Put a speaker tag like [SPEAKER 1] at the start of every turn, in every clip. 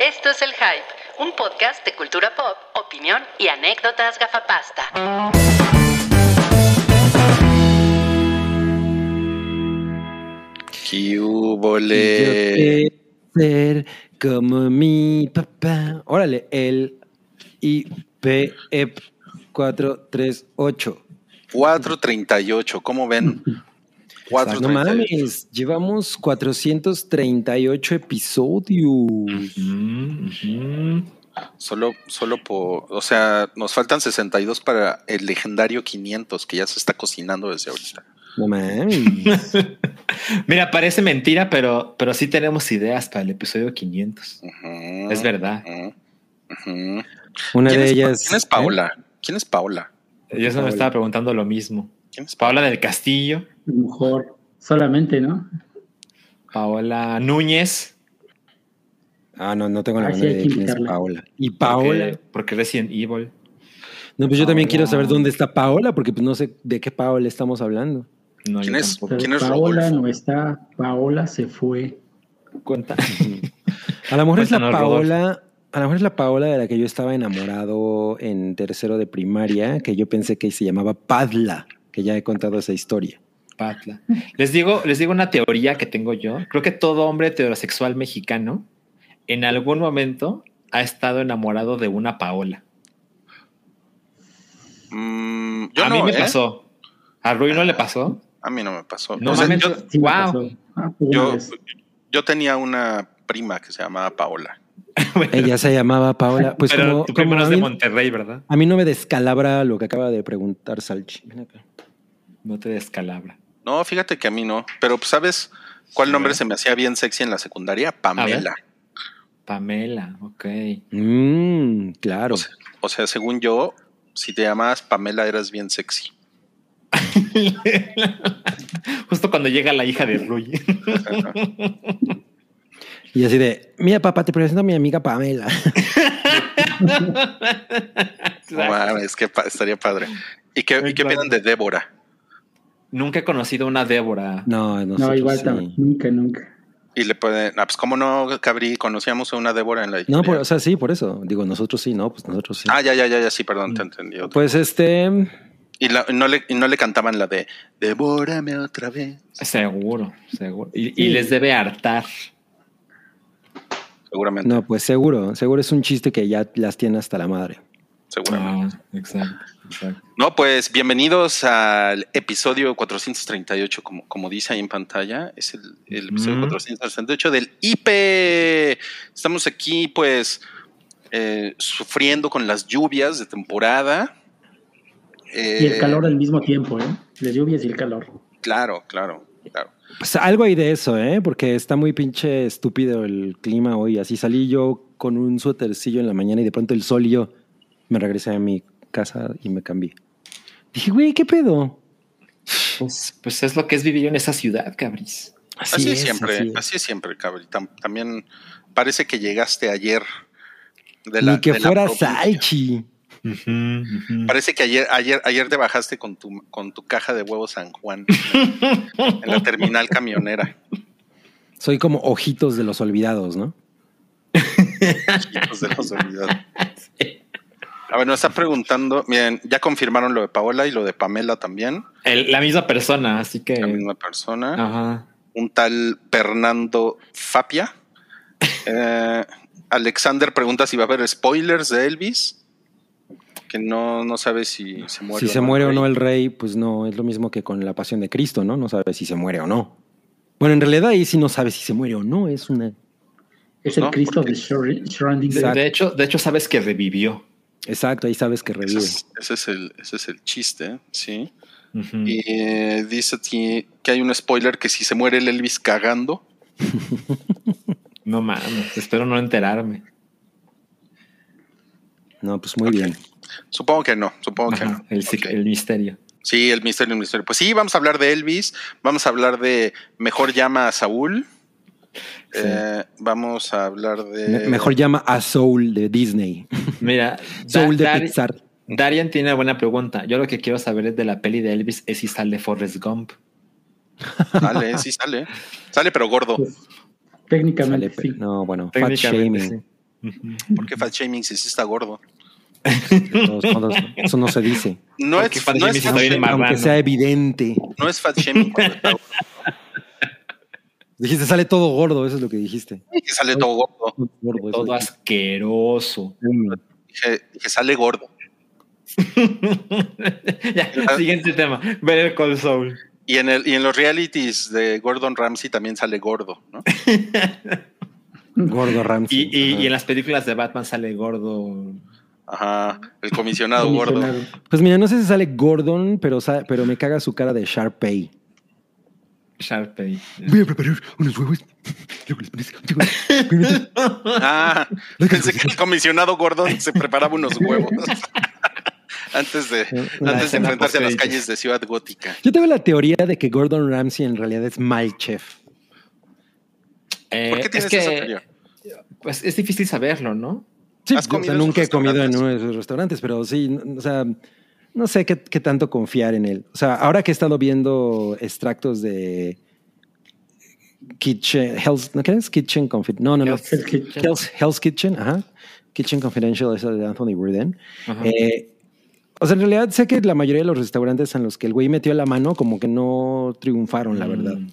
[SPEAKER 1] Esto es El Hype, un podcast de cultura pop, opinión y anécdotas gafapasta.
[SPEAKER 2] ¿Qué hubo, le?
[SPEAKER 3] Yo quiero ser como mi papá. Órale, el IPEP 438.
[SPEAKER 2] 438, ¿cómo ven?
[SPEAKER 3] No
[SPEAKER 2] 438.
[SPEAKER 3] mames, llevamos 438 episodios.
[SPEAKER 2] Solo, solo por, o sea, nos faltan 62 para el legendario 500 que ya se está cocinando desde ahorita.
[SPEAKER 3] No mames.
[SPEAKER 4] Mira, parece mentira, pero, pero sí tenemos ideas para el episodio 500.
[SPEAKER 2] Ujú,
[SPEAKER 4] Es verdad.
[SPEAKER 3] Una
[SPEAKER 2] ¿Quién
[SPEAKER 3] de
[SPEAKER 2] es-
[SPEAKER 3] ellas.
[SPEAKER 2] ¿Quién es Paola? ¿Quién es Paola?
[SPEAKER 4] Yo se me estaba preguntando lo mismo.
[SPEAKER 2] ¿Quién es
[SPEAKER 4] Paola del Castillo,
[SPEAKER 5] A lo mejor solamente, ¿no?
[SPEAKER 4] Paola Núñez.
[SPEAKER 3] Ah, no, no tengo la menor idea de quién es. Paola. Y Paola.
[SPEAKER 4] Porque, porque Resident Evil.
[SPEAKER 3] No, pues yo también quiero saber dónde está Paola, porque pues no sé de qué Paola estamos hablando.
[SPEAKER 4] No,
[SPEAKER 2] ¿Quién es? ¿Quién es
[SPEAKER 5] Paola
[SPEAKER 2] Rodolfo?
[SPEAKER 5] no está, Paola se fue.
[SPEAKER 4] Cuenta.
[SPEAKER 3] A lo mejor es la Paola, a lo mejor es la Paola de la que yo estaba enamorado en tercero de primaria, que yo pensé que se llamaba Padla, que ya he contado esa historia.
[SPEAKER 4] Les digo, les digo una teoría que tengo yo. Creo que todo hombre heterosexual mexicano en algún momento ha estado enamorado de una Paola.
[SPEAKER 2] Mm, yo
[SPEAKER 4] a
[SPEAKER 2] no,
[SPEAKER 4] mí me
[SPEAKER 2] ¿eh?
[SPEAKER 4] pasó. ¿A Rui no le pasó?
[SPEAKER 2] A mí no me pasó.
[SPEAKER 4] No
[SPEAKER 2] O sea, yo,
[SPEAKER 5] Sí me
[SPEAKER 4] Wow.
[SPEAKER 5] pasó. Ah, pues
[SPEAKER 2] yo, yo tenía una prima que se llamaba Paola.
[SPEAKER 3] Ella se llamaba Paola. Pues
[SPEAKER 4] Pero
[SPEAKER 3] como,
[SPEAKER 4] tu
[SPEAKER 3] como
[SPEAKER 4] primo no
[SPEAKER 3] a,
[SPEAKER 4] es de Monterrey, ¿verdad?
[SPEAKER 3] a mí no me descalabra lo que acaba de preguntar Salchi. Ven acá.
[SPEAKER 4] No te descalabra.
[SPEAKER 2] No, fíjate que a mí no. Pero, pues, ¿sabes cuál nombre
[SPEAKER 4] ver.
[SPEAKER 2] se me hacía bien sexy en la secundaria? Pamela.
[SPEAKER 4] Pamela, ok.
[SPEAKER 3] Mm, claro.
[SPEAKER 2] O sea, o sea, según yo, si te llamabas Pamela eras bien sexy.
[SPEAKER 4] Justo cuando llega la hija de Rui.
[SPEAKER 3] Y así de, mira papá, te presento a mi amiga Pamela.
[SPEAKER 2] No mames, que pa- estaría padre. ¿Y qué, y qué
[SPEAKER 4] Claro.
[SPEAKER 2] opinan de Débora?
[SPEAKER 4] Nunca he conocido una Débora.
[SPEAKER 3] No, no,
[SPEAKER 5] No, igual también. Nunca, nunca.
[SPEAKER 2] Y le pueden, ah, pues cómo no, Cabri, conocíamos a una Débora en la
[SPEAKER 3] No,
[SPEAKER 2] editorial.
[SPEAKER 3] por- o sea, sí, por eso. Digo, nosotros sí, no, pues nosotros sí.
[SPEAKER 2] Ah, ya, ya, ya, ya, sí, perdón, te entendí.
[SPEAKER 3] Pues este,
[SPEAKER 2] Y la- no, le, y no le cantaban la de Devórame otra vez.
[SPEAKER 4] Seguro, seguro. Y, y
[SPEAKER 5] Sí.
[SPEAKER 4] les debe hartar.
[SPEAKER 2] Seguramente,
[SPEAKER 3] no, pues seguro, seguro es un chiste que ya las tiene hasta la madre.
[SPEAKER 2] seguramente.
[SPEAKER 4] Ah, exacto, exacto.
[SPEAKER 2] No, pues bienvenidos al episodio 438, como, como dice ahí en pantalla. Es el, el episodio
[SPEAKER 4] Ujú.
[SPEAKER 2] 438 del IP. Estamos aquí, pues, eh, sufriendo con las lluvias de temporada.
[SPEAKER 5] Y el
[SPEAKER 2] Eh,
[SPEAKER 5] calor al mismo tiempo, ¿eh? Las lluvias y el calor.
[SPEAKER 2] Claro, claro, claro.
[SPEAKER 3] Pues algo hay de eso, ¿eh? Porque está muy pinche estúpido el clima hoy. Así salí yo con un suétercillo en la mañana y de pronto el sol y yo me regresé a mi casa y me cambié. Dije, güey, ¿qué pedo?
[SPEAKER 4] Pues, pues es lo que es vivir en esa ciudad, cabris.
[SPEAKER 2] Así, es siempre,
[SPEAKER 3] así
[SPEAKER 2] así
[SPEAKER 3] es.
[SPEAKER 2] es, siempre, Cabri. Tam- también parece que llegaste ayer de la,
[SPEAKER 3] Ni que
[SPEAKER 2] de la
[SPEAKER 3] fuera. Salchi.
[SPEAKER 2] Parece que ayer, ayer, ayer te bajaste con tu, con tu caja de huevos San Juan en la terminal camionera.
[SPEAKER 3] Soy como ojitos de los olvidados, ¿no?
[SPEAKER 2] Hijos de los olvidados. A ver, nos está preguntando, miren, ya confirmaron lo de Paola y lo de Pamela también,
[SPEAKER 4] El- la misma persona, así que.
[SPEAKER 2] la misma persona.
[SPEAKER 4] Ajá.
[SPEAKER 2] Un tal Fernando Fapia. Eh, Alexander pregunta si va a haber spoilers de Elvis, que no, no sabe si se muere.
[SPEAKER 3] si se muere o no el rey, pues no, es lo mismo que con la pasión de Cristo, ¿no? No sabe si se muere o no. Bueno, en realidad ahí sí no sabe si se muere o no, es una...
[SPEAKER 5] Es el
[SPEAKER 2] No,
[SPEAKER 5] Cristo de
[SPEAKER 3] Exacto.
[SPEAKER 4] de hecho, de hecho, sabes que revivió.
[SPEAKER 3] Exacto, ahí sabes que
[SPEAKER 2] Ese
[SPEAKER 3] revive.
[SPEAKER 2] es, ese es el, ese es el chiste, sí. Y eh, dice que hay un spoiler que si se muere el Elvis cagando,
[SPEAKER 4] No mames, espero no enterarme.
[SPEAKER 3] No, pues muy bien.
[SPEAKER 2] supongo que no, supongo que no.
[SPEAKER 4] el, el misterio.
[SPEAKER 2] Sí, el misterio, el misterio. Pues sí, vamos a hablar de Elvis, vamos a hablar de Mejor llama a Saúl,
[SPEAKER 4] Sí.
[SPEAKER 2] eh, vamos a hablar de...
[SPEAKER 3] Me- Mejor llama a Soul de Disney.
[SPEAKER 4] Mira,
[SPEAKER 3] Soul de
[SPEAKER 4] Dar-
[SPEAKER 3] Pixar.
[SPEAKER 4] Darian tiene una buena pregunta. Yo lo que quiero saber es de la peli de Elvis es si sale Forrest Gump.
[SPEAKER 2] Sale, sí sale. Sale, pero gordo.
[SPEAKER 5] Pues, técnicamente
[SPEAKER 3] Sale,
[SPEAKER 5] sí.
[SPEAKER 3] no, bueno, fat shaming.
[SPEAKER 4] sí.
[SPEAKER 2] ¿Por qué fat shaming si sí está gordo?
[SPEAKER 3] Eso no se dice.
[SPEAKER 2] No
[SPEAKER 4] Porque
[SPEAKER 2] es,
[SPEAKER 4] fat
[SPEAKER 2] no
[SPEAKER 4] shaming
[SPEAKER 2] es fat shaming.
[SPEAKER 3] Aunque sea evidente.
[SPEAKER 2] no es fat shaming cuando está gordo,
[SPEAKER 3] Dijiste, sale todo gordo, eso es lo que dijiste.
[SPEAKER 2] que sale todo gordo.
[SPEAKER 4] Todo asqueroso.
[SPEAKER 2] Dije, dije, sale gordo.
[SPEAKER 4] ya, siguiente tema. Ver Call Soul.
[SPEAKER 2] Y en, el, y en los realities de Gordon Ramsay también sale gordo, ¿no?
[SPEAKER 3] Gordo Ramsey.
[SPEAKER 4] Y, y- en las películas de Batman sale gordo.
[SPEAKER 2] Ajá, el comisionado gordo.
[SPEAKER 3] Pues mira, no sé si sale Gordon, pero, pero me caga su cara de Sharpay.
[SPEAKER 4] Sharpay.
[SPEAKER 3] Voy a preparar unos huevos. Luego les pones-
[SPEAKER 2] Ah, pensé que el comisionado gordo se preparaba unos huevos antes de,
[SPEAKER 3] La
[SPEAKER 2] antes de enfrentarse a las calles de Ciudad Gótica.
[SPEAKER 3] Yo tengo la teoría de que Gordon Ramsay en realidad es mal chef.
[SPEAKER 4] Eh,
[SPEAKER 2] ¿Por qué
[SPEAKER 4] es
[SPEAKER 2] tienes
[SPEAKER 4] que,
[SPEAKER 2] esa teoría?
[SPEAKER 4] Pues es difícil saberlo, ¿no?
[SPEAKER 3] Sí,
[SPEAKER 2] ¿Has
[SPEAKER 3] o
[SPEAKER 2] comido
[SPEAKER 3] sea,
[SPEAKER 2] en
[SPEAKER 3] nunca he comido en uno de esos restaurantes, pero sí, o sea, no sé qué, qué tanto confiar en él. O sea, ahora que he estado viendo extractos de Kitchen, Hell's, ¿no qué es? Kitchen Confidential. No, no, no.
[SPEAKER 4] Hell's
[SPEAKER 3] Kitchen, ajá. Kitchen Confidential, esa de Anthony Bourdain. Eh, o sea, en realidad sé que la mayoría de los restaurantes en los que el güey metió la mano como que no triunfaron, la verdad.
[SPEAKER 4] Mm,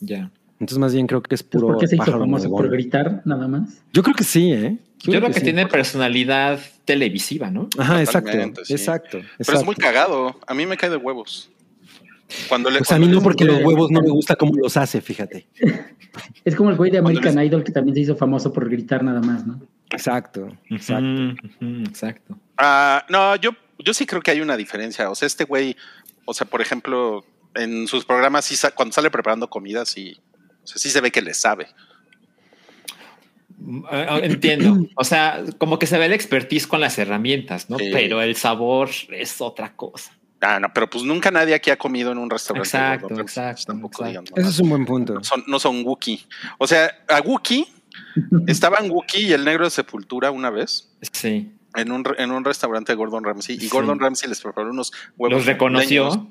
[SPEAKER 4] Ya.
[SPEAKER 3] Entonces más bien creo que es puro
[SPEAKER 5] ¿Por qué se hizo famoso? ¿Por gritar nada más?
[SPEAKER 3] Yo creo que sí, ¿eh?
[SPEAKER 4] Yo creo que,
[SPEAKER 3] sí.
[SPEAKER 4] tiene personalidad televisiva, ¿no?
[SPEAKER 3] Ajá, exacto,
[SPEAKER 2] sí.
[SPEAKER 3] exacto,
[SPEAKER 2] Pero es muy cagado. A mí me cae de huevos. Cuando le,
[SPEAKER 3] Pues a
[SPEAKER 2] cuando
[SPEAKER 3] mí no, porque los huevos no me gusta cómo los hace, fíjate.
[SPEAKER 5] Es como el güey de American
[SPEAKER 2] les-
[SPEAKER 5] Idol que también se hizo famoso por gritar nada más, ¿no?
[SPEAKER 3] Exacto, exacto.
[SPEAKER 4] Exacto.
[SPEAKER 2] Ah, no, yo, yo sí creo que hay una diferencia. O sea, este güey, o sea, por ejemplo, en sus programas, sí cuando sale preparando comida, sí, o sea, sí se ve que le sabe.
[SPEAKER 4] Mm, eh, Entiendo. O sea, como que se ve el expertise con las herramientas, ¿no?
[SPEAKER 2] Sí.
[SPEAKER 4] Pero el sabor es otra cosa.
[SPEAKER 2] Ah, no, pero pues nunca nadie aquí ha comido en un restaurante.
[SPEAKER 4] Exacto,
[SPEAKER 2] gordo, entonces,
[SPEAKER 4] exacto,
[SPEAKER 2] Tampoco
[SPEAKER 4] exacto.
[SPEAKER 3] Eso es un buen punto.
[SPEAKER 2] son, no son Wookie. O sea, a Wookie, estaban Wookie y el negro de Sepultura una vez
[SPEAKER 4] Sí.
[SPEAKER 2] en un, en un restaurante de Gordon Ramsay y
[SPEAKER 4] Sí.
[SPEAKER 2] Gordon Ramsay les preparó unos huevos.
[SPEAKER 4] Los reconoció.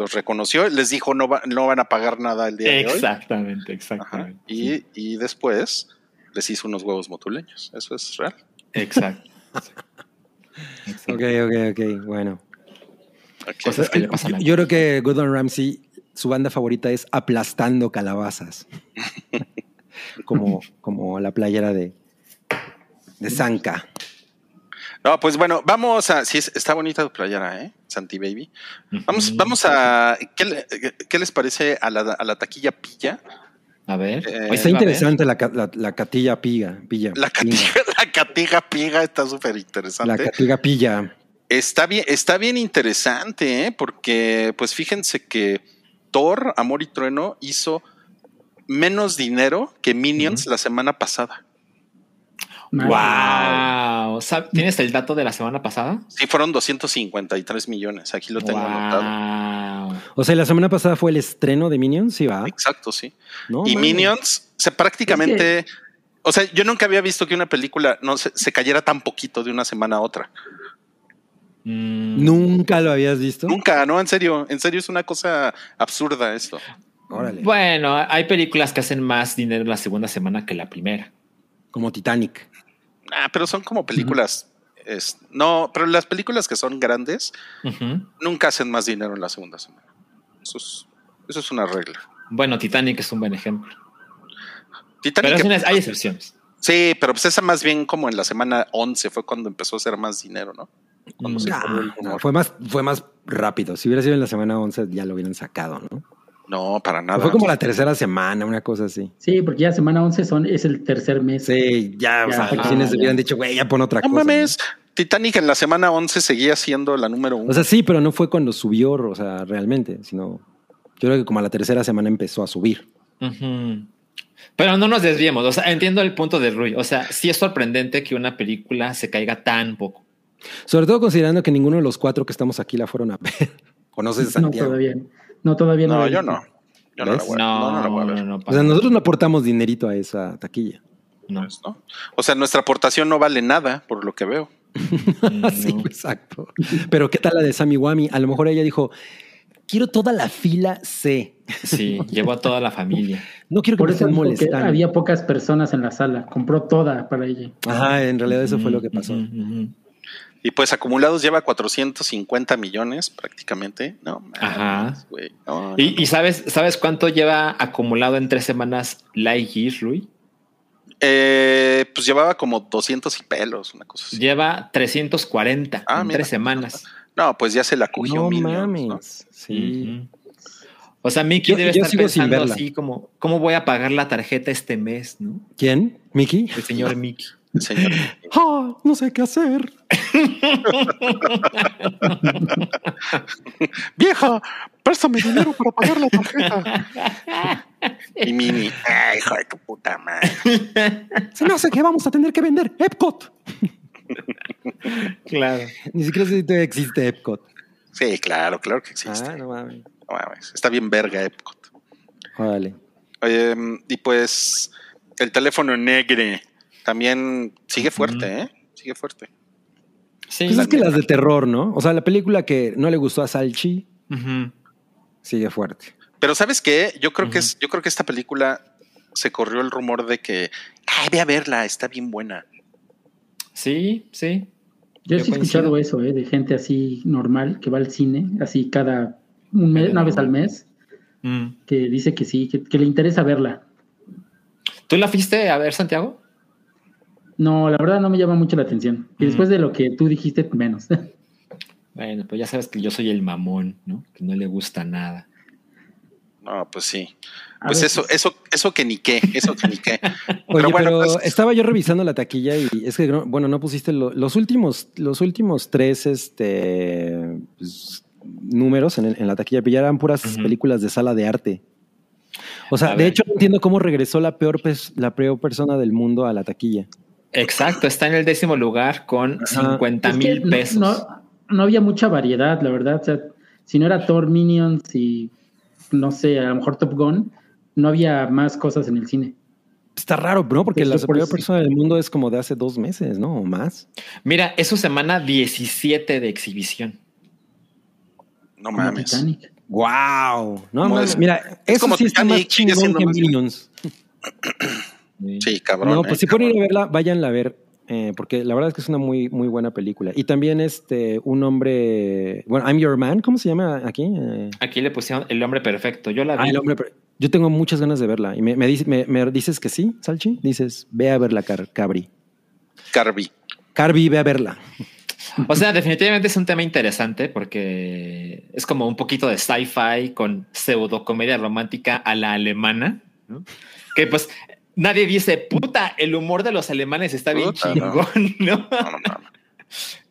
[SPEAKER 2] Los reconoció, les dijo no, va- no van a pagar nada el día de hoy.
[SPEAKER 4] Exactamente,
[SPEAKER 2] Ajá,
[SPEAKER 4] exactamente.
[SPEAKER 2] Y, y después les hizo unos huevos motuleños. Eso es real.
[SPEAKER 4] Exacto. Exacto.
[SPEAKER 3] Ok, ok, ok, bueno.
[SPEAKER 2] Ok.
[SPEAKER 4] Cosas que le pasan
[SPEAKER 3] Yo, creo que Gordon Ramsay, su banda favorita es Aplastando Calabazas. como, como la playera de, de Zanca.
[SPEAKER 2] No, pues bueno, vamos a. Sí, es- está bonita tu playera, ¿eh? Santi Baby. Vamos, vamos a. ¿qué, qué les parece a la, a la taquilla pilla?
[SPEAKER 4] A ver.
[SPEAKER 2] Eh,
[SPEAKER 3] Está interesante la, la, la catilla piga. pilla
[SPEAKER 2] La
[SPEAKER 3] pinga.
[SPEAKER 2] catija, la piga está súper
[SPEAKER 3] La
[SPEAKER 2] interesante.
[SPEAKER 3] catiga pilla.
[SPEAKER 2] Está bien, está bien interesante, ¿eh? Porque, pues fíjense que Thor, Amor y Trueno, hizo menos dinero que Minions la semana pasada.
[SPEAKER 4] Wow. ¿Sab- ¿Tienes el dato de la semana pasada?
[SPEAKER 2] Sí, fueron 253 millones. Aquí lo tengo anotado.
[SPEAKER 4] wow.
[SPEAKER 3] O sea, la semana pasada fue el estreno de Minions, sí va.
[SPEAKER 2] Exacto, sí.
[SPEAKER 3] ¿No?
[SPEAKER 2] y. Minions, se prácticamente. O sea, yo nunca había visto que una película no se, se cayera tan poquito de una semana a otra.
[SPEAKER 4] Mm,
[SPEAKER 3] Nunca lo habías visto.
[SPEAKER 2] Nunca, no, en serio, en serio es una cosa absurda esto.
[SPEAKER 3] Órale.
[SPEAKER 4] Bueno, hay películas que hacen más dinero la segunda semana que la primera.
[SPEAKER 3] Como Titanic.
[SPEAKER 2] Ah, pero son como películas. es- no, pero las películas que son grandes nunca hacen más dinero en la segunda semana. Eso es, eso es una regla.
[SPEAKER 4] Bueno, Titanic es un buen ejemplo.
[SPEAKER 2] Titanic,
[SPEAKER 4] Pero es una- hay excepciones.
[SPEAKER 2] sí, pero pues esa más bien como en la semana 11 fue cuando empezó a hacer más dinero, ¿no? Cuando
[SPEAKER 4] Mm.
[SPEAKER 2] se
[SPEAKER 3] Ah,
[SPEAKER 2] corrió el
[SPEAKER 3] no,
[SPEAKER 2] rumor.
[SPEAKER 3] fue, más, fue más rápido. Si hubiera sido en la semana 11, ya lo hubieran sacado, ¿no?
[SPEAKER 2] No, para nada.
[SPEAKER 3] Fue como la tercera semana, una cosa así.
[SPEAKER 5] Sí, porque ya semana 11 son, es el tercer mes.
[SPEAKER 3] Sí, ya, o
[SPEAKER 5] Ya,
[SPEAKER 3] sea,
[SPEAKER 5] ah,
[SPEAKER 3] quienes hubieran dicho, güey, ya pon otra
[SPEAKER 2] No
[SPEAKER 3] cosa.
[SPEAKER 2] mames, Titanic en la semana 11 seguía siendo la número
[SPEAKER 3] ¿no?
[SPEAKER 2] uno.
[SPEAKER 3] O sea, sí, pero no fue cuando subió, o sea, realmente, sino. Yo creo que como a la tercera semana empezó a subir.
[SPEAKER 4] Pero no nos desviemos. O sea, entiendo el punto de Rui. O sea, sí es sorprendente que una película se caiga tan poco.
[SPEAKER 3] Sobre todo considerando que ninguno de los cuatro que estamos aquí la fueron a ver. ¿Conoces
[SPEAKER 5] No,
[SPEAKER 3] Santiago?
[SPEAKER 5] todavía. No, todavía no.
[SPEAKER 2] no, yo
[SPEAKER 5] visto.
[SPEAKER 2] no. Yo no la voy a-
[SPEAKER 4] No,
[SPEAKER 2] no, no la voy a ver.
[SPEAKER 4] no, no,
[SPEAKER 3] o sea, nosotros no aportamos dinerito a esa taquilla.
[SPEAKER 4] no.
[SPEAKER 2] Pues, ¿no? O sea, nuestra aportación no vale nada, por lo que veo.
[SPEAKER 4] No.
[SPEAKER 3] sí, exacto. Pero ¿qué tal la de Sammy Wami? A lo mejor ella dijo, quiero toda la fila C.
[SPEAKER 4] Sí, llevó a toda la familia.
[SPEAKER 3] No quiero que
[SPEAKER 5] Por
[SPEAKER 3] me
[SPEAKER 5] eso
[SPEAKER 3] molestando.
[SPEAKER 5] había pocas personas en la sala. Compró toda para ella.
[SPEAKER 3] Ajá, en realidad eso fue lo que pasó.
[SPEAKER 2] Y pues acumulados lleva 450 millones prácticamente. No,
[SPEAKER 4] Ajá.
[SPEAKER 2] güey. No, no,
[SPEAKER 4] ¿Y, y sabes, sabes cuánto lleva acumulado en tres semanas Lightyear, Rui?
[SPEAKER 2] Eh, pues llevaba como 200 y pelos, una cosa así.
[SPEAKER 4] Lleva 340
[SPEAKER 2] Ah,
[SPEAKER 4] en
[SPEAKER 2] mira.
[SPEAKER 4] tres semanas.
[SPEAKER 2] No, pues ya se la cogió
[SPEAKER 3] No
[SPEAKER 2] Minions,
[SPEAKER 3] mames.
[SPEAKER 2] ¿no?
[SPEAKER 3] Sí.
[SPEAKER 4] O sea, Mickey
[SPEAKER 3] Yo-
[SPEAKER 4] debe
[SPEAKER 3] yo
[SPEAKER 4] estar pensando así como, ¿cómo voy a pagar la tarjeta este mes? ¿no?
[SPEAKER 3] ¿Quién? ¿Mickey?
[SPEAKER 4] El señor Mickey.
[SPEAKER 2] Señor.
[SPEAKER 3] Ah, no sé qué hacer.
[SPEAKER 2] Vieja, préstame dinero para pagar la tarjeta. y Mini, ay, hijo de tu puta madre.
[SPEAKER 3] Se me hace que vamos a tener que vender Epcot.
[SPEAKER 4] Claro.
[SPEAKER 3] Ni siquiera sé si todavía existe Epcot.
[SPEAKER 2] Sí, claro, claro que existe.
[SPEAKER 3] Ah, no mames.
[SPEAKER 2] No mames, está bien verga Epcot. Oye, y pues el teléfono negre también sigue fuerte, ¿eh? Sigue fuerte.
[SPEAKER 4] Sí.
[SPEAKER 3] Pues es que las de terror, ¿no? O sea, la película que no le gustó a Salchi sigue fuerte.
[SPEAKER 2] Pero ¿sabes qué? Yo creo que es, yo creo que esta película se corrió el rumor de que, ay, ve a verla, está bien buena.
[SPEAKER 4] Sí, sí.
[SPEAKER 5] Yo,
[SPEAKER 4] Yo
[SPEAKER 5] sí he escuchado eso, ¿eh? De gente así normal que va al cine, así cada un mes, una vez al mes,
[SPEAKER 4] Mm.
[SPEAKER 5] que dice que sí, que, que le interesa verla.
[SPEAKER 4] ¿Tú la fuiste a ver, Santiago?
[SPEAKER 5] No, la verdad no me llama mucho la atención. Y
[SPEAKER 4] Mm.
[SPEAKER 5] después de lo que tú dijiste, menos.
[SPEAKER 4] Bueno, pues ya sabes que yo soy el mamón, ¿no? Que no le gusta nada.
[SPEAKER 2] No, pues sí.
[SPEAKER 5] A
[SPEAKER 2] Pues eso, eso, eso que ni qué, eso que ni qué.
[SPEAKER 3] Oye, pero,
[SPEAKER 2] bueno, pues-
[SPEAKER 3] estaba yo revisando la taquilla y es que, no- bueno, no pusiste lo- los últimos, los últimos tres este, pues, números en, el- en la taquilla, pero ya eran puras películas de sala de arte. O sea,
[SPEAKER 4] A
[SPEAKER 3] de
[SPEAKER 4] ver.
[SPEAKER 3] hecho, no entiendo cómo regresó la peor, la peor persona del mundo a la taquilla.
[SPEAKER 4] Exacto, está en el décimo lugar con
[SPEAKER 3] Ajá.
[SPEAKER 4] 50
[SPEAKER 5] es que
[SPEAKER 4] mil
[SPEAKER 5] no-
[SPEAKER 4] pesos.
[SPEAKER 5] No, no había mucha variedad, la verdad. O sea, si no era Thor, Minions y no sé, a lo mejor Top Gun, no había más cosas en el cine.
[SPEAKER 3] Está raro, ¿no? Porque
[SPEAKER 5] Eso
[SPEAKER 3] la
[SPEAKER 5] por eso.
[SPEAKER 3] persona del mundo es como de hace dos meses, ¿no? O más.
[SPEAKER 4] Mira, es su semana 17 de exhibición.
[SPEAKER 2] No
[SPEAKER 5] como
[SPEAKER 2] mames.
[SPEAKER 5] Titanic.
[SPEAKER 3] ¡Wow! No, mames,
[SPEAKER 2] es-
[SPEAKER 3] mira, eso
[SPEAKER 2] como
[SPEAKER 3] sí está más
[SPEAKER 2] Titanic,
[SPEAKER 3] chingón que
[SPEAKER 2] más-
[SPEAKER 3] Minions.
[SPEAKER 2] Sí, cabrón.
[SPEAKER 3] No,
[SPEAKER 2] eh,
[SPEAKER 3] pues si pueden ir a verla, váyanla a ver, eh, porque la verdad es que es una muy, muy buena película. Y también este, un hombre, bueno, I'm Your Man, ¿cómo se llama aquí? Eh,
[SPEAKER 4] Aquí le pusieron el hombre perfecto. Yo la vi.
[SPEAKER 3] ah, el hombre, per- yo tengo muchas ganas de verla. Y me, me, dice- me- me dices que sí, Salchi, dices, ve a verla, Car- Cabri.
[SPEAKER 2] Carby.
[SPEAKER 3] Carby, ve a verla.
[SPEAKER 4] O sea, definitivamente es un tema interesante porque es como un poquito de sci-fi con pseudo comedia romántica a la alemana, ¿no? Que pues nadie dice, puta, el humor de los alemanes está bien
[SPEAKER 2] Puta,
[SPEAKER 4] chingón, ¿no?
[SPEAKER 2] No.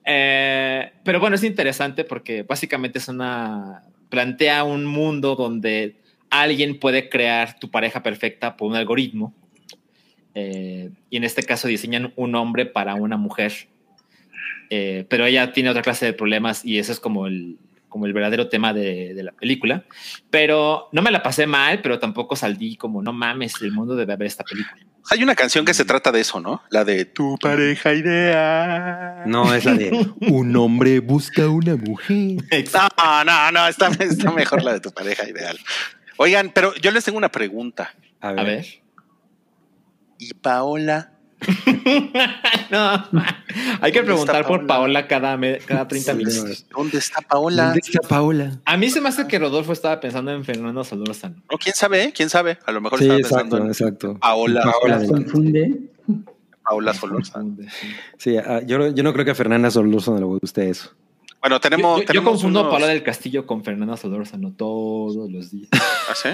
[SPEAKER 4] Eh, pero bueno, es interesante porque básicamente es una. plantea un mundo donde alguien puede crear tu pareja perfecta por un algoritmo. Eh, y en este caso diseñan un hombre para una mujer. Eh, pero ella tiene otra clase de problemas y ese es como el, como el verdadero tema de, de la película. Pero no me la pasé mal, pero tampoco salí como, no mames, el mundo debe ver esta película.
[SPEAKER 2] Hay una canción que se trata de eso, ¿no? La de tu pareja ideal.
[SPEAKER 3] No, es la de un hombre busca una mujer.
[SPEAKER 2] No, no, no, está, está mejor la de tu pareja ideal. Oigan, pero yo les tengo una pregunta.
[SPEAKER 3] A
[SPEAKER 4] A ver.
[SPEAKER 2] ¿Y Paola?
[SPEAKER 4] no, hay que
[SPEAKER 2] ¿Dónde está
[SPEAKER 4] preguntar por
[SPEAKER 2] Paola?
[SPEAKER 4] Cada, me- cada 30
[SPEAKER 3] Sí,
[SPEAKER 4] minutos.
[SPEAKER 2] ¿Dónde está Paola?
[SPEAKER 3] ¿Dónde está Paola?
[SPEAKER 4] A mí se me hace que Rodolfo estaba pensando en Fernando Solórzano.
[SPEAKER 2] No, quién sabe, ¿eh? quién sabe. A lo mejor
[SPEAKER 3] Sí,
[SPEAKER 2] estaba
[SPEAKER 3] exacto,
[SPEAKER 2] pensando en
[SPEAKER 3] exacto.
[SPEAKER 2] Paola,
[SPEAKER 3] Paola
[SPEAKER 5] confunde.
[SPEAKER 2] Paola Solórzano.
[SPEAKER 3] Sí, ah, yo, yo no creo que a Fernanda Solórzano le guste eso.
[SPEAKER 2] Bueno,
[SPEAKER 4] Yo,
[SPEAKER 2] tenemos.
[SPEAKER 4] yo- yo
[SPEAKER 2] tenemos
[SPEAKER 4] confundo a
[SPEAKER 2] unos-
[SPEAKER 4] Paola del Castillo con Fernando Solórzano todos los días.
[SPEAKER 2] ¿Ah, sí?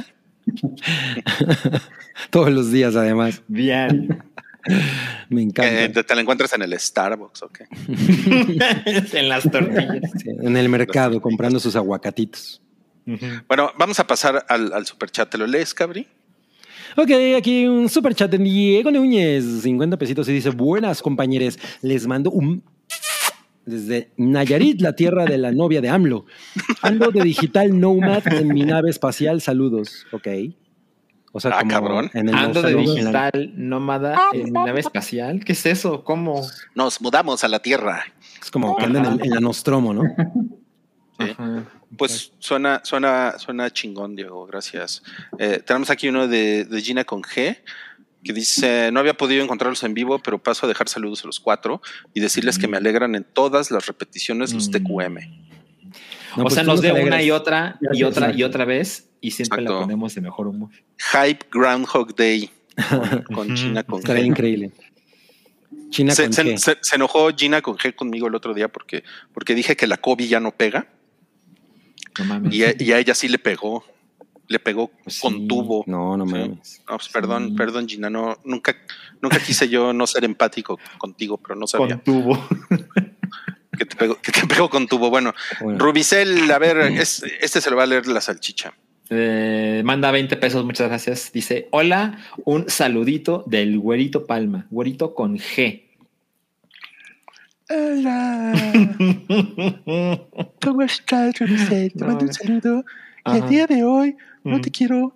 [SPEAKER 3] Todos los días, además.
[SPEAKER 4] Bien.
[SPEAKER 3] Me encanta.
[SPEAKER 2] te, te la encuentras en el Starbucks, ¿ok?
[SPEAKER 4] en las tortillas.
[SPEAKER 3] Sí, en el mercado comprando sus aguacatitos.
[SPEAKER 2] Bueno, vamos a pasar al, al superchat. ¿Te lo lees, Cabri?
[SPEAKER 3] Ok, aquí un super chat de Diego Núñez, 50 pesitos y dice, buenas compañeros, les mando un... Desde Nayarit, la tierra de la novia de AMLO. Ando de digital nomad en mi nave espacial, saludos. Ok. O sea,
[SPEAKER 2] Ah,
[SPEAKER 3] como
[SPEAKER 2] cabrón.
[SPEAKER 3] en el
[SPEAKER 4] Ando de
[SPEAKER 3] en la-
[SPEAKER 4] digital nómada en mi nave espacial. ¿Qué es eso? ¿Cómo?
[SPEAKER 2] Nos mudamos a la Tierra.
[SPEAKER 3] Es como que andan en, en la Nostromo, ¿no?
[SPEAKER 2] Sí.
[SPEAKER 4] Ajá.
[SPEAKER 2] Pues suena, suena, suena chingón, Diego, gracias. Eh, tenemos aquí uno de, de Gina con G, que dice, no había podido encontrarlos en vivo, pero paso a dejar saludos a los cuatro y decirles que me alegran en todas las repeticiones los
[SPEAKER 4] Mm.
[SPEAKER 2] TQM.
[SPEAKER 3] No,
[SPEAKER 4] o
[SPEAKER 3] pues
[SPEAKER 4] sea, nos ve
[SPEAKER 3] alegras.
[SPEAKER 4] una y otra y otra y otra vez y siempre la ponemos de mejor humor.
[SPEAKER 2] Hype Groundhog Day con. Gina con G.
[SPEAKER 3] increíble. China
[SPEAKER 2] Se,
[SPEAKER 3] con
[SPEAKER 2] se-
[SPEAKER 3] G.
[SPEAKER 2] se- se enojó Gina con G conmigo el otro día porque, porque dije que la COVID ya no pega
[SPEAKER 4] No mames.
[SPEAKER 2] y a, y a ella sí le pegó. Le pegó
[SPEAKER 4] Pues
[SPEAKER 2] con
[SPEAKER 4] sí.
[SPEAKER 2] tubo.
[SPEAKER 3] No, no
[SPEAKER 2] Sí.
[SPEAKER 3] mames.
[SPEAKER 2] No, pues perdón,
[SPEAKER 4] Sí.
[SPEAKER 2] perdón, Gina. No, nunca, nunca quise yo no ser empático contigo, pero no sabía
[SPEAKER 4] Con tubo.
[SPEAKER 2] que, te pegó, que te pegó con tubo. Bueno,
[SPEAKER 3] Bueno.
[SPEAKER 2] Rubicel, a ver, es- este se lo va a leer la salchicha.
[SPEAKER 4] Eh, manda 20 pesos, muchas gracias. Dice: Hola, un saludito del güerito Palma, güerito con G.
[SPEAKER 2] Hola, ¿cómo estás? Te
[SPEAKER 4] No,
[SPEAKER 2] mando un saludo. Y el día de hoy no
[SPEAKER 4] Mm.
[SPEAKER 2] te quiero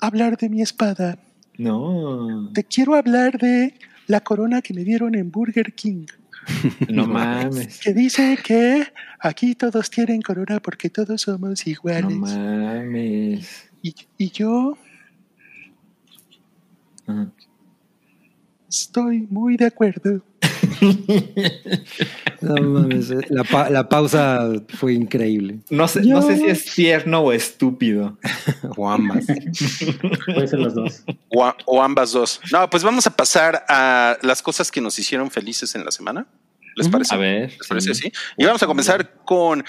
[SPEAKER 2] hablar de mi espada.
[SPEAKER 4] No,
[SPEAKER 2] Te quiero hablar de la corona que me dieron en Burger King.
[SPEAKER 4] no mames.
[SPEAKER 2] Que dice que aquí todos tienen corona porque todos somos
[SPEAKER 4] No
[SPEAKER 2] iguales.
[SPEAKER 4] mames.
[SPEAKER 2] y, y yo estoy muy de acuerdo.
[SPEAKER 3] No mames. eh, La, pa- la pausa fue increíble.
[SPEAKER 4] No sé, no sé si es tierno o estúpido.
[SPEAKER 3] O ambas.
[SPEAKER 5] Puede ser los dos.
[SPEAKER 2] O, ambas dos. No, pues vamos a pasar a las cosas que nos hicieron felices en la semana. ¿Les parece?
[SPEAKER 4] A ver.
[SPEAKER 2] ¿Les parece así? Y vamos a comenzar con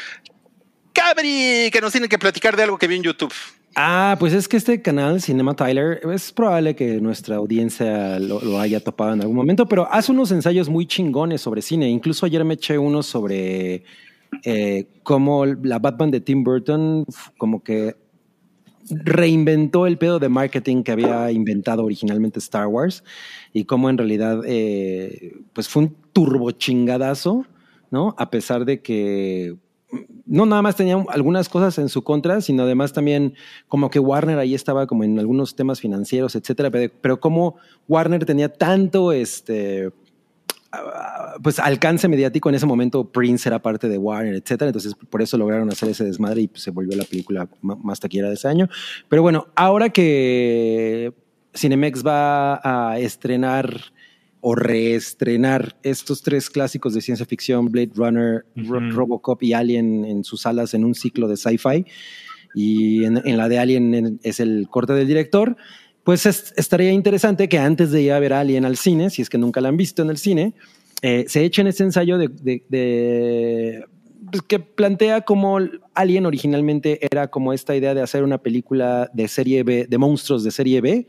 [SPEAKER 2] Cabri, que nos tiene que platicar de algo que vio en YouTube.
[SPEAKER 3] Ah, pues es que este canal, Cinema Tyler, es probable que nuestra audiencia lo, haya topado en algún momento, pero hace unos ensayos muy chingones sobre cine. Incluso ayer me eché uno sobre eh, cómo la Batman de Tim Burton como que reinventó el pedo de marketing que había inventado originalmente Star Wars y cómo en realidad eh, pues fue un turbo chingadazo, ¿no? A pesar de que no nada más tenía algunas cosas en su contra, sino además también como que Warner ahí estaba como en algunos temas financieros, etcétera, pero, pero como Warner tenía tanto este pues alcance mediático en ese momento Prince era parte de Warner, etcétera, entonces por eso lograron hacer ese desmadre y pues, se volvió la película más taquillera de ese año. Pero bueno, ahora que Cinemex va a estrenar o reestrenar estos tres clásicos de ciencia ficción, Blade Runner. Robocop y Alien en sus salas en un ciclo de sci-fi. Y en, en la de Alien en- es el corte del director. Pues es- estaría interesante que antes de ir a ver Alien al cine, si es que nunca la han visto en el cine, eh, se echen ese ensayo de, de- de- pues, que plantea como Alien originalmente era como esta idea de hacer una película de serie B, de monstruos de serie B,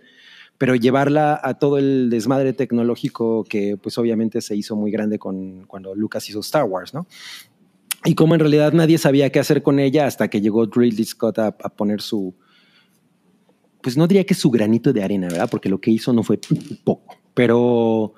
[SPEAKER 3] pero llevarla a todo el desmadre tecnológico que pues obviamente se hizo muy grande con cuando Lucas hizo Star Wars, ¿no? Y como en realidad nadie sabía qué hacer con ella hasta que llegó Ridley Scott a, a poner su, pues no diría que su granito de arena, ¿verdad? Porque lo que hizo no fue poco, pero,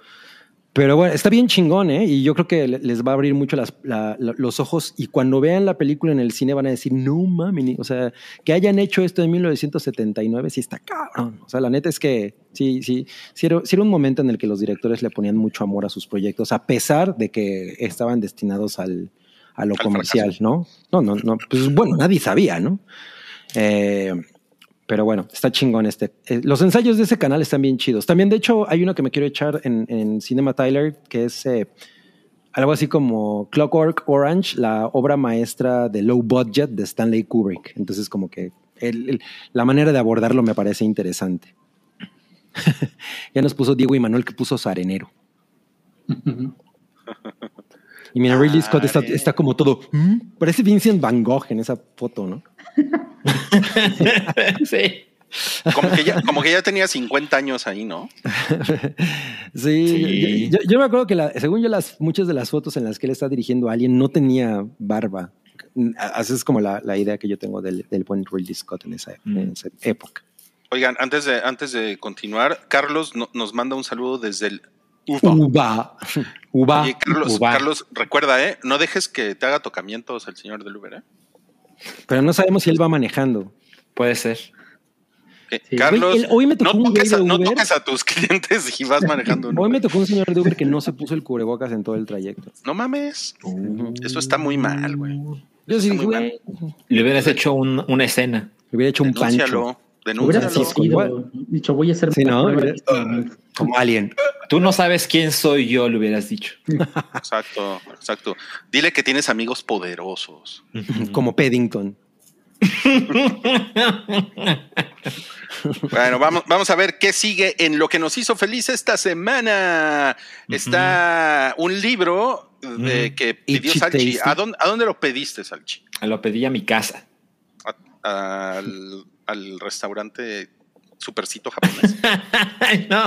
[SPEAKER 3] pero bueno, está bien chingón, ¿eh? Y yo creo que le- les va a abrir mucho las- la- la- los ojos y cuando vean la película en el cine van a decir, no mames, ni- o sea, que hayan hecho esto en 1979 sí está cabrón. O sea, la neta es que sí, sí, sí era, sí era un momento en el que los directores le ponían mucho amor a sus proyectos, a pesar de que estaban destinados al, a lo
[SPEAKER 2] Al
[SPEAKER 3] comercial, ¿no? No, no, no, pues bueno, nadie sabía, ¿no? Eh, pero bueno, está chingón este. Eh, los ensayos de ese canal están bien chidos. También, de hecho, hay uno que me quiero echar en, en Cinema Tyler, que es eh, algo así como Clockwork Orange, la obra maestra de low budget de Stanley Kubrick. Entonces, como que el- la manera de abordarlo me parece interesante. ya nos puso Diego y Manuel que puso Sarenero. Y mira, Ridley Scott está, está como todo. "¿Mm?". Parece Vincent Van Gogh en esa foto, ¿no?
[SPEAKER 4] sí.
[SPEAKER 2] Como que ya, como que ya tenía 50 años ahí, ¿no?
[SPEAKER 3] Sí,
[SPEAKER 4] Sí.
[SPEAKER 3] Yo, yo me acuerdo que la- según yo las muchas de las fotos en las que él está dirigiendo a alguien no tenía barba. Así es como la, la idea que yo tengo del, del buen Ridley Scott en esa, en
[SPEAKER 4] Mm.
[SPEAKER 3] esa época.
[SPEAKER 2] Oigan, antes de, antes de continuar, Carlos no- nos manda un saludo desde el UFA.
[SPEAKER 3] Uva. Uva.
[SPEAKER 2] Oye, Carlos,
[SPEAKER 4] Uva.
[SPEAKER 2] Carlos, recuerda, ¿eh? No dejes que te haga tocamientos el señor del Uber, ¿eh?
[SPEAKER 3] Pero no sabemos si él va manejando.
[SPEAKER 4] Puede ser.
[SPEAKER 5] Sí.
[SPEAKER 2] Carlos,
[SPEAKER 3] Güey, el- hoy me tocó
[SPEAKER 2] no, toques a,
[SPEAKER 3] de
[SPEAKER 2] no
[SPEAKER 3] Uber.
[SPEAKER 2] toques a tus clientes y vas manejando un
[SPEAKER 3] Hoy me tocó un señor de Uber que no se puso el cubrebocas en todo el trayecto.
[SPEAKER 2] No mames. Eso está muy mal, güey.
[SPEAKER 3] Yo sí güey,
[SPEAKER 4] Le hubieras hecho un- una escena.
[SPEAKER 3] le hubiera hecho un pancho.
[SPEAKER 5] Hubiera dicho, voy a hacer
[SPEAKER 3] Sí, ¿no? Como alien.
[SPEAKER 4] Tú no sabes quién soy yo, le hubieras dicho.
[SPEAKER 2] Exacto, exacto. Dile que tienes amigos poderosos.
[SPEAKER 3] Como Paddington.
[SPEAKER 2] Bueno, vamos, vamos a ver qué sigue en lo que nos hizo feliz esta semana. Está un libro de
[SPEAKER 4] Ujú.
[SPEAKER 2] que pidió
[SPEAKER 3] Itchy
[SPEAKER 2] Salchi. ¿A dónde, ¿A dónde lo pediste, Salchi?
[SPEAKER 4] Lo pedí a mi casa.
[SPEAKER 2] A- al, al restaurante supercito japonés.
[SPEAKER 4] no.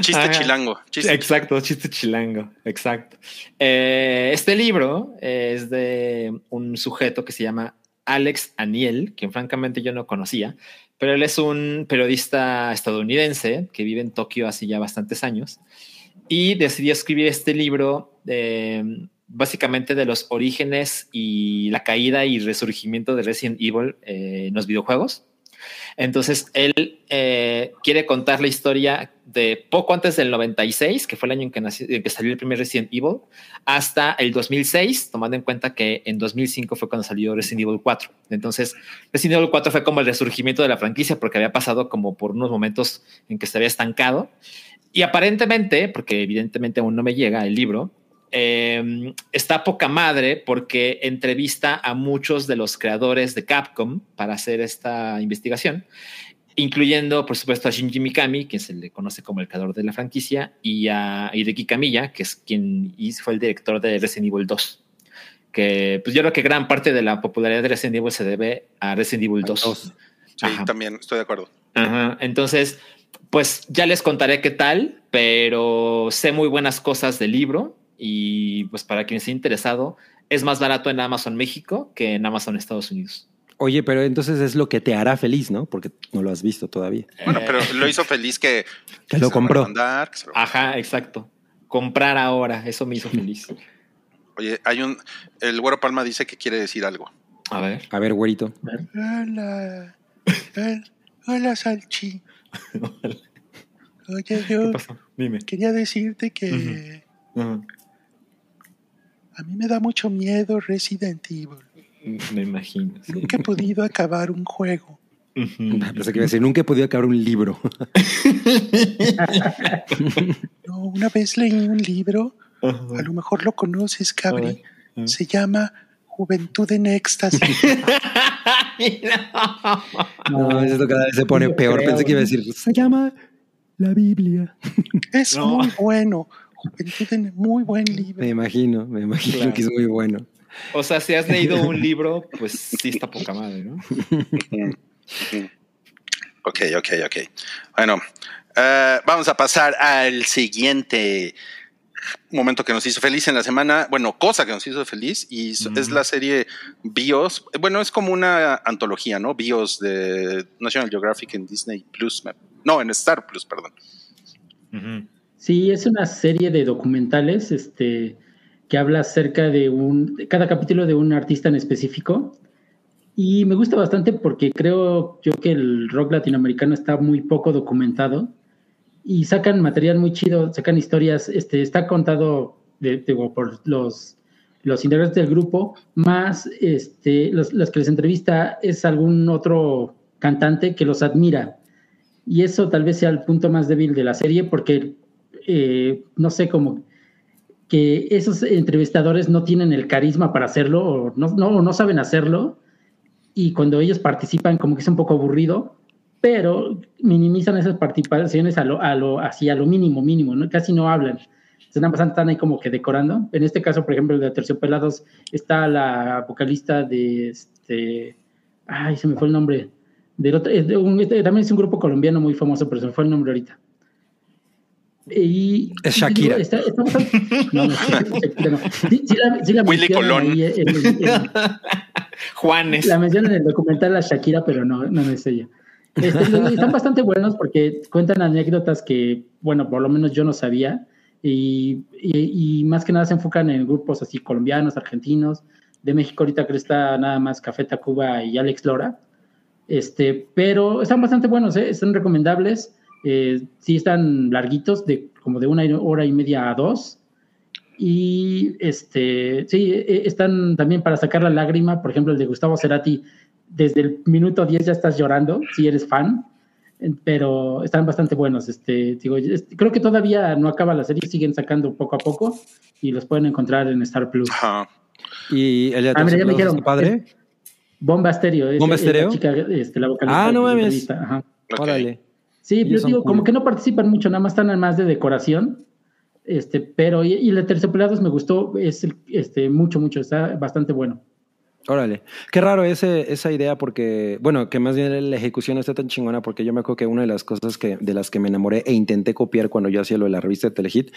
[SPEAKER 2] Chiste
[SPEAKER 4] Ajá.
[SPEAKER 2] chilango. Chiste
[SPEAKER 4] Exacto, chiste chilango, exacto. Eh, este libro es de un sujeto que se llama Alex Aniel, quien francamente yo no conocía, pero él es un periodista estadounidense que vive en Tokio hace ya bastantes años y decidió escribir este libro eh, básicamente de los orígenes y la caída y resurgimiento de Resident Evil eh, en los videojuegos. Entonces, él eh, quiere contar la historia de poco antes del 96, que fue el año en que, nació- en que salió el primer Resident Evil, hasta el 2006, tomando en cuenta que en 2005 fue cuando salió Resident Evil 4. Entonces, Resident Evil 4 fue como el resurgimiento de la franquicia porque había pasado como por unos momentos en que se había estancado. Y aparentemente, porque evidentemente aún no me llega el libro, eh, está poca madre porque entrevista a muchos de los creadores de Capcom para hacer esta investigación, incluyendo, por supuesto, a Shinji Mikami, que se le conoce como el creador de la franquicia, y a Hideki Kamiya, que es quien fue el director de Resident Evil 2. Que pues yo creo que gran parte de la popularidad de Resident Evil se debe a Resident Evil 2.
[SPEAKER 3] Dos.
[SPEAKER 2] Sí,
[SPEAKER 4] Ajá.
[SPEAKER 2] también estoy de acuerdo.
[SPEAKER 4] Ajá. Entonces, pues ya les contaré qué tal, pero sé muy buenas cosas del libro y pues para quien esté interesado, es más barato en Amazon México que en Amazon Estados Unidos.
[SPEAKER 3] Oye, pero entonces es lo que te hará feliz, ¿no? Porque no lo has visto todavía.
[SPEAKER 2] Bueno,
[SPEAKER 4] Eh,
[SPEAKER 2] pero lo hizo feliz que,
[SPEAKER 3] Que lo compró.
[SPEAKER 2] mandar, que lo-
[SPEAKER 4] Ajá, exacto. Comprar ahora, eso me hizo feliz.
[SPEAKER 2] Oye, hay un. El Güero Palma dice que quiere decir algo.
[SPEAKER 4] A ver.
[SPEAKER 3] A ver, güerito.
[SPEAKER 2] Hola. Hola, Salchi. Oye,
[SPEAKER 4] ¿Qué
[SPEAKER 2] yo
[SPEAKER 4] pasó? Dime.
[SPEAKER 2] quería decirte que. A mí me da mucho miedo Resident Evil.
[SPEAKER 4] Me imagino. sí.
[SPEAKER 2] Nunca he podido acabar un juego.
[SPEAKER 4] Ujú.
[SPEAKER 3] Pensé que iba a decir, nunca he podido acabar un libro.
[SPEAKER 2] No, una vez leí un libro, a lo mejor lo conoces, Cabri. Se llama Juventud en Éxtasis.
[SPEAKER 4] No.
[SPEAKER 3] No, eso cada vez se pone
[SPEAKER 5] No
[SPEAKER 3] peor.
[SPEAKER 5] creo,
[SPEAKER 3] Pensé que iba a decir, se llama la Biblia.
[SPEAKER 2] Es
[SPEAKER 4] No.
[SPEAKER 2] muy bueno. Muy buen libro.
[SPEAKER 3] Me imagino, me imagino
[SPEAKER 4] Claro.
[SPEAKER 3] que es muy bueno.
[SPEAKER 4] O sea, si has leído un libro, pues sí está poca madre, ¿no?
[SPEAKER 2] Ok, ok, ok. Bueno, eh, vamos a pasar al siguiente momento que nos hizo feliz en la semana. Bueno, cosa que nos hizo feliz y es- la serie Bios. Bueno, es como una antología, ¿no? Bios de National Geographic en Disney Plus. No, en Star Plus, perdón.
[SPEAKER 5] Sí, es una serie de documentales este, que habla acerca de un, de cada capítulo de un artista en específico. Y me gusta bastante porque creo yo que el rock latinoamericano está muy poco documentado y sacan material muy chido, sacan historias, este, está contado de- digo, por los, los integrantes del grupo, más este, los, los que les entrevista es algún otro cantante que los admira. Y eso tal vez sea el punto más débil de la serie porque, eh, no sé, como que esos entrevistadores no tienen el carisma para hacerlo o no, no, no saben hacerlo y cuando ellos participan como que es un poco aburrido, pero minimizan esas participaciones a lo, a lo, así a lo mínimo, mínimo, casi no hablan. Se están, ahí como que decorando. En este caso, por ejemplo, de Terciopelados está la vocalista de este. Ay, se me fue el nombre. Del otro, es de un- este también es un grupo colombiano muy famoso, pero se me fue el nombre ahorita. Y,
[SPEAKER 3] Es Shakira.
[SPEAKER 5] está- está bastante- no, no, Shakira no. Sí, sí la, sí la
[SPEAKER 2] Willy Colón.
[SPEAKER 5] en- en- en-
[SPEAKER 4] Juanes.
[SPEAKER 5] la mencionan en el documental a Shakira, pero no, no es ella. Este, están bastante buenos porque cuentan anécdotas que, bueno, por lo menos yo no sabía. Y, y- y más que nada se enfocan en grupos así colombianos, argentinos. De México ahorita creo que está nada más Café Tacuba y Alex Lora. Este, pero están bastante buenos, ¿eh? están recomendables. Eh, sí están larguitos, de como de una hora y media a dos. Y este, sí, eh, están también para sacar la lágrima, por ejemplo, el de Gustavo Cerati, desde el minuto 10 ya estás llorando, si eres fan, eh, pero están bastante buenos. Este, digo, es- creo que todavía no acaba la serie, siguen sacando poco a poco y los pueden encontrar en Star Plus.
[SPEAKER 2] Ajá.
[SPEAKER 3] Y el de
[SPEAKER 5] Ah, mira, ya me dijeron.
[SPEAKER 3] padre.
[SPEAKER 5] Bomba Estéreo. es-
[SPEAKER 3] ¿Bomba
[SPEAKER 5] es la
[SPEAKER 3] Estéreo?
[SPEAKER 5] chica, este, la vocalista
[SPEAKER 3] Ah, no mames.
[SPEAKER 5] entrevista, ajá. Sí,
[SPEAKER 3] son
[SPEAKER 5] digo,
[SPEAKER 3] cool.
[SPEAKER 5] como que no participan mucho, nada más están más de decoración. Este, pero y, y el de Terciopelados me gustó, es este, mucho, mucho, está bastante bueno.
[SPEAKER 3] Órale. Qué raro ese, esa idea porque, bueno, que más bien la ejecución no está tan chingona porque yo me acuerdo que una de las cosas que, de las que me enamoré e intenté copiar cuando yo hacía lo de la revista de Telehit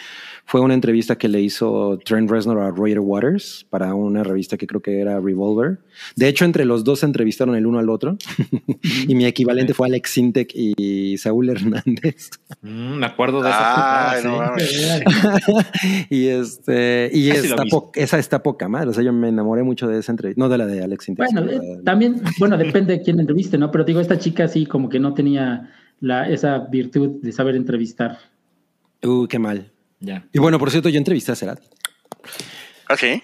[SPEAKER 3] fue una entrevista que le hizo Trent Reznor a Roger Waters para una revista que creo que era Revolver. De hecho, entre los dos se entrevistaron el uno al otro y mi equivalente fue Alex Sintek y Saúl Hernández.
[SPEAKER 4] Mm, me acuerdo de esa.
[SPEAKER 2] Ah, no mames.
[SPEAKER 3] y este y está po- esa está poca madre. O sea, yo me enamoré mucho de esa entrevista. No de la de Alex Sintek.
[SPEAKER 5] Bueno, eh, también, bueno, depende de quién entreviste, ¿no? Pero digo, esta chica sí como que no tenía la, esa virtud de saber entrevistar.
[SPEAKER 3] Uh, qué mal.
[SPEAKER 4] Ya.
[SPEAKER 3] Y bueno, por cierto, yo entrevisté a Cerati.
[SPEAKER 2] Ok.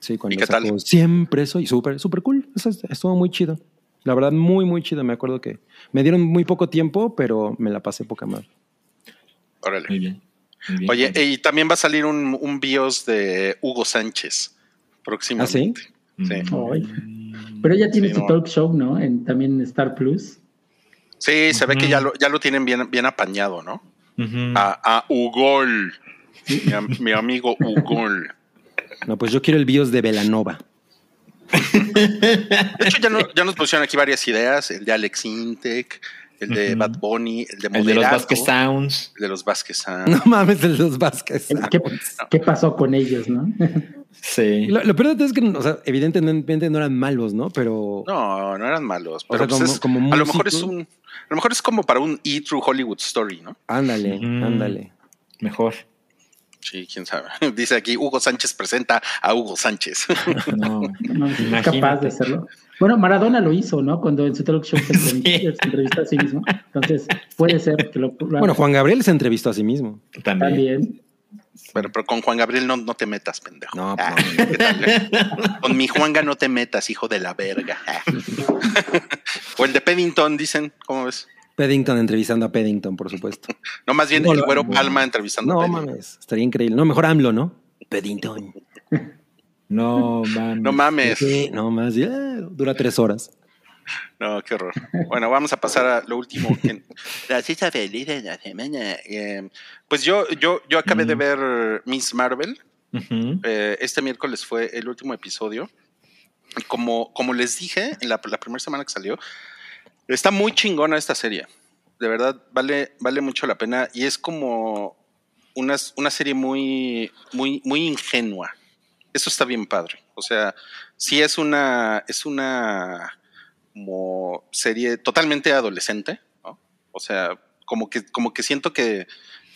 [SPEAKER 3] Sí, cuando
[SPEAKER 2] ¿Y qué tal?
[SPEAKER 3] Siempre soy súper, súper cool. Eso es- estuvo muy chido. La verdad, muy, muy chido. Me acuerdo que me dieron muy poco tiempo, pero me la pasé poca madre.
[SPEAKER 2] Órale.
[SPEAKER 4] Muy bien. muy bien.
[SPEAKER 2] Oye, y también va a salir un, un bios de Hugo Sánchez próximamente.
[SPEAKER 4] Mm.
[SPEAKER 2] sí.
[SPEAKER 5] Ay. Pero ella tiene
[SPEAKER 2] Sí,
[SPEAKER 5] su
[SPEAKER 2] no.
[SPEAKER 5] talk show, ¿no? En, también en Star Plus.
[SPEAKER 2] Sí, se ve que ya lo, ya lo tienen bien, bien apañado, ¿no? A, a Ugol. Mi, am- mi amigo Ugol.
[SPEAKER 3] No, pues yo quiero el bios de Velanova.
[SPEAKER 2] De hecho, ya, no- ya nos pusieron aquí varias ideas: el de Alex Intec, el de. Bad Bunny, el de
[SPEAKER 4] el de los Vasquez Sounds.
[SPEAKER 2] el de los Vázquez Sanz.
[SPEAKER 3] No mames, el de los Vázquez.
[SPEAKER 5] ¿Qué, qué pasó con ellos, no?
[SPEAKER 4] Sí.
[SPEAKER 3] Lo, lo peor de todo es que, o sea, evidentemente no eran malos, ¿no? Pero
[SPEAKER 2] No, no eran malos.
[SPEAKER 3] O
[SPEAKER 2] Pero
[SPEAKER 3] sea,
[SPEAKER 2] pues
[SPEAKER 3] como-
[SPEAKER 2] es-
[SPEAKER 3] como
[SPEAKER 2] a lo mejor es un. A lo mejor es como para un E True Hollywood Story, ¿no?
[SPEAKER 3] ándale, ándale.
[SPEAKER 4] Mejor.
[SPEAKER 2] Sí, quién sabe. Dice aquí Hugo Sánchez presenta a Hugo Sánchez.
[SPEAKER 4] No.
[SPEAKER 5] No, es capaz de hacerlo. Bueno, Maradona lo hizo, ¿no? Cuando en su talk show se entrevistó, se entrevistó a sí mismo. Entonces, puede ser que lo,
[SPEAKER 3] Bueno, Juan Gabriel se entrevistó a sí mismo.
[SPEAKER 4] También.
[SPEAKER 5] también.
[SPEAKER 2] pero, pero con Juan Gabriel no, no te metas, pendejo.
[SPEAKER 3] No, pues
[SPEAKER 2] Ah,
[SPEAKER 3] no,
[SPEAKER 2] ¿qué tal, eh? Con mi Juanga no te metas, hijo de la verga. o el de Peddington, dicen, ¿cómo ves?
[SPEAKER 3] Peddington entrevistando a Peddington, por supuesto.
[SPEAKER 2] No, más bien
[SPEAKER 3] No,
[SPEAKER 2] el güero
[SPEAKER 3] no.
[SPEAKER 2] Palma entrevistando a
[SPEAKER 3] No
[SPEAKER 2] Peddington.
[SPEAKER 3] mames, estaría increíble. No, mejor AMLO, ¿no? Peddington.
[SPEAKER 4] No, man.
[SPEAKER 2] No mames.
[SPEAKER 3] Sí, no más, ya, dura tres horas.
[SPEAKER 2] No, qué horror. Bueno, vamos a pasar a lo último. la cita feliz de la semana. Eh, pues yo, yo, yo acabé de ver Miss Marvel. Eh, este miércoles fue el último episodio. Y como, como les dije en la, la primera semana que salió, está muy chingona esta serie. De verdad, vale, vale mucho la pena. Y es como una, una serie muy, muy, muy ingenua. Eso está bien padre. O sea, sí es una, es una como serie totalmente adolescente, ¿no? O sea, como que, como que siento que,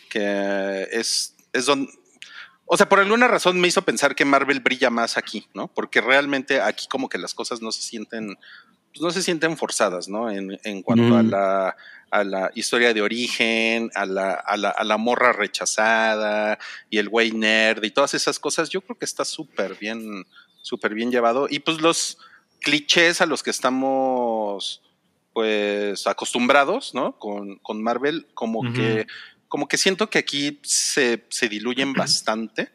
[SPEAKER 2] que es, es donde, o sea, por alguna razón me hizo pensar que Marvel brilla más aquí, ¿no? Porque realmente aquí como que las cosas no se sienten, pues no se sienten forzadas, ¿no? En, en cuanto a la a la historia de origen, a la, a la, a la morra rechazada y el güey nerd y todas esas cosas, yo creo que está súper bien, súper bien llevado. Y pues los clichés a los que estamos pues acostumbrados, ¿no? Con, con Marvel, como que como que siento que aquí se, se diluyen bastante.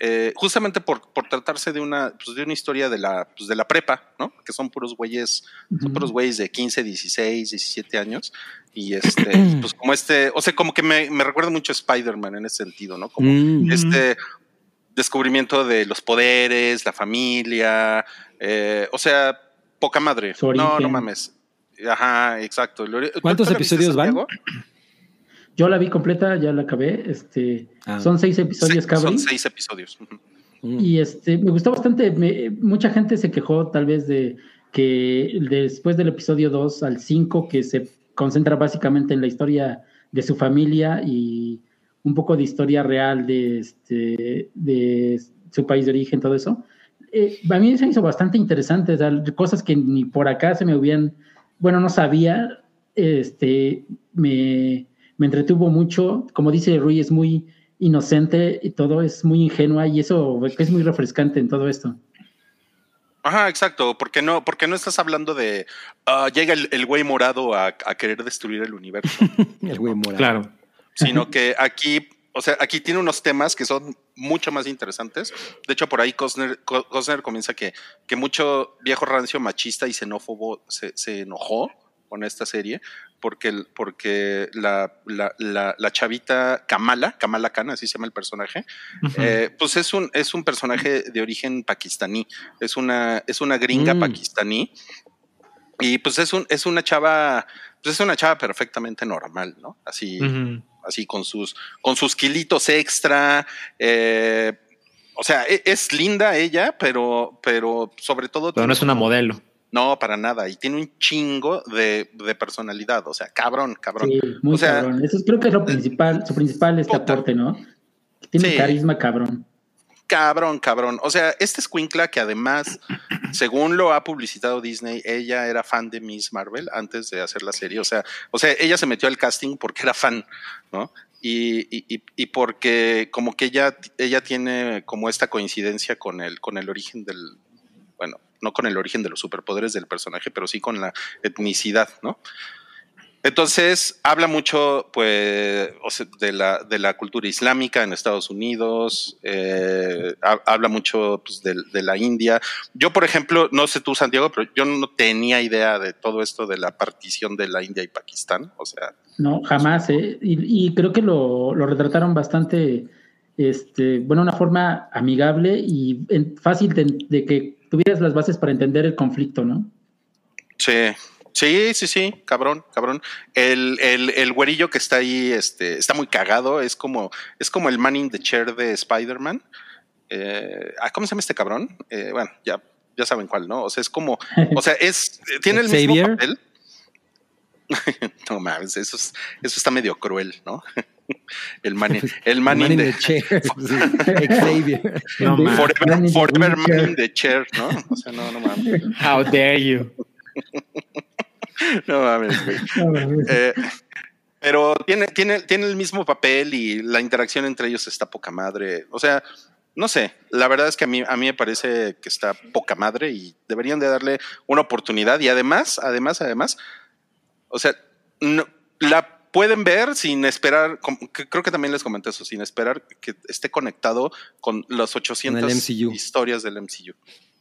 [SPEAKER 2] Eh, justamente por, por tratarse de una, pues de una historia de la, pues de la prepa, ¿no? Que son puros güeyes, son
[SPEAKER 5] Ujú.
[SPEAKER 2] puros güeyes de 15, 16, 17 años. Y este, pues como este, o sea, como que me, me recuerda mucho a Spider-Man en ese sentido, ¿no? Como
[SPEAKER 3] Mm.
[SPEAKER 2] este descubrimiento de los poderes, la familia, eh, o sea, poca madre. No, no mames. Ajá, exacto. ¿Tú- tú
[SPEAKER 3] ¿Cuántos episodios van?
[SPEAKER 5] Yo la vi completa, ya la acabé. Este,
[SPEAKER 3] Ah.
[SPEAKER 5] Son seis episodios cada
[SPEAKER 2] son seis episodios.
[SPEAKER 3] Mm.
[SPEAKER 5] Y este, me gustó bastante. me- mucha gente se quejó tal vez de que después del episodio 2 al 5, que se concentra básicamente en la historia de su familia y un poco de historia real de, este, de su país de origen, todo eso. eh, a mí se me hizo bastante interesante, o sea, cosas que ni por acá se me hubieran, bueno, no sabía, este, me, me entretuvo mucho. Como dice Rui, es muy inocente y todo es muy ingenua y eso es muy refrescante en todo esto.
[SPEAKER 2] Ajá, exacto. porque no, porque no estás hablando de ah, llega el, el, güey morado a, a, querer destruir el universo?
[SPEAKER 3] el güey morado.
[SPEAKER 4] Claro.
[SPEAKER 2] Sino que aquí, o sea, aquí tiene unos temas que son mucho más interesantes. De hecho, por ahí Cosner, Cosner comienza que, que mucho viejo rancio machista y xenófobo se, se enojó con esta serie porque, porque la, la, la, la, chavita Kamala, Kamala Khan, así se llama el personaje, uh -huh. eh, pues es un, es un personaje de origen pakistaní, es una, es una gringa mm. pakistaní y pues es, un, es una chava, pues es una chava perfectamente normal, ¿no? Así, uh -huh. así con sus, con sus kilitos extra, eh, o sea, es, es, linda ella, pero, pero sobre todo...
[SPEAKER 4] Pero no es una modelo.
[SPEAKER 2] No, para nada. Y tiene un chingo de, de personalidad. O sea, cabrón, cabrón.
[SPEAKER 5] Sí, muy
[SPEAKER 2] o sea,
[SPEAKER 5] cabrón. Eso creo que es lo principal, su principal este puta. aporte, ¿no? Tiene sí. carisma cabrón.
[SPEAKER 2] Cabrón, cabrón. O sea, este Squinkla que además, según lo ha publicitado Disney, ella era fan de Miss Marvel antes de hacer la serie. O sea, o sea, ella se metió al casting porque era fan, ¿no? Y, y, y, porque como que ella, ella tiene como esta coincidencia con el, con el origen del, bueno, no con el origen de los superpoderes del personaje, pero sí con la etnicidad, ¿no? Entonces, habla mucho, pues, de la, de la cultura islámica en Estados Unidos, eh, habla mucho pues, de, la India. Yo, por ejemplo, no sé tú, Santiago, pero yo no tenía idea de todo esto de la partición de la India y Pakistán, o sea...
[SPEAKER 5] No, jamás, ¿eh? Y, creo que lo, lo, retrataron bastante, este, bueno, una forma amigable y fácil de que tuvieras las bases para entender el conflicto, ¿no?
[SPEAKER 2] Sí, sí, sí, sí, cabrón, cabrón. El, el, el güerillo que está ahí, este, está muy cagado, es como, es como el man in the chair de Spider-Man. Eh, ¿Cómo se llama este cabrón? Eh, bueno, ya, ya saben cuál, ¿no? O sea, es como, o sea, es, tiene el mismo papel. no mames, eso, es, eso está medio cruel, ¿no? El man, el man,
[SPEAKER 3] man in,
[SPEAKER 2] the,
[SPEAKER 3] the chair. Xavier.
[SPEAKER 2] No, forever, forever man in the chair, ¿no? O sea, no, no mames.
[SPEAKER 4] How dare you.
[SPEAKER 2] no mames, güey. No, mames. Eh, pero tiene, tiene, tiene el mismo papel y la interacción entre ellos está poca madre. O sea, no sé, la verdad es que a mí, a mí me parece que está poca madre y deberían de darle una oportunidad. Y además, además, además, o sea, no, la pueden ver sin esperar, creo que también les comenté eso, sin esperar que esté conectado con las 800 historias del MCU.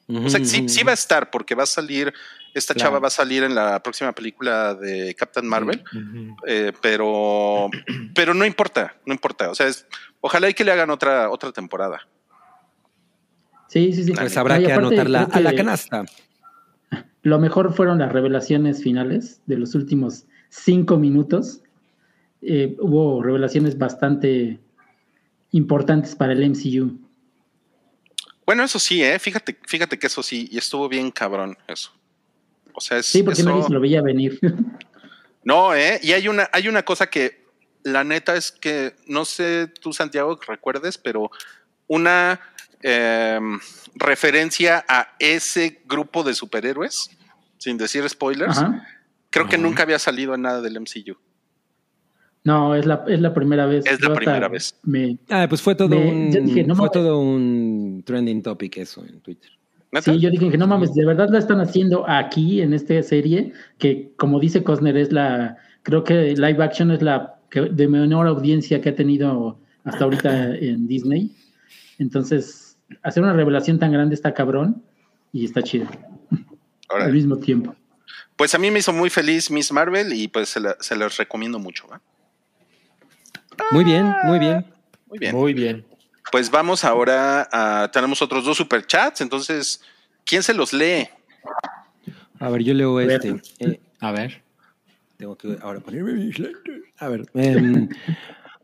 [SPEAKER 2] Uh -huh, o sea, sí, sí, va a estar porque va a salir, esta claro. chava va a salir en la próxima película de Captain Marvel, uh -huh. eh, pero, pero no importa, no importa. O sea, es, ojalá y que le hagan otra, otra temporada.
[SPEAKER 5] Sí, sí, sí.
[SPEAKER 3] Pues habrá que anotarla a la canasta.
[SPEAKER 5] Lo mejor fueron las revelaciones finales de los últimos cinco minutos eh, hubo revelaciones bastante importantes para el MCU.
[SPEAKER 2] Bueno, eso sí, ¿eh? Fíjate, fíjate que eso sí, y estuvo bien cabrón eso. O sea, es,
[SPEAKER 5] sí, porque
[SPEAKER 2] eso...
[SPEAKER 5] nadie se lo veía venir.
[SPEAKER 2] no, ¿eh? Y hay una, hay una cosa que la neta es que, no sé tú, Santiago, recuerdes, pero una eh, referencia a ese grupo de superhéroes, sin decir spoilers, Ajá. creo Ajá. que nunca había salido en nada del MCU.
[SPEAKER 5] No, es la, es la primera vez.
[SPEAKER 2] Es la primera vez.
[SPEAKER 5] Me,
[SPEAKER 3] ah, pues fue todo me, un dije, no fue todo un trending topic eso en Twitter.
[SPEAKER 5] Sí, yo dije que no mames, de verdad la están haciendo aquí en esta serie, que como dice Cosner, es la, creo que live action es la que, de menor audiencia que ha tenido hasta ahorita en Disney. Entonces, hacer una revelación tan grande está cabrón y está chido. Al mismo tiempo.
[SPEAKER 2] Pues a mí me hizo muy feliz Miss Marvel y pues se, la, se los recomiendo mucho. ¿eh?
[SPEAKER 3] Muy bien, muy bien.
[SPEAKER 2] Muy bien.
[SPEAKER 4] Muy bien.
[SPEAKER 2] Pues vamos ahora a. Tenemos otros dos superchats. Entonces, ¿quién se los lee?
[SPEAKER 3] A ver, yo leo este.
[SPEAKER 4] Eh, a ver.
[SPEAKER 3] Tengo que ahora ponerme mis lentes. A ver. Eh,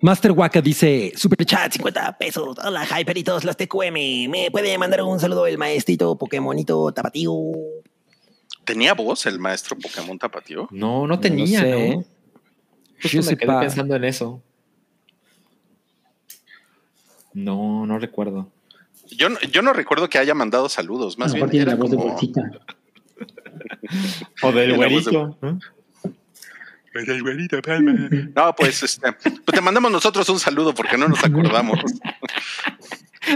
[SPEAKER 3] Master Waka dice: Superchat, 50 pesos. Hola, hyperitos, las TQM. ¿Me puede mandar un saludo el maestrito Pokémonito Tapatío?
[SPEAKER 2] ¿Tenía voz el maestro Pokémon Tapatío?
[SPEAKER 4] No, no tenía, no. Sé. ¿no? Justo yo me quedé pensando en eso. No, no recuerdo.
[SPEAKER 2] Yo, yo no recuerdo que haya mandado saludos, más bien.
[SPEAKER 5] Tiene la voz como... de bolsita.
[SPEAKER 4] o del güerito. ¿no?
[SPEAKER 2] No, pues, este, pues te mandamos nosotros un saludo porque no nos acordamos.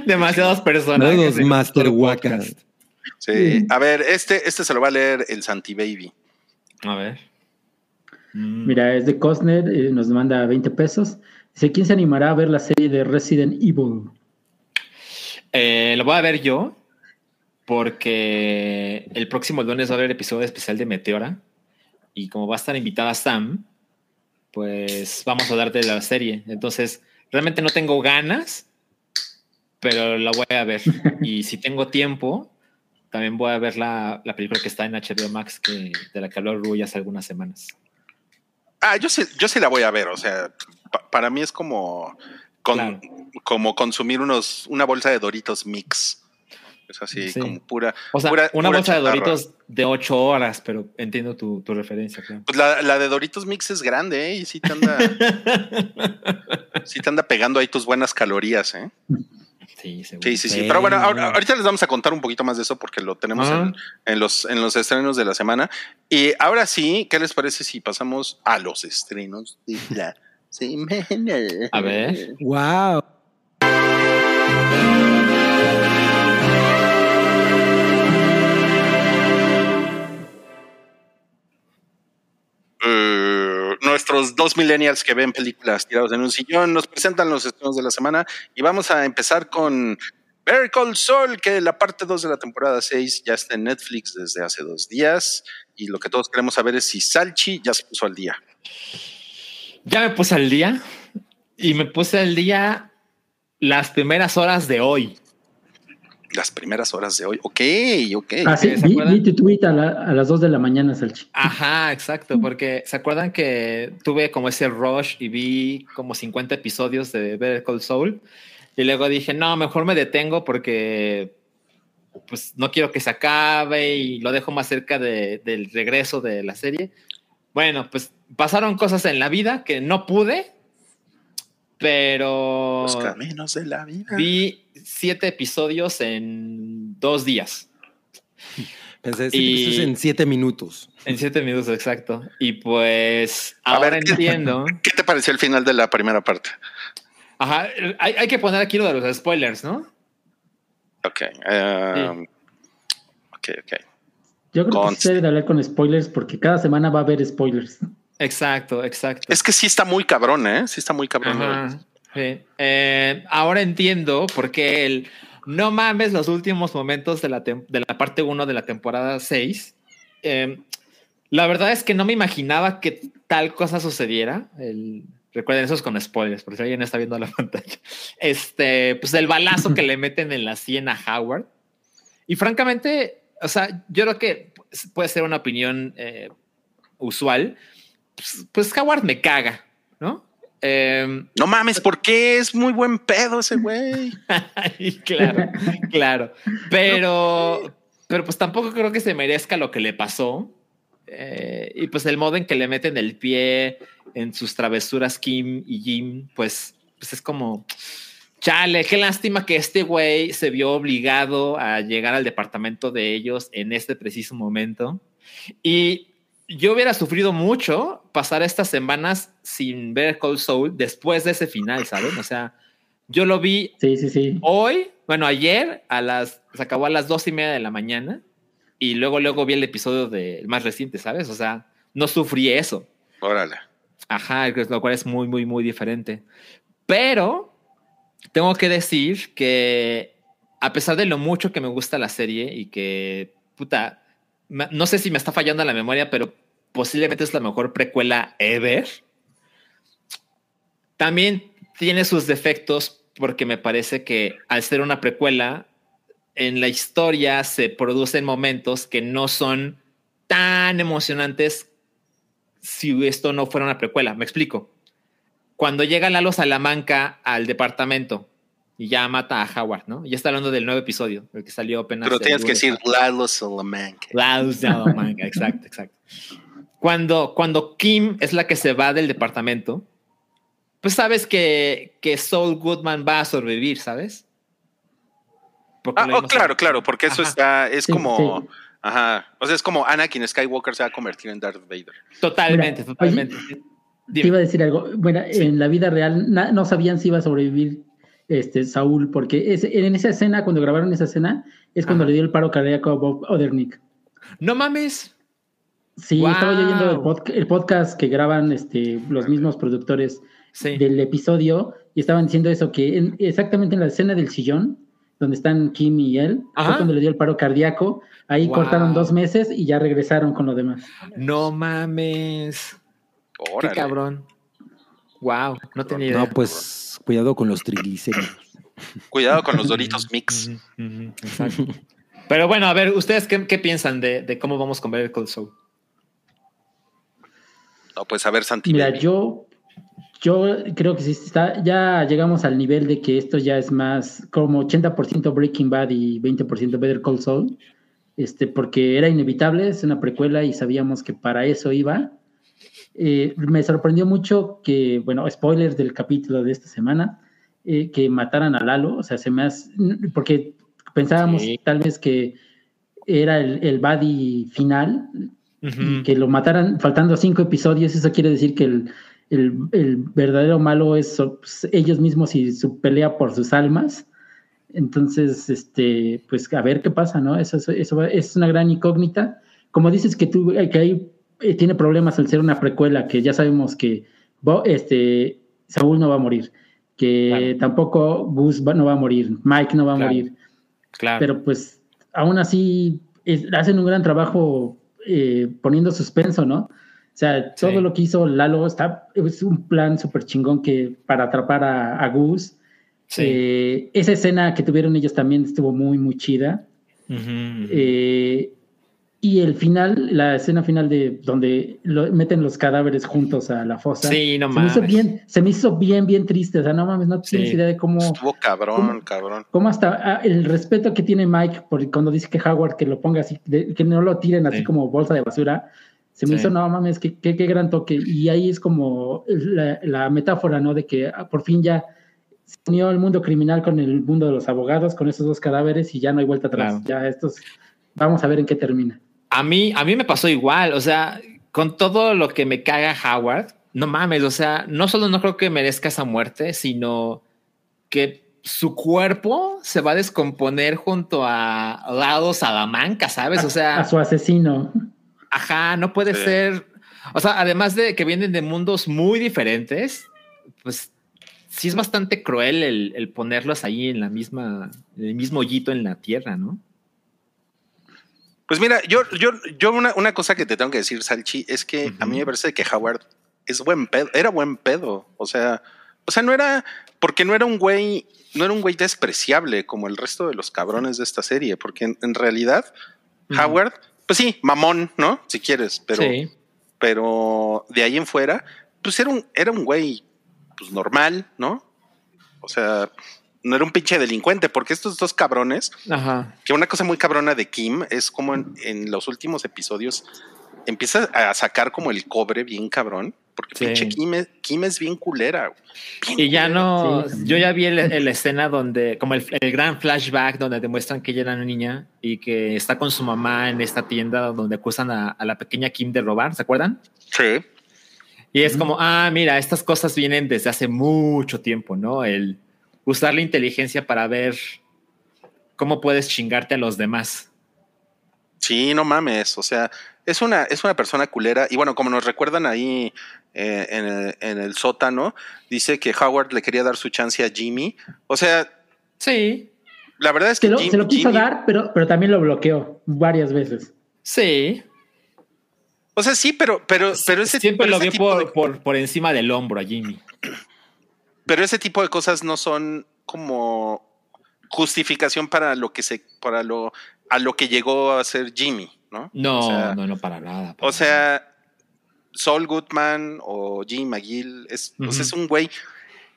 [SPEAKER 4] Demasiadas personas.
[SPEAKER 3] Master Waka.
[SPEAKER 2] Sí. A ver, este, este se lo va a leer el Santi Baby.
[SPEAKER 4] A ver.
[SPEAKER 5] Mira, es de Costner, eh, nos manda 20 pesos. Dice, ¿quién se animará a ver la serie de Resident Evil?
[SPEAKER 4] Eh, lo voy a ver yo porque el próximo lunes va a haber episodio especial de Meteora y como va a estar invitada Sam, pues vamos a hablar de la serie. Entonces, realmente no tengo ganas, pero la voy a ver. Y si tengo tiempo, también voy a ver la, la película que está en HBO Max, que, de la que habló Rui hace algunas semanas.
[SPEAKER 2] Ah, yo sí, yo sí la voy a ver. O sea, pa- para mí es como, con-
[SPEAKER 4] Claro.
[SPEAKER 2] como consumir unos, una bolsa de Doritos mix. Es así,
[SPEAKER 4] Sí.
[SPEAKER 2] como pura.
[SPEAKER 4] O sea,
[SPEAKER 2] pura-
[SPEAKER 4] una
[SPEAKER 2] pura
[SPEAKER 4] bolsa de. Doritos de ocho horas, pero entiendo tu, tu referencia, claro.
[SPEAKER 2] Pues la, la de Doritos Mix es grande, ¿eh? Y sí te anda, sí te anda pegando ahí tus buenas calorías, ¿eh?
[SPEAKER 4] Sí, seguro.
[SPEAKER 2] Sí, sí, sí. Pero bueno, ahora- ahorita les vamos a contar un poquito más de eso porque lo tenemos
[SPEAKER 4] Ah.
[SPEAKER 2] en, en los, en los estrenos de la semana. Y ahora sí, ¿qué les parece si pasamos a los estrenos de la semana?
[SPEAKER 4] A ver.
[SPEAKER 3] Wow.
[SPEAKER 2] Eh, nuestros dos millennials que ven películas tirados en un sillón nos presentan los estrenos de la semana y vamos a empezar con Better Call Saul, que la parte 2 de la temporada 6 ya está en Netflix desde hace dos días y lo que todos queremos saber es si Salchi ya se puso al día.
[SPEAKER 4] Ya me puse al día y me puse al día las primeras horas de hoy.
[SPEAKER 2] Las primeras horas de hoy. Ok, ok.
[SPEAKER 5] Ah, sí,
[SPEAKER 4] ¿se
[SPEAKER 5] vi,
[SPEAKER 4] acuerdan?
[SPEAKER 5] vi tu tweet a, la- a las 2 de la mañana, Salchi.
[SPEAKER 4] Ajá, exacto, porque se acuerdan que tuve como ese rush y vi como 50 episodios de Better Call Saul y luego dije, no, mejor me detengo porque pues no quiero que se acabe y lo dejo más cerca de- del regreso de la serie. Bueno, pues pasaron cosas en la vida que no pude, pero
[SPEAKER 2] Los caminos de la vida.
[SPEAKER 4] vi siete episodios en dos días.
[SPEAKER 3] Pensé
[SPEAKER 4] Y-
[SPEAKER 3] es en siete minutos.
[SPEAKER 4] En siete minutos, exacto. Y pues
[SPEAKER 2] A
[SPEAKER 4] ahora
[SPEAKER 2] ver, ¿qué-
[SPEAKER 4] entiendo.
[SPEAKER 2] ¿Qué te pareció el final de la primera parte?
[SPEAKER 4] Ajá, hay, hay que poner aquí lo de los spoilers, ¿no?
[SPEAKER 2] Ok. um, Ok, ok.
[SPEAKER 5] Yo creo
[SPEAKER 2] Con-
[SPEAKER 5] que se debe de hablar con spoilers porque cada semana va a haber spoilers.
[SPEAKER 4] Exacto, exacto.
[SPEAKER 2] Es que sí está muy cabrón, ¿eh? Sí está muy cabrón.
[SPEAKER 4] Ajá, sí. Eh, ahora entiendo por qué el no mames los últimos momentos de la, de la parte 1 de la temporada 6. Eh, la verdad es que no me imaginaba que tal cosa sucediera. El, recuerden, eso es con spoilers, por si alguien está viendo la pantalla. Este, pues el balazo que le meten en la sien a Howard. Y francamente, o sea, yo creo que puede ser una opinión eh, usual. Pues, pues Howard me caga, ¿no? Em,
[SPEAKER 2] No mames, ¿por qué? Es muy buen pedo ese güey.
[SPEAKER 4] Claro, claro. Pero, pero pues tampoco creo que se merezca lo que le pasó. Eh, y pues el modo en que le meten el pie en sus travesuras Kim y Jim, pues, pues es como, chale, qué lástima que este güey se vio obligado a llegar al departamento de ellos en este preciso momento. Y yo hubiera sufrido mucho pasar estas semanas sin ver Cold Soul después de ese final, ¿saben? O sea, yo lo vi
[SPEAKER 5] Sí, sí, sí.
[SPEAKER 4] hoy, bueno, ayer a las, se acabó a las dos y media de la mañana y luego, luego vi el episodio de, el más reciente, ¿sabes? O sea, no sufrí eso.
[SPEAKER 2] Órale.
[SPEAKER 4] Ajá, lo cual es muy, muy, muy diferente. Pero tengo que decir que a pesar de lo mucho que me gusta la serie y que, puta, no sé si me está fallando la memoria, pero posiblemente es la mejor precuela ever. También tiene sus defectos porque me parece que al ser una precuela, en la historia se producen momentos que no son tan emocionantes si esto no fuera una precuela. Me explico. Cuando llega Lalo Salamanca al departamento y ya mata a Howard, ¿no? Ya está hablando del nuevo episodio, el que salió apenas.
[SPEAKER 2] Pero tienes que decir Lalo Salamanca.
[SPEAKER 4] Lalo Salamanca, exacto, exacto. Cuando, cuando Kim es la que se va del departamento, pues sabes que, que Saul Goodman va a sobrevivir, ¿sabes? Porque
[SPEAKER 2] Ah, oh, claro, claro, porque eso
[SPEAKER 4] Ajá.
[SPEAKER 2] está, es
[SPEAKER 5] Sí,
[SPEAKER 2] como, Ajá. O sea, es como Anakin Skywalker se va a convertir en Darth Vader.
[SPEAKER 4] Totalmente,
[SPEAKER 5] Mira,
[SPEAKER 4] totalmente.
[SPEAKER 5] Te
[SPEAKER 4] Dime.
[SPEAKER 5] iba a decir algo. Bueno, en la vida real na- no sabían si iba a sobrevivir este Saúl, porque es- en esa escena, cuando grabaron esa escena, es cuando
[SPEAKER 4] Ajá.
[SPEAKER 5] le dio el paro cardíaco a Bob Odernick.
[SPEAKER 4] No mames.
[SPEAKER 5] Sí,
[SPEAKER 4] Wow.
[SPEAKER 5] estaba yo oyendo el, podca- el podcast que graban este, los mismos productores
[SPEAKER 4] Sí.
[SPEAKER 5] del episodio y estaban diciendo eso, que en- exactamente en la escena del sillón, donde están Kim y él,
[SPEAKER 4] Ajá.
[SPEAKER 5] fue cuando le dio el paro cardíaco. Ahí
[SPEAKER 4] Wow.
[SPEAKER 5] cortaron dos meses y ya regresaron con lo demás.
[SPEAKER 4] No mames.
[SPEAKER 2] Órale.
[SPEAKER 4] Qué cabrón. Wow, no tenía idea.
[SPEAKER 3] No, pues cuidado con los triglicéridos.
[SPEAKER 2] Cuidado con los Doritos Mix.
[SPEAKER 4] Exacto. Pero bueno, a ver, ¿ustedes qué, qué piensan de, de cómo vamos con ver el Cold Soul?
[SPEAKER 2] No, pues a ver, Santi.
[SPEAKER 5] Mira, yo, yo creo que sí está, ya llegamos al nivel de que esto ya es más como 80% Breaking Bad y 20% Better Call Saul, este, porque era inevitable, es una precuela y sabíamos que para eso iba. Eh, me sorprendió mucho que, bueno, spoilers del capítulo de esta semana, eh, que mataran a Lalo, o sea, se me hace, porque pensábamos
[SPEAKER 4] Sí.
[SPEAKER 5] tal vez que era el, el buddy final, que lo mataran faltando cinco episodios, eso quiere decir que el, el- el verdadero malo es pues, ellos mismos y su pelea por sus almas. Entonces, este, pues a ver qué pasa, ¿no? Eso, eso, eso es una gran incógnita. Como dices que tú, que ahí eh, tiene problemas al ser una precuela, que ya sabemos que Bo- este, Saúl no va a morir, que
[SPEAKER 4] Claro.
[SPEAKER 5] tampoco Gus va- no va a morir, Mike no va a
[SPEAKER 4] Claro.
[SPEAKER 5] morir
[SPEAKER 4] Claro.
[SPEAKER 5] pero pues aún así es- hacen un gran trabajo eh, poniendo suspenso, ¿no? O sea, todo
[SPEAKER 4] Sí.
[SPEAKER 5] lo que hizo Lalo está, es un plan súper chingón que para atrapar a, a Gus.
[SPEAKER 4] Sí.
[SPEAKER 5] Eh, esa escena que tuvieron ellos también estuvo muy, muy chida.
[SPEAKER 4] Ujú, ujú.
[SPEAKER 5] Eh, y el final, la escena final de donde lo- meten los cadáveres juntos a la fosa.
[SPEAKER 4] Sí, no
[SPEAKER 5] se me hizo bien, se me hizo bien, bien triste. O sea, no mames, no tienes
[SPEAKER 4] Sí.
[SPEAKER 5] idea de cómo.
[SPEAKER 2] Estuvo cabrón,
[SPEAKER 5] ¿Cómo?
[SPEAKER 2] cabrón.
[SPEAKER 5] cómo hasta ah, el respeto que tiene Mike por cuando dice que Howard que lo ponga así, de- que no lo tiren así
[SPEAKER 4] Sí.
[SPEAKER 5] como bolsa de basura, se me
[SPEAKER 4] Sí.
[SPEAKER 5] hizo, no mames, qué, qué, qué gran toque. Y ahí es como la, la metáfora, ¿no? De que ah, por fin ya se unió el mundo criminal con el mundo de los abogados, con esos dos cadáveres y ya no hay vuelta atrás.
[SPEAKER 4] Claro.
[SPEAKER 5] Ya estos, vamos a ver en qué termina.
[SPEAKER 4] A mí, a mí me pasó igual, o sea, con todo lo que me caga Howard, no mames, o sea, no solo no creo que merezca esa muerte, sino que su cuerpo se va a descomponer junto a Lado Salamanca, ¿sabes? O
[SPEAKER 5] a
[SPEAKER 4] sea,
[SPEAKER 5] su asesino.
[SPEAKER 4] ajá, no puede
[SPEAKER 2] Sí.
[SPEAKER 4] ser, o sea, además de que vienen de mundos muy diferentes, pues sí es bastante cruel el, el ponerlos ahí en la misma, en el mismo hoyito en la tierra, ¿no?
[SPEAKER 2] Pues mira, yo, yo, yo una, una cosa que te tengo que decir, Salchi, es que a mí me parece que Howard es buen pedo, era buen pedo. O sea, o sea, no era, porque no era un güey, no era un güey despreciable como el resto de los cabrones de esta serie, porque en, en realidad. Howard, pues sí, mamón, ¿no? Si quieres, pero,
[SPEAKER 4] sí,
[SPEAKER 2] pero de ahí en fuera, pues era un, era un güey pues normal, ¿no? O sea, no era un pinche delincuente, porque estos dos cabrones,
[SPEAKER 4] ajá.
[SPEAKER 2] que una cosa muy cabrona de Kim es como en, en los últimos episodios empieza a sacar como el cobre bien cabrón, porque
[SPEAKER 4] Sí.
[SPEAKER 2] pinche Kim es, Kim es bien culera. Bien
[SPEAKER 4] Y ya
[SPEAKER 2] culera.
[SPEAKER 4] no,
[SPEAKER 5] Sí,
[SPEAKER 4] yo ya vi la escena donde, como el, el gran flashback donde demuestran que ella era una niña y que está con su mamá en esta tienda donde acusan a, a la pequeña Kim de robar, ¿se acuerdan?
[SPEAKER 2] Sí.
[SPEAKER 4] Y es como, ah, mira, estas cosas vienen desde hace mucho tiempo, ¿no? El usar la inteligencia para ver cómo puedes chingarte a los demás.
[SPEAKER 2] Sí, no mames. O sea, es una, es una persona culera. Y bueno, como nos recuerdan ahí eh, en, el, en el sótano, dice que Howard le quería dar su chance a Jimmy. O sea,
[SPEAKER 4] Sí,
[SPEAKER 2] la verdad es
[SPEAKER 5] Se
[SPEAKER 2] que
[SPEAKER 5] lo,
[SPEAKER 2] Jim-
[SPEAKER 5] se lo quiso
[SPEAKER 2] Jimmy-
[SPEAKER 5] dar, pero, pero también lo bloqueó varias veces.
[SPEAKER 4] sí.
[SPEAKER 2] O sea, sí, pero, pero, pero ese
[SPEAKER 4] Siempre
[SPEAKER 2] pero
[SPEAKER 4] lo
[SPEAKER 2] ese
[SPEAKER 4] vio
[SPEAKER 2] tipo
[SPEAKER 4] por,
[SPEAKER 2] de-
[SPEAKER 4] por, por encima del hombro a Jimmy.
[SPEAKER 2] Pero ese tipo de cosas no son como justificación para lo que se, para lo, a lo que llegó a ser Jimmy, ¿no?
[SPEAKER 4] No,
[SPEAKER 2] O sea,
[SPEAKER 4] no, no, para nada. para
[SPEAKER 2] O sea, Saul Goodman o Jim McGill es, o sea,
[SPEAKER 4] Ujú.
[SPEAKER 2] es un güey,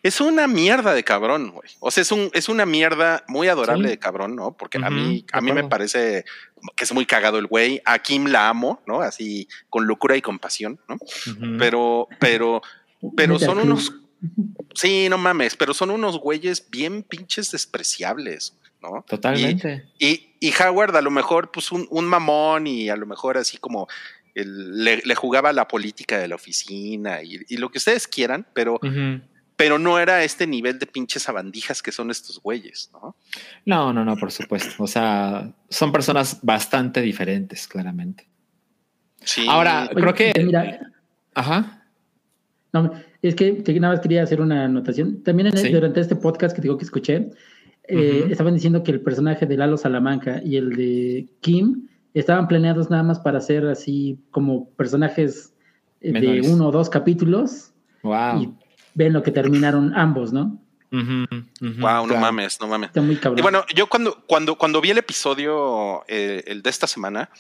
[SPEAKER 2] es una mierda de cabrón, güey. O sea, es un, es una mierda muy adorable
[SPEAKER 4] Sí.
[SPEAKER 2] de cabrón, ¿no? Porque a mí, a mí me parece que es muy cagado el güey. A Kim la amo, ¿no? Así con locura y compasión, ¿no? Pero, pero, pero son unos, sí, no mames, pero son unos güeyes bien pinches despreciables. ¿no?
[SPEAKER 4] Totalmente.
[SPEAKER 2] Y, y, Howard a lo mejor, pues un, un, mamón y a lo mejor así como el, le, le, jugaba la política de la oficina y, y lo que ustedes quieran, pero, uh -huh. pero no era este nivel de pinches sabandijas que son estos güeyes, ¿no?
[SPEAKER 4] No, no, no, por supuesto. O sea, son personas bastante diferentes, claramente.
[SPEAKER 2] Sí.
[SPEAKER 4] Ahora,
[SPEAKER 5] Oye,
[SPEAKER 4] creo que...
[SPEAKER 5] Mira,
[SPEAKER 4] Ajá.
[SPEAKER 5] no, es que, que, nada más quería hacer una anotación. También en el, sí. durante este podcast que digo que escuché, eh, uh -huh. estaban diciendo que el personaje de Lalo Salamanca y el de Kim estaban planeados nada más para ser así como personajes eh, de uno o dos capítulos.
[SPEAKER 4] Wow.
[SPEAKER 5] Y ven lo que terminaron ambos, ¿no?
[SPEAKER 2] Uh -huh, uh -huh, wow, no claro. mames, no mames.
[SPEAKER 5] Está muy cabrón.
[SPEAKER 2] Y bueno, yo cuando, cuando, cuando vi el episodio, eh, el de esta semana,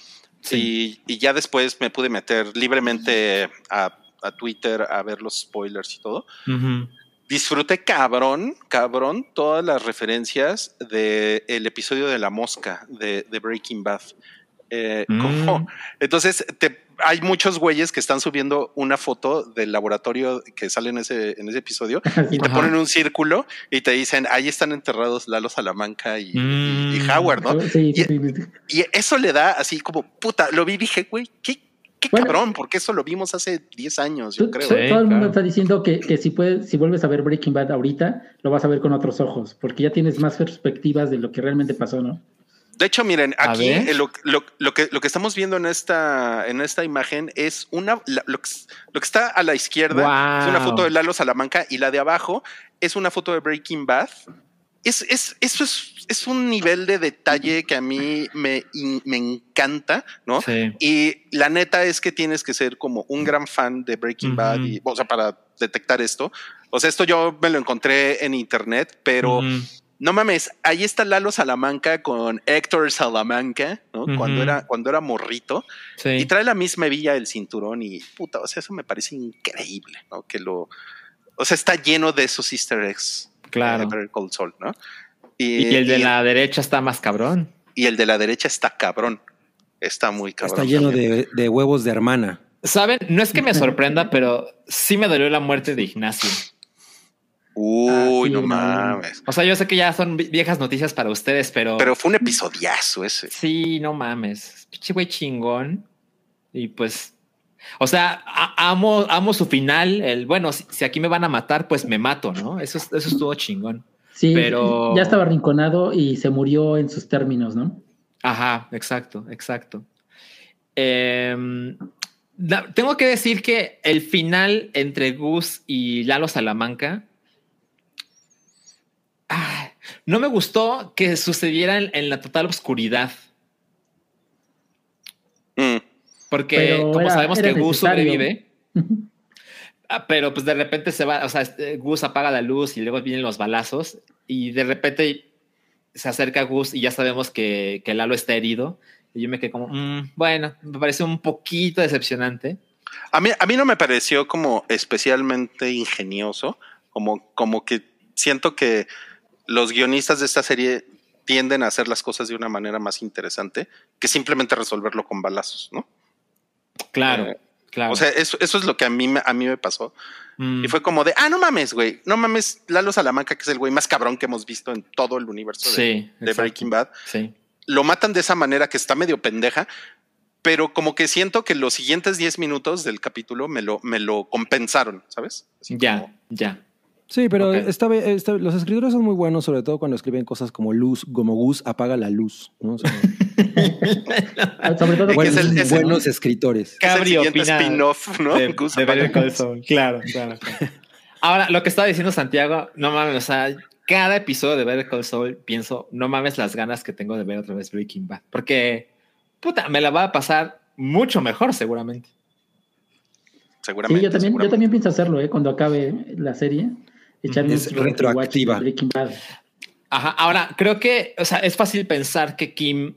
[SPEAKER 2] sí. y, y, ya después me pude meter libremente a, a, Twitter a ver los spoilers y todo. Uh -huh. Disfruté cabrón, cabrón, todas las referencias del el episodio de la mosca de, de Breaking Bad. Eh, mm. como, entonces, te, hay muchos güeyes que están subiendo una foto del laboratorio que sale en ese, en ese episodio y te Ajá. ponen un círculo y te dicen, ahí están enterrados Lalo Salamanca y, mm. y, y Howard, ¿no?
[SPEAKER 5] Sí,
[SPEAKER 2] y,
[SPEAKER 5] sí, sí.
[SPEAKER 2] y, eso le da así como, puta, lo vi y dije, güey, qué, qué bueno, cabrón, porque eso lo vimos hace 10 años, yo
[SPEAKER 5] tú,
[SPEAKER 2] creo.
[SPEAKER 5] Sí, todo el mundo está diciendo que, que, si, puedes, si vuelves a ver Breaking Bad ahorita, lo vas a ver con otros ojos, porque ya tienes más perspectivas de lo que realmente pasó, ¿no?
[SPEAKER 2] De hecho, miren, aquí eh, lo, lo, lo, que, lo que estamos viendo en esta, en esta imagen es una, lo, lo que está a la izquierda wow. es una foto de Lalo Salamanca y la de abajo es una foto de Breaking Bad. Es, es, eso es, es un nivel de detalle que a mí me, me encanta, ¿no?
[SPEAKER 4] Sí.
[SPEAKER 2] Y la neta es que tienes que ser como un gran fan de Breaking uh -huh. Bad, y, o sea, para detectar esto. O sea, esto yo me lo encontré en internet, pero... Uh -huh no mames, ahí está Lalo Salamanca con Héctor Salamanca, ¿no? Uh -huh. Cuando era, cuando era morrito. Sí. Y trae la misma hebilla del cinturón y puta, o sea, eso me parece increíble, ¿no? Que lo, o sea, está lleno de esos easter eggs.
[SPEAKER 4] Claro.
[SPEAKER 2] De Cold Soul, ¿no?
[SPEAKER 4] Y, y el de y, la derecha está más cabrón.
[SPEAKER 2] Y el de la derecha está cabrón. Está muy cabrón.
[SPEAKER 3] Está lleno de, de, huevos de hermana.
[SPEAKER 4] Saben, no es que me sorprenda, pero sí me dolió la muerte de Ignacio.
[SPEAKER 2] Uy, ah, sí, no mames.
[SPEAKER 4] O sea, yo sé que ya son viejas noticias para ustedes, pero.
[SPEAKER 2] Pero fue un episodiazo ese.
[SPEAKER 4] Sí, no mames. Pinche güey chingón. Y pues. O sea, amo, amo su final. El bueno, si, si, aquí me van a matar, pues me mato, ¿no? Eso, eso estuvo chingón.
[SPEAKER 5] Sí, pero. Ya estaba rinconado y se murió en sus términos, ¿no?
[SPEAKER 4] Ajá, exacto, exacto. Eh, tengo que decir que el final entre Gus y Lalo Salamanca Ah, no me gustó que sucediera en, en la total oscuridad.
[SPEAKER 2] Mm.
[SPEAKER 4] Porque pero como era, sabemos era que Gus sobrevive, ah, pero pues de repente se va, o sea, este, Gus apaga la luz y luego vienen los balazos y de repente se acerca Gus y ya sabemos que, que Lalo está herido. Y yo me quedé como, mmm, bueno, me parece un poquito decepcionante.
[SPEAKER 2] A mí, a mí no me pareció como especialmente ingenioso, como, como que siento que los guionistas de esta serie tienden a hacer las cosas de una manera más interesante que simplemente resolverlo con balazos, ¿no?
[SPEAKER 4] Claro, eh, claro.
[SPEAKER 2] O sea, eso, eso, es lo que a mí, a mí me pasó. Mm. Y fue como de, ah, no mames, güey, no mames, Lalo Salamanca, que es el güey más cabrón que hemos visto en todo el universo
[SPEAKER 4] sí,
[SPEAKER 2] de, de Breaking Bad.
[SPEAKER 4] Sí.
[SPEAKER 2] Lo matan de esa manera que está medio pendeja, pero como que siento que los siguientes 10 minutos del capítulo me lo, me lo compensaron, ¿sabes?
[SPEAKER 4] Así ya, como, ya.
[SPEAKER 3] Sí, pero okay. está, está, los escritores son muy buenos, sobre todo cuando escriben cosas como luz, como Gus apaga la luz. ¿no? O sea,
[SPEAKER 5] sobre todo
[SPEAKER 3] buenos, es el, es buenos el, escritores.
[SPEAKER 2] Cabri es el spin-off, ¿no?
[SPEAKER 4] De, de apaga la luz. Claro, claro, claro. Ahora, lo que estaba diciendo Santiago, no mames, o sea, cada episodio de Better Call Saul pienso, no mames las ganas que tengo de ver otra vez Breaking Bad, porque puta, me la va a pasar mucho mejor seguramente.
[SPEAKER 2] Seguramente.
[SPEAKER 5] Sí, yo también,
[SPEAKER 2] seguramente.
[SPEAKER 5] yo también pienso hacerlo, ¿eh? Cuando acabe la serie echarme
[SPEAKER 3] es retroactiva.
[SPEAKER 4] Ajá, ahora creo que, o sea, es fácil pensar que Kim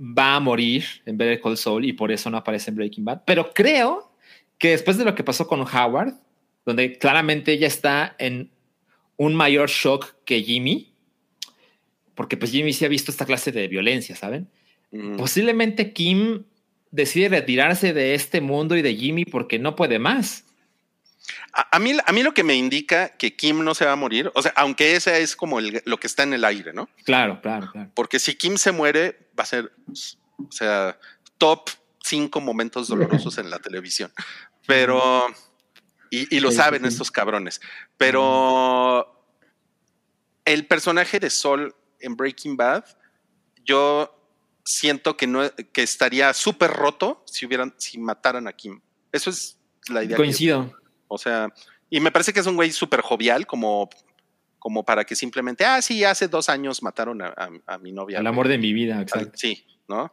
[SPEAKER 4] va a morir en Better Call Saul y por eso no aparece en Breaking Bad, pero creo que después de lo que pasó con Howard, donde claramente ella está en un mayor shock que Jimmy, porque pues Jimmy sí ha visto esta clase de violencia, ¿saben? Mm. Posiblemente Kim decide retirarse de este mundo y de Jimmy porque no puede más.
[SPEAKER 2] A, a mí, a mí lo que me indica que Kim no se va a morir, o sea, aunque ese es como el- lo que está en el aire, ¿no?
[SPEAKER 4] Claro, claro, claro.
[SPEAKER 2] Porque si Kim se muere, va a ser, o sea, top cinco momentos dolorosos en la televisión. Pero, y, y lo saben estos cabrones, pero el personaje de Sol en Breaking Bad, yo siento que no que estaría súper roto si hubieran, si mataran a Kim. Eso es la idea.
[SPEAKER 4] Coincido.
[SPEAKER 2] O sea, y me parece que es un güey súper jovial, como, como para que simplemente, ah, sí, hace dos años mataron a, a- a mi novia.
[SPEAKER 4] El
[SPEAKER 2] güey".
[SPEAKER 4] amor de mi vida,
[SPEAKER 2] Al-
[SPEAKER 4] exacto.
[SPEAKER 2] Sí, ¿no?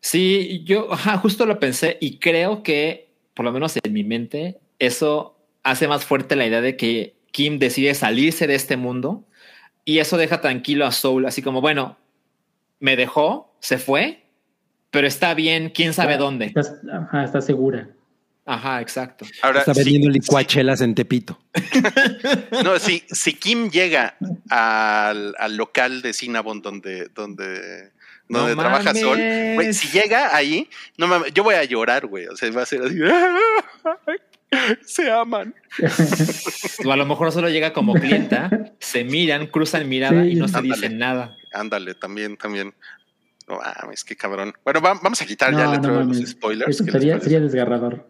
[SPEAKER 4] Sí, yo ajá, justo lo pensé y creo que, por lo menos en mi mente, eso hace más fuerte la idea de que Kim decide salirse de este mundo y eso deja tranquilo a Soul, así como, bueno, me dejó, se fue, pero está bien, quién sabe
[SPEAKER 5] Está-
[SPEAKER 4] dónde.
[SPEAKER 5] Estás, ajá, está segura.
[SPEAKER 4] Ajá, exacto.
[SPEAKER 2] Ahora,
[SPEAKER 3] Está
[SPEAKER 2] si-
[SPEAKER 3] vendiendo licuachelas en Tepito.
[SPEAKER 2] no, si, si Kim llega al, al local de Cinnabon donde, donde,
[SPEAKER 4] No
[SPEAKER 2] donde trabaja Sol, güey, si llega ahí, no mames, yo voy a llorar, güey. O sea, va a ser así. Se aman.
[SPEAKER 4] O a lo mejor solo llega como clienta, se miran, cruzan mirada
[SPEAKER 5] Sí.
[SPEAKER 4] y no se
[SPEAKER 2] Ándale.
[SPEAKER 4] dicen nada.
[SPEAKER 2] Ándale, también, también. No mames, qué cabrón. Bueno, va- vamos a quitar ya
[SPEAKER 5] No,
[SPEAKER 2] el
[SPEAKER 5] no
[SPEAKER 2] letrero de los spoilers.
[SPEAKER 5] Eso
[SPEAKER 2] ¿qué les
[SPEAKER 5] sería, sería desgarrador.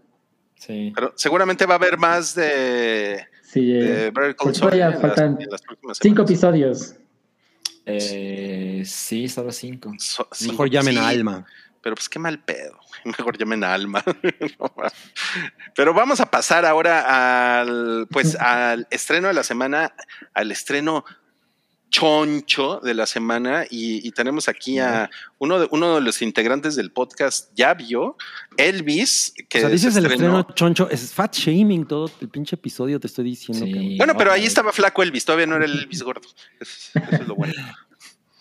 [SPEAKER 4] Sí.
[SPEAKER 2] Pero seguramente va a haber más de,
[SPEAKER 5] Sí, eh,
[SPEAKER 2] de Better Call
[SPEAKER 5] pues
[SPEAKER 2] Saul
[SPEAKER 5] todavía
[SPEAKER 2] en las-
[SPEAKER 5] faltan
[SPEAKER 2] en las próximas
[SPEAKER 5] cinco episodios.
[SPEAKER 4] Eh, sí, solo cinco.
[SPEAKER 2] So- cinco,
[SPEAKER 3] Mejor llamen a Alma.
[SPEAKER 2] Pero pues qué mal pedo. Mejor llamen a Alma. No pero vamos a pasar ahora al pues al estreno de la semana, al estreno choncho de la semana y, y tenemos aquí a uno de uno de los integrantes del podcast ya vio Elvis que
[SPEAKER 3] o sea,
[SPEAKER 2] se
[SPEAKER 3] dices el estreno choncho, es fat shaming todo el pinche episodio, te estoy diciendo.
[SPEAKER 4] Sí.
[SPEAKER 3] cabrón.
[SPEAKER 2] Bueno, pero ahí estaba flaco Elvis, todavía no era el Elvis gordo. Eso, eso es lo bueno.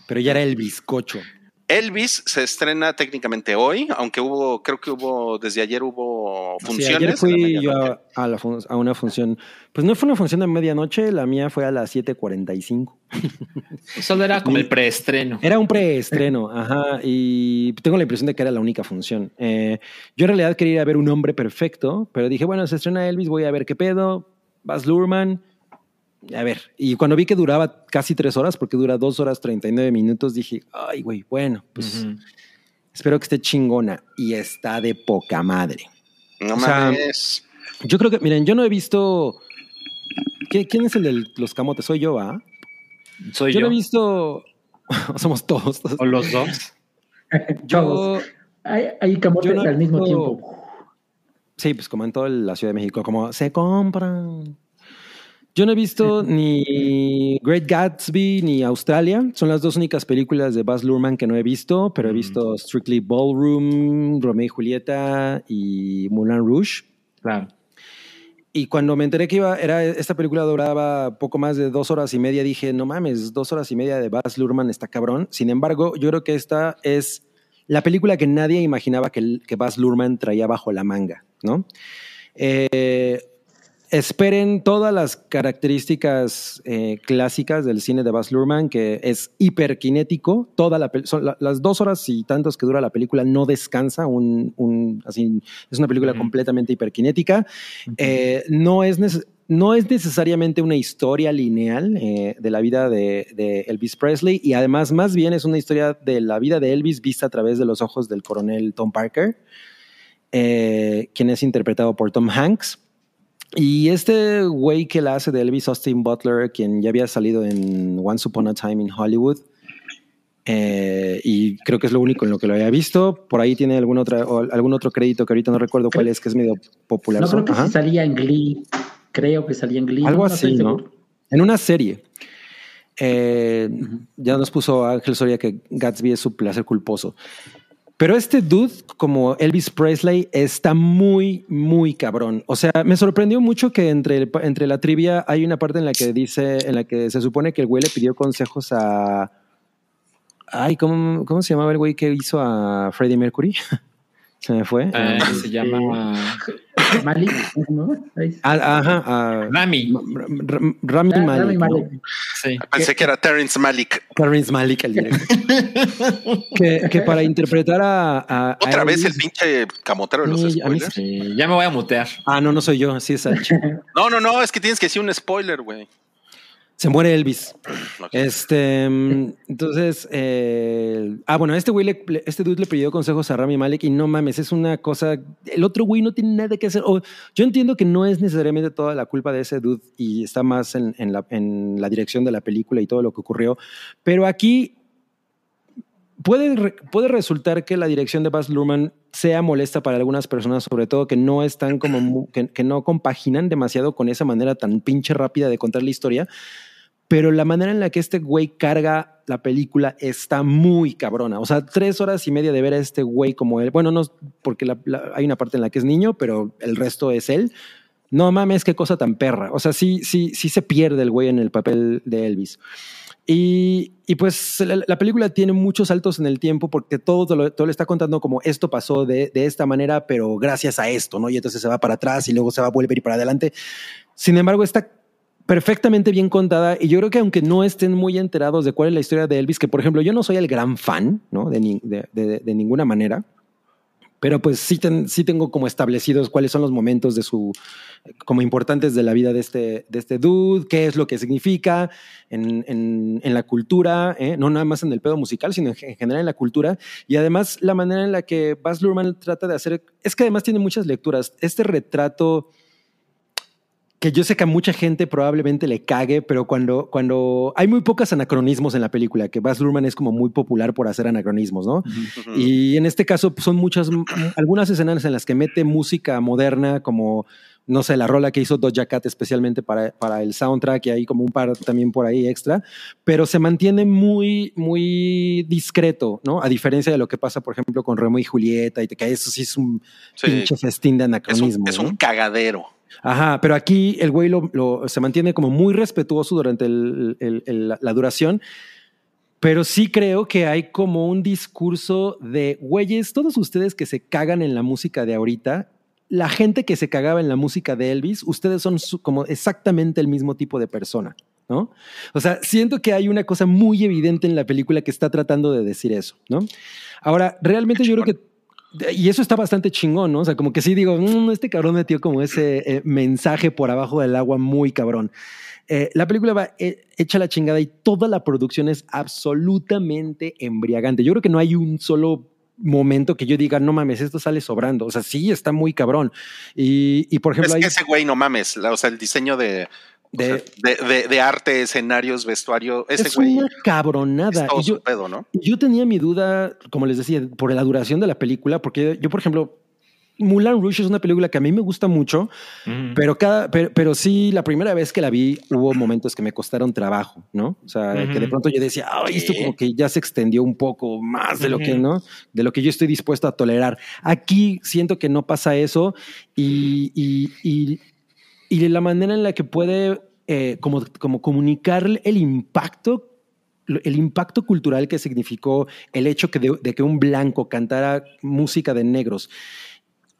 [SPEAKER 3] Pero ya era el bizcocho.
[SPEAKER 2] Elvis se estrena técnicamente hoy, aunque hubo, creo que hubo, desde ayer hubo
[SPEAKER 3] Sí,
[SPEAKER 2] funciones.
[SPEAKER 3] ayer fui yo a, a la fun- a una función. Pues no fue una función de medianoche, la mía fue a las 7:45.
[SPEAKER 4] Solo era como el preestreno.
[SPEAKER 3] Era un preestreno, ajá, y tengo la impresión de que era la única función. Eh, yo en realidad quería ir a ver Un Hombre Perfecto, pero dije, bueno, se estrena Elvis, voy a ver qué pedo, Baz Luhrmann, a ver. Y cuando vi que duraba casi tres horas, porque dura dos horas 39 minutos, dije, ay, güey, bueno, pues espero que esté chingona. Y está de poca madre.
[SPEAKER 2] No
[SPEAKER 3] o sea,
[SPEAKER 2] mames.
[SPEAKER 3] Yo creo que, miren, yo no he visto... ¿Qui- ¿Quién es el de los camotes? Soy yo, ¿ah?
[SPEAKER 4] Soy
[SPEAKER 3] Yo
[SPEAKER 4] yo.
[SPEAKER 3] no he visto... Somos todos.
[SPEAKER 4] O los dos.
[SPEAKER 3] Yo...
[SPEAKER 5] Todos. Hay, hay camotes
[SPEAKER 3] yo no
[SPEAKER 5] al mismo tiempo.
[SPEAKER 3] Sí, pues como en toda la Ciudad de México, como se compran. Yo no he visto ni Great Gatsby ni Australia. Son las dos únicas películas de Baz Luhrmann que no he visto, pero he
[SPEAKER 4] Mm.
[SPEAKER 3] visto Strictly Ballroom, Romeo y Julieta y Moulin Rouge.
[SPEAKER 4] Claro.
[SPEAKER 3] Y cuando me enteré que iba, era, esta película duraba poco más de dos horas y media, dije, no mames, dos horas y media de Baz Luhrmann está cabrón. Sin embargo, yo creo que esta es la película que nadie imaginaba que, que Baz Luhrmann traía bajo la manga, ¿no? Eh, esperen todas las características eh, clásicas del cine de Baz Luhrmann, que es hiperkinético. Toda la, pel- son la- las dos horas y tantos que dura la película no descansa. Un, un- así, es una película completamente hiperkinética. Eh, no, es no es necesariamente una historia lineal eh, de la vida de, de Elvis Presley y además más bien es una historia de la vida de Elvis vista a través de los ojos del coronel Tom Parker, quien es interpretado por Tom Hanks. Y este güey que la hace de Elvis Austin Butler, quien ya había salido en Once Upon a Time in Hollywood, eh, y creo que es lo único en lo que lo había visto. Por ahí tiene algún, otra, o algún otro crédito que ahorita no recuerdo cuál es, que es medio popular.
[SPEAKER 5] No creo que sí salía en Glee. Creo que salía en Glee.
[SPEAKER 3] Algo
[SPEAKER 5] no,
[SPEAKER 3] así, ¿no?
[SPEAKER 5] seguro.
[SPEAKER 3] En una serie. Eh, Ya nos puso Ángel Soria que Gatsby es su placer culposo. Pero este dude, como Elvis Presley, está muy, muy cabrón. O sea, me sorprendió mucho que entre, entre la trivia hay una parte en la que dice, en la que se supone que el güey le pidió consejos a. Ay, ¿cómo, cómo se llamaba el güey que hizo a Freddie Mercury? se me fue.
[SPEAKER 4] Eh,
[SPEAKER 3] Ah,
[SPEAKER 4] se llama
[SPEAKER 5] Malik, ¿no?
[SPEAKER 3] Ah, ajá,
[SPEAKER 4] Rami.
[SPEAKER 3] Rami
[SPEAKER 5] Ah.
[SPEAKER 4] Sí.
[SPEAKER 2] Pensé que era Terrence Malik.
[SPEAKER 3] Terrence Malick, el director. que, que para interpretar a. a- a
[SPEAKER 2] Otra vez el pinche camotero de los
[SPEAKER 3] Sí,
[SPEAKER 2] spoilers.
[SPEAKER 4] Sí, ya me voy a mutear.
[SPEAKER 3] Ah, no, no soy yo, sí es.
[SPEAKER 2] No, no, no, es que tienes que decir un spoiler, güey.
[SPEAKER 3] Se muere Elvis. Este, mm, entonces, eh, ah, bueno, este güey, le- le- este dude le pidió consejos a Rami Malek y no mames, es una cosa, el otro güey no tiene nada que hacer. O, yo entiendo que no es necesariamente toda la culpa de ese dude y está más en, en la, en la dirección de la película y todo lo que ocurrió, pero aquí puede, re- puede resultar que la dirección de Baz Luhrmann sea molesta para algunas personas, sobre todo que no están como, que, no compaginan demasiado con esa manera tan pinche rápida de contar la historia pero la manera en la que este güey carga la película está muy cabrona. O sea, tres horas y media de ver a este güey como él. Bueno, no, porque hay una parte en la que es niño, pero el resto es él. No mames, qué cosa tan perra. O sea, sí, sí, sí se pierde el güey en el papel de Elvis. Y, pues la, la película tiene muchos saltos en el tiempo porque todo, te lo, todo le está contando como esto pasó de, de esta manera, pero gracias a esto, ¿no? Y entonces se va para atrás y luego se va a volver y para adelante. Sin embargo, está perfectamente bien contada y yo creo que aunque no estén muy enterados de cuál es la historia de Elvis, que por ejemplo yo no soy el gran fan, ¿no? De, de- de ninguna manera, pero pues sí, ten- sí tengo como establecidos cuáles son los momentos de su, como importantes de la vida de este, de este dude, qué es lo que significa en, en- en la cultura, ¿eh? no nada más en el pedo musical, sino en, en general en la cultura. Y además la manera en la que Baz Luhrmann trata de hacer, es que además tiene muchas lecturas. Este retrato que yo sé que a mucha gente probablemente le cague, pero cuando, cuando hay muy pocos anacronismos en la película, que Baz Luhrmann es como muy popular por hacer anacronismos, ¿no?
[SPEAKER 2] Ujú.
[SPEAKER 3] Y en este caso pues, son muchas, algunas escenas en las que mete música moderna, como, no sé, la rola que hizo Doja Cat especialmente para, para el soundtrack, y hay como un par también por ahí extra, pero se mantiene muy, muy discreto, ¿no? A diferencia de lo que pasa, por ejemplo, con Romeo y Julieta, y que eso sí es un
[SPEAKER 2] Sí.
[SPEAKER 3] pinche festín de
[SPEAKER 2] Es un,
[SPEAKER 3] anacronismo.
[SPEAKER 2] es
[SPEAKER 3] ¿no?
[SPEAKER 2] un cagadero.
[SPEAKER 3] Ajá, pero aquí el güey lo, lo- se mantiene como muy respetuoso durante el- el- el- la, duración, pero sí creo que hay como un discurso de, güeyes, todos ustedes que se cagan en la música de ahorita, la gente que se cagaba en la música de Elvis, ustedes son su- como exactamente el mismo tipo de persona, ¿no? O sea, siento que hay una cosa muy evidente en la película que está tratando de decir eso, ¿no? Ahora, realmente yo creo que y eso está bastante chingón, ¿no? O sea, como que sí digo, "Mm, este cabrón metió como ese eh, mensaje por abajo del agua muy cabrón. Eh, la película va eh, hecha la chingada y toda la producción es absolutamente embriagante. Yo creo que no hay un solo momento que yo diga, no mames, esto sale sobrando. O sea, sí está muy cabrón. Y, y por ejemplo,
[SPEAKER 2] Es
[SPEAKER 3] hay
[SPEAKER 2] que ese güey, no mames. la- o sea, el diseño de, o sea,
[SPEAKER 3] de,
[SPEAKER 2] de, de- de arte, escenarios, vestuario. Ese
[SPEAKER 3] es
[SPEAKER 2] güey
[SPEAKER 3] una cabronada.
[SPEAKER 2] es todo
[SPEAKER 3] Y yo,
[SPEAKER 2] su pedo, ¿no?
[SPEAKER 3] Yo tenía mi duda, como les decía, por la duración de la película, porque yo, por ejemplo, Moulin Rouge es una película que a mí me gusta mucho, pero, cada, pero, pero sí, la primera vez que la vi hubo momentos que me costaron trabajo, ¿no? O sea, que de pronto yo decía, ay, esto como que ya se extendió un poco más de lo que,
[SPEAKER 4] Ujú.
[SPEAKER 3] ¿no? De lo que yo estoy dispuesto a tolerar. Aquí siento que no pasa eso y, y, y, y la manera en la que puede eh, como, como comunicar el impacto el impacto cultural que significó el hecho que de, que un blanco cantara música de negros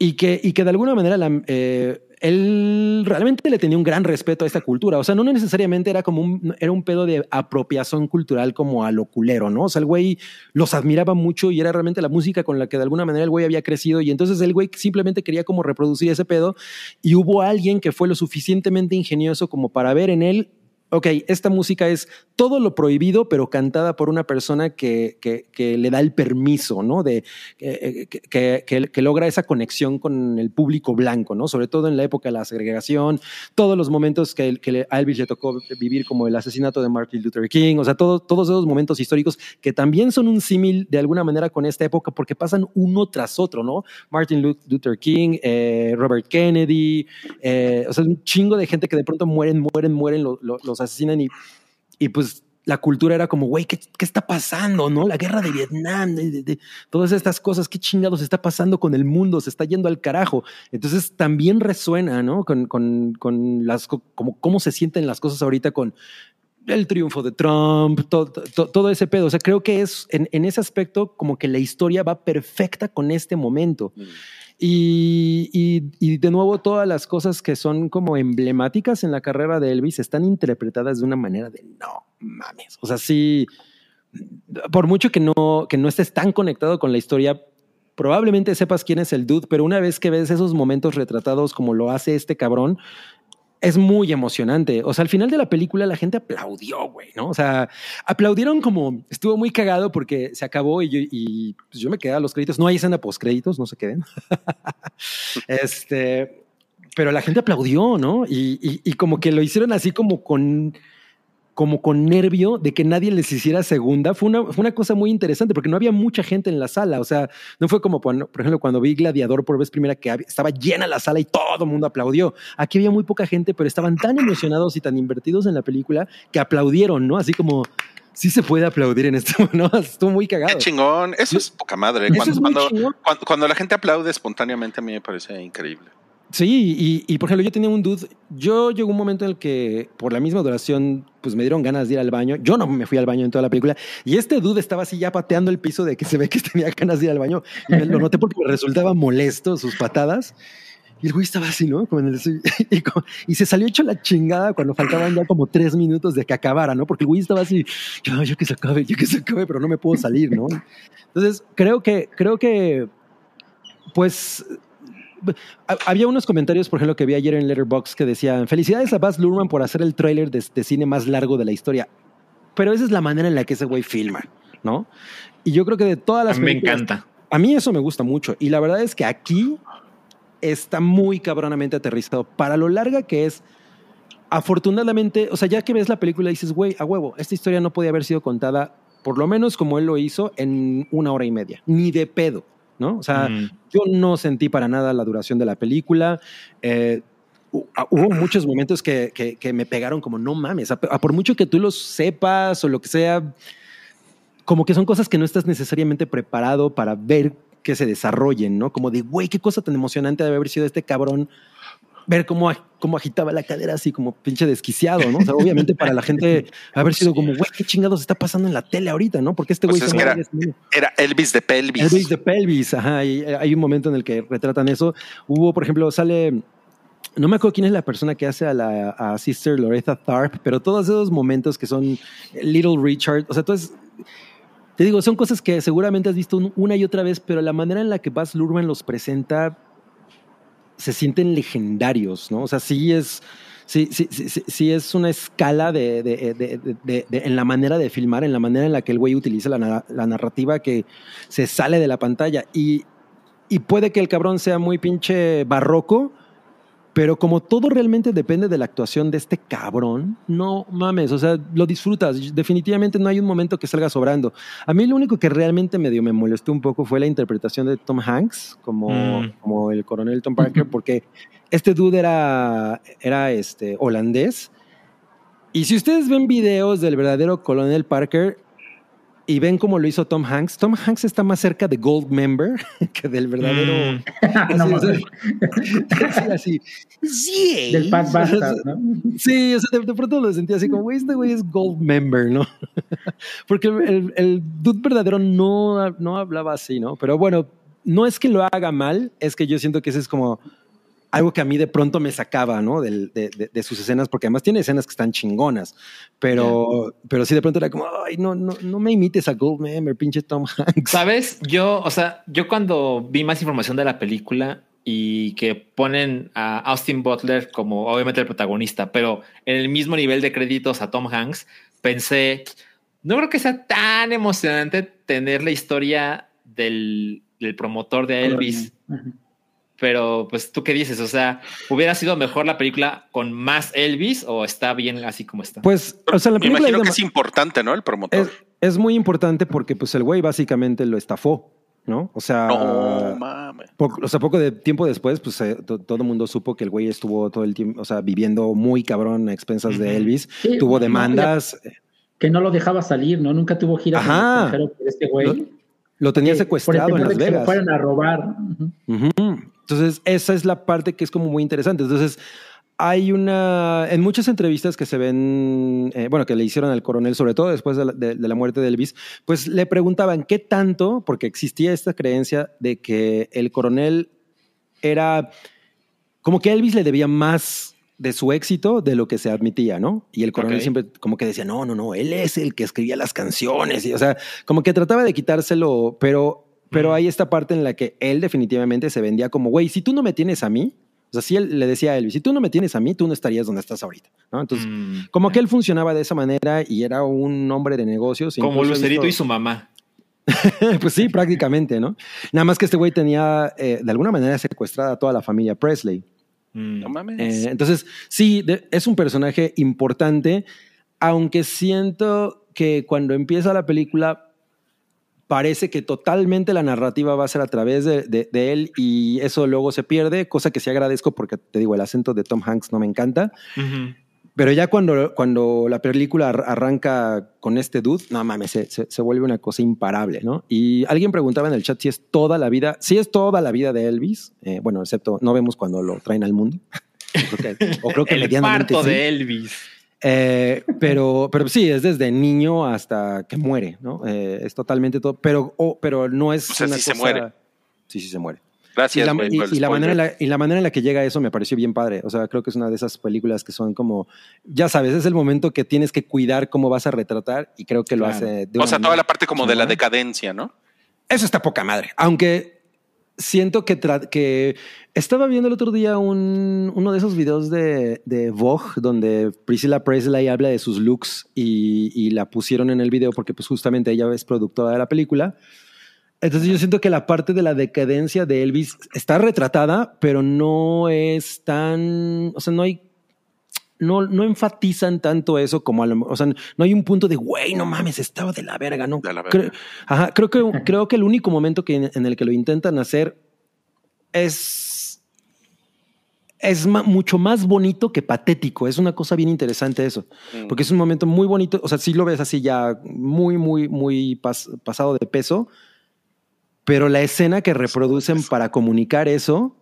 [SPEAKER 3] y que, y que de alguna manera la, eh, él realmente le tenía un gran respeto a esta cultura. O sea, no necesariamente era como un, era un pedo de apropiación cultural como a lo culero, ¿no? O sea, el güey los admiraba mucho y era realmente la música con la que de alguna manera el güey había crecido y entonces el güey simplemente quería como reproducir ese pedo y hubo alguien que fue lo suficientemente ingenioso como para ver en él ok, esta música es todo lo prohibido, pero cantada por una persona que, que, le da el permiso, ¿no? De, eh, que, que, que, logra esa conexión con el público blanco, ¿no? Sobre todo en la época de la segregación, todos los momentos que, a Elvis le tocó vivir, como el asesinato de Martin Luther King, o sea, todo, todos esos momentos históricos que también son un símil de alguna manera con esta época porque pasan uno tras otro, ¿no? Martin Luther King, eh, Robert Kennedy, eh, o sea, un chingo de gente que de pronto mueren, mueren, mueren, lo, lo, asesinan y, y pues la cultura era como, güey, ¿qué, ¿qué, está pasando? ¿No? La guerra de Vietnam, de, todas estas cosas, ¿qué chingados está pasando con el mundo? Se está yendo al carajo. Entonces también resuena, ¿no? Con, con, con las, como cómo se sienten las cosas ahorita con el triunfo de Trump, todo, todo, todo ese pedo. O sea, creo que es en, en, ese aspecto como que la historia va perfecta con este momento. Mm. Y, y, de nuevo, todas las cosas que son como emblemáticas en la carrera de Elvis están interpretadas de una manera de no mames. O sea, sí, por mucho que no, que no estés tan conectado con la historia, probablemente sepas quién es el dude, pero una vez que ves esos momentos retratados como lo hace este cabrón, es muy emocionante. O sea, al final de la película la gente aplaudió, güey, ¿no? O sea, aplaudieron como estuvo muy cagado porque se acabó y yo, y pues yo me quedé a los créditos. No hay escena post créditos, no se queden. este, pero la gente aplaudió, ¿no? Y, y, y como que lo hicieron así como con como con nervio de que nadie les hiciera segunda. Fue una, fue una cosa muy interesante porque no había mucha gente en la sala. O sea, no fue como, por ejemplo, cuando vi Gladiador por vez primera que estaba llena la sala y todo el mundo aplaudió. Aquí había muy poca gente, pero estaban tan emocionados y tan invertidos en la película que aplaudieron, ¿no? Así como, sí se puede aplaudir en esto, ¿no? Estuvo muy cagado.
[SPEAKER 2] Qué chingón. Eso es poca madre. Cuando, cuando, cuando, cuando, la gente aplaude espontáneamente, a mí me parece increíble.
[SPEAKER 3] Sí, y, por ejemplo, yo tenía un dude. Yo llegó un momento en el que, por la misma duración, pues me dieron ganas de ir al baño. Yo no me fui al baño en toda la película. Y este dude estaba así ya pateando el piso de que se ve que tenía ganas de ir al baño. Y lo noté porque me resultaba molesto sus patadas. Y el güey estaba así, ¿no? Como el, y, y, se salió hecho la chingada cuando faltaban ya como tres minutos de que acabara, ¿no? Porque el güey estaba así, yo, yo que se acabe, yo que se acabe, pero no me puedo salir, ¿no? Entonces, creo que, creo que, pues había unos comentarios, por ejemplo, que vi ayer en Letterboxd que decían: Felicidades a Baz Luhrmann por hacer el tráiler de, cine más largo de la historia. Pero esa es la manera en la que ese güey filma, ¿no? Y yo creo que de todas las.
[SPEAKER 4] A mí me encanta.
[SPEAKER 3] A mí eso me gusta mucho. Y la verdad es que aquí está muy cabronamente aterrizado. Para lo larga que es, afortunadamente, o sea, ya que ves la película dices, güey, a huevo, esta historia no podía haber sido contada, por lo menos como él lo hizo, en una hora y media. Ni de pedo. ¿No? O sea, mm. yo no sentí para nada la duración de la película. Eh, hubo muchos momentos que, que, me pegaron como, no mames, por mucho que tú los sepas o lo que sea, como que son cosas que no estás necesariamente preparado para ver que se desarrollen, ¿no? Como de, güey, qué cosa tan emocionante debe haber sido este cabrón ver cómo, cómo agitaba la cadera así como pinche desquiciado, ¿no? O sea, obviamente para la gente haber sido como, güey, ¿qué chingados está pasando en la tele ahorita, no? Porque este güey...
[SPEAKER 2] Pues era, era, Elvis de pelvis.
[SPEAKER 3] Elvis de pelvis, ajá. Y hay un momento en el que retratan eso. Hubo, por ejemplo, sale... No me acuerdo quién es la persona que hace a la a Sister Loretta Tharp, pero todos esos momentos que son Little Richard, o sea, entonces te digo, son cosas que seguramente has visto una y otra vez, pero la manera en la que Baz Luhrmann los presenta se sienten legendarios, ¿no? O sea, sí es, sí, sí, sí, sí es una escala de, de, de, en la manera de filmar, en la manera en la que el güey utiliza la, la narrativa que se sale de la pantalla. Y, y puede que el cabrón sea muy pinche barroco, pero como todo realmente depende de la actuación de este cabrón, no mames, o sea, lo disfrutas. Definitivamente no hay un momento que salga sobrando. A mí lo único que realmente medio me molestó un poco fue la interpretación de Tom Hanks como, mm. como el coronel Tom Parker, porque este dude era, era este, holandés. Y si ustedes ven videos del verdadero coronel Parker, y ven cómo lo hizo Tom Hanks. Tom Hanks está más cerca de Gold Member que del verdadero. Mm. así, Sí.
[SPEAKER 5] Del Pat Bastard, ¿no?
[SPEAKER 3] Sí, o sea, de, pronto lo sentía así como, güey, este güey es Gold Member, ¿no? Porque el, el, dude verdadero no, no hablaba así, ¿no? Pero bueno, no es que lo haga mal, es que yo siento que ese es como algo que a mí de pronto me sacaba, ¿no? De, de, de, sus escenas, porque además tiene escenas que están chingonas, pero, pero sí de pronto era como, ay, no, no, no me imites a Goldmember, pinche Tom Hanks.
[SPEAKER 4] Sabes, yo, o sea, yo cuando vi más información de la película y que ponen a Austin Butler como obviamente el protagonista, pero en el mismo nivel de créditos a Tom Hanks, pensé, no creo que sea tan emocionante tener la historia del, del promotor de Elvis. Pero, pues, ¿tú qué dices? O sea, ¿hubiera sido mejor la película con más Elvis o está bien así como está?
[SPEAKER 3] Pues, o sea, la película.
[SPEAKER 2] Me imagino que es importante, ¿no? El promotor.
[SPEAKER 3] Es, muy importante porque, pues, el güey básicamente lo estafó, ¿no? O sea.
[SPEAKER 2] No mames.
[SPEAKER 3] o sea, poco de tiempo después, pues, eh, todo el mundo supo que el güey estuvo todo el tiempo, o sea, viviendo muy cabrón a expensas de Elvis. Tuvo demandas.
[SPEAKER 5] que no lo dejaba salir, ¿no? Nunca tuvo giras
[SPEAKER 3] Ajá.
[SPEAKER 5] este güey.
[SPEAKER 3] Lo, tenía secuestrado en Las Vegas. Que
[SPEAKER 5] fueran a robar.
[SPEAKER 3] Entonces, esa es la parte que es como muy interesante. Entonces, hay una, en muchas entrevistas que se ven, eh, bueno, que le hicieron al coronel, sobre todo después de la, de la, muerte de Elvis, pues le preguntaban qué tanto, porque existía esta creencia de que el coronel era como que Elvis le debía más de su éxito de lo que se admitía, ¿no? Y el coronel siempre como que decía, no, no, no, él es el que escribía las canciones. Y, o sea, como que trataba de quitárselo, pero, pero
[SPEAKER 4] Mm.
[SPEAKER 3] hay esta parte en la que él definitivamente se vendía como, güey, si tú no me tienes a mí, o sea, si él le decía a Elvis, si tú no me tienes a mí, tú no estarías donde estás ahorita, ¿no? Entonces,
[SPEAKER 4] Mm.
[SPEAKER 3] como que él funcionaba de esa manera y era un hombre de negocios.
[SPEAKER 4] Como Lucerito y su mamá.
[SPEAKER 3] pues sí, prácticamente, ¿no? Nada más que este güey tenía eh, de alguna manera secuestrada a toda la familia Presley.
[SPEAKER 4] Mm.
[SPEAKER 2] No mames.
[SPEAKER 3] Eh, entonces, sí, de- es un personaje importante, aunque siento que cuando empieza la película parece que totalmente la narrativa va a ser a través de, de- de él y eso luego se pierde, cosa que sí agradezco porque te digo, el acento de Tom Hanks no me encanta.
[SPEAKER 4] Ujú.
[SPEAKER 3] Pero ya cuando, cuando la película ar- arranca con este dude, no mames, se, se- se vuelve una cosa imparable, ¿no? Y alguien preguntaba en el chat si es toda la vida, si es toda la vida de Elvis, eh, bueno, excepto no vemos cuando lo traen al mundo. O creo que, o creo que
[SPEAKER 4] El parto
[SPEAKER 3] sí.
[SPEAKER 4] de Elvis.
[SPEAKER 3] Eh, pero, pero sí, es desde niño hasta que muere, ¿no? Eh, es totalmente todo, pero, oh, pero no es
[SPEAKER 2] O sea,
[SPEAKER 3] una
[SPEAKER 2] sí se muere.
[SPEAKER 3] Sí, sí se muere.
[SPEAKER 2] Gracias,
[SPEAKER 3] y la, y- la manera en la, y la manera en la que llega eso me pareció bien padre. O sea, creo que es una de esas películas que son como, ya sabes, es el momento que tienes que cuidar cómo vas a retratar y creo que lo hace de
[SPEAKER 2] O sea, toda la parte como de la decadencia, ¿no?
[SPEAKER 3] Eso está poca madre. Aunque siento que, que estaba viendo el otro día un, uno de esos videos de, de Vogue donde Priscilla Presley habla de sus looks y, y la pusieron en el video porque pues justamente ella es productora de la película. Entonces yo siento que la parte de la decadencia de Elvis está retratada, pero no es tan, o sea, no hay no, no enfatizan tanto eso como a lo, o sea, no hay un punto de güey, no mames, estaba de la verga, ¿no?
[SPEAKER 2] De la verga.
[SPEAKER 3] Creo, ajá, creo que, creo que el único momento que, en el que lo intentan hacer es, es ma- mucho más bonito que patético. Es una cosa bien interesante eso,
[SPEAKER 2] Mm.
[SPEAKER 3] porque es un momento muy bonito. O sea, si lo ves así ya muy, muy, muy pas- pasado de peso, pero la escena que reproducen para comunicar eso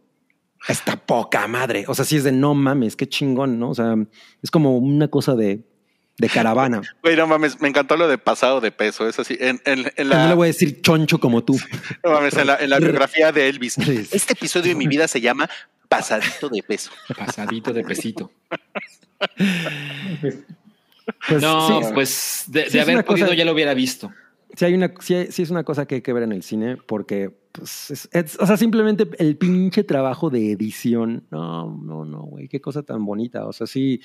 [SPEAKER 3] está poca madre. O sea, sí es de no mames, qué chingón, ¿no? O sea, es como una cosa de, de caravana.
[SPEAKER 2] Güey, no mames, me encantó lo de pasado de peso. Es así. En, en- en
[SPEAKER 3] No le voy a decir choncho como tú.
[SPEAKER 2] no mames, en la, en la biografía de Elvis. Este episodio de mi vida se llama Pasadito de peso.
[SPEAKER 4] Pasadito de pesito.
[SPEAKER 5] Pues,
[SPEAKER 4] no,
[SPEAKER 3] sí,
[SPEAKER 4] pues de,
[SPEAKER 3] Sí,
[SPEAKER 4] de
[SPEAKER 3] es
[SPEAKER 4] haber
[SPEAKER 3] cosa-
[SPEAKER 4] podido ya lo hubiera visto.
[SPEAKER 3] sí hay una, sí, sí es una cosa que hay que ver en el cine porque, pues, es- es- o sea, simplemente el pinche trabajo de edición. No, no, no, güey, qué cosa tan bonita. O sea, sí,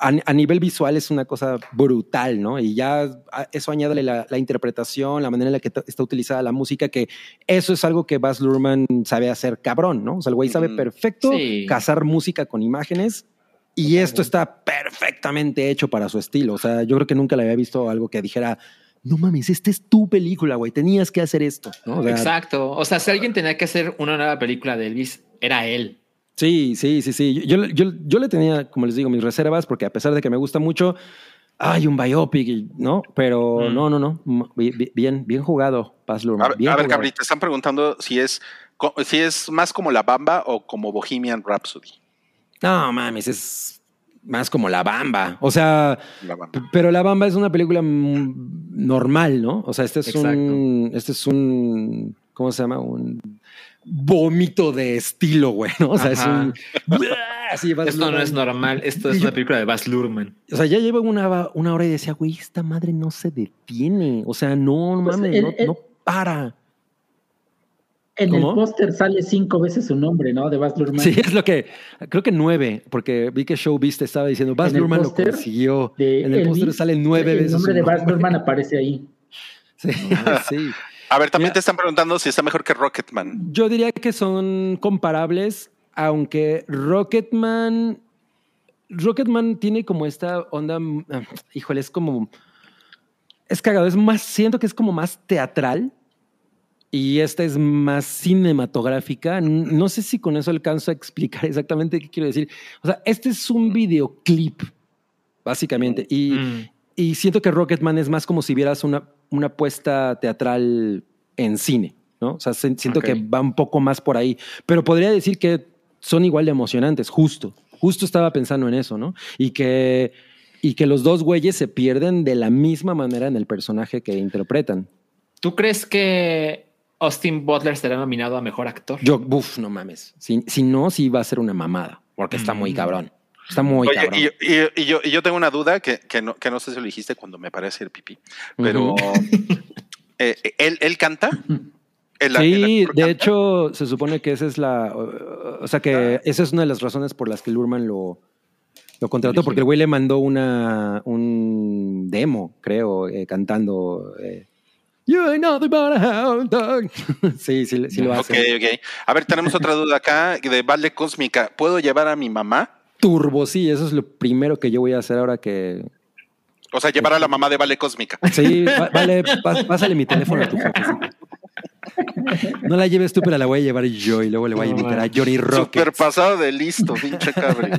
[SPEAKER 3] a, a nivel visual es una cosa brutal, ¿no? Y ya eso añade la, la interpretación, la manera en la que está utilizada la música, que eso es algo que Baz Luhrmann sabe hacer cabrón, ¿no? O sea, el güey sabe perfecto
[SPEAKER 4] Sí.
[SPEAKER 3] cazar música con imágenes. Y esto está perfectamente hecho para su estilo. O sea, yo creo que nunca le había visto algo que dijera, no mames, esta es tu película, güey, tenías que hacer esto. ¿no? O sea,
[SPEAKER 4] Exacto. O sea, si alguien tenía que hacer una nueva película de Elvis, era él.
[SPEAKER 3] Sí, sí, sí, sí. Yo, yo, yo le tenía, como les digo, mis reservas, porque a pesar de que me gusta mucho, hay un biopic, y- ¿no? Pero
[SPEAKER 4] Mm.
[SPEAKER 3] no, no, no. Bien, bien jugado, Paz
[SPEAKER 2] A
[SPEAKER 3] Luhrmann.
[SPEAKER 2] ver,
[SPEAKER 3] bien
[SPEAKER 2] a ver te están preguntando si es, si es más como La Bamba o como Bohemian Rhapsody.
[SPEAKER 3] No, mames, es más como La Bamba. O sea,
[SPEAKER 2] La Bamba.
[SPEAKER 3] P- Pero La Bamba es una película normal, ¿no? O sea, este es un. Este es un. ¿Cómo se llama? Un vómito de estilo, güey, ¿no? O sea, es un. Así,
[SPEAKER 4] Esto no es normal. Esto es una película de Baz Luhrmann.
[SPEAKER 3] O sea, ya llevo una, una hora y decía, güey, esta madre no se detiene. O sea, no, no
[SPEAKER 5] Pues,
[SPEAKER 3] mames,
[SPEAKER 5] el-
[SPEAKER 3] no,
[SPEAKER 5] el-
[SPEAKER 3] no para.
[SPEAKER 5] En
[SPEAKER 3] ¿Cómo?
[SPEAKER 5] el póster sale cinco veces su nombre, ¿no? De Baz Luhrmann.
[SPEAKER 3] Sí, es lo que. Creo que nueve, porque vi que Show Viste estaba diciendo, Baz
[SPEAKER 5] el
[SPEAKER 3] Luhrmann lo consiguió.
[SPEAKER 5] de
[SPEAKER 3] En el póster sale nueve
[SPEAKER 5] el
[SPEAKER 3] veces.
[SPEAKER 5] nombre
[SPEAKER 3] su
[SPEAKER 5] de Baz
[SPEAKER 3] nombre.
[SPEAKER 5] Luhrmann aparece ahí.
[SPEAKER 3] Sí, sí.
[SPEAKER 2] A ver, también
[SPEAKER 3] Ya.
[SPEAKER 2] te están preguntando si está mejor que Rocketman.
[SPEAKER 3] Yo diría que son comparables, aunque Rocketman. Rocketman tiene como esta onda. ah, Híjole, es como. Es cagado, es más. Siento que es como más teatral. Y esta es más cinematográfica. No sé si con eso alcanzo a explicar exactamente qué quiero decir. O sea, este es un videoclip, básicamente. Y,
[SPEAKER 4] Mm.
[SPEAKER 3] y siento que Rocketman es más como si vieras una, una puesta teatral en cine, ¿no? O sea, se- siento que va un poco más por ahí. Pero podría decir que son igual de emocionantes, justo. Justo estaba pensando en eso, ¿no? Y que, y que los dos güeyes se pierden de la misma manera en el personaje que interpretan.
[SPEAKER 4] ¿Tú crees que Austin Butler será nominado a mejor actor.
[SPEAKER 3] Yo, uff, no mames. Si, si no, sí va a ser una mamada, porque está muy
[SPEAKER 4] Mm.
[SPEAKER 3] cabrón. Está muy
[SPEAKER 2] Oye,
[SPEAKER 3] cabrón.
[SPEAKER 2] y, y- y yo, y yo tengo una duda que, que no, que no sé si lo dijiste cuando me parece el pipí, pero eh, ¿él, él canta. El- el
[SPEAKER 3] Sí, de
[SPEAKER 2] canta?
[SPEAKER 3] hecho, se supone que esa es la. O o sea, que esa es una de las razones por las que Lurman lo, lo contrató, porque el güey le mandó una, un demo, creo, eh, cantando. eh, You ain't nothing but a hound dog. sí, sí, sí lo
[SPEAKER 2] Ok,
[SPEAKER 3] hace.
[SPEAKER 2] ok. A ver, tenemos otra duda acá de Vale Cósmica. ¿Puedo llevar a mi mamá?
[SPEAKER 3] Turbo, sí, eso es lo primero que yo voy a hacer ahora que.
[SPEAKER 2] O sea, llevar a la mamá de Vale Cósmica.
[SPEAKER 3] Sí, va- vale, pásale mi teléfono a tu jefecita. No la lleves tú, pero la voy a llevar yo y luego le voy a invitar a. Johnny
[SPEAKER 2] Super
[SPEAKER 3] Rockets.
[SPEAKER 2] pasado de listo, pinche güey.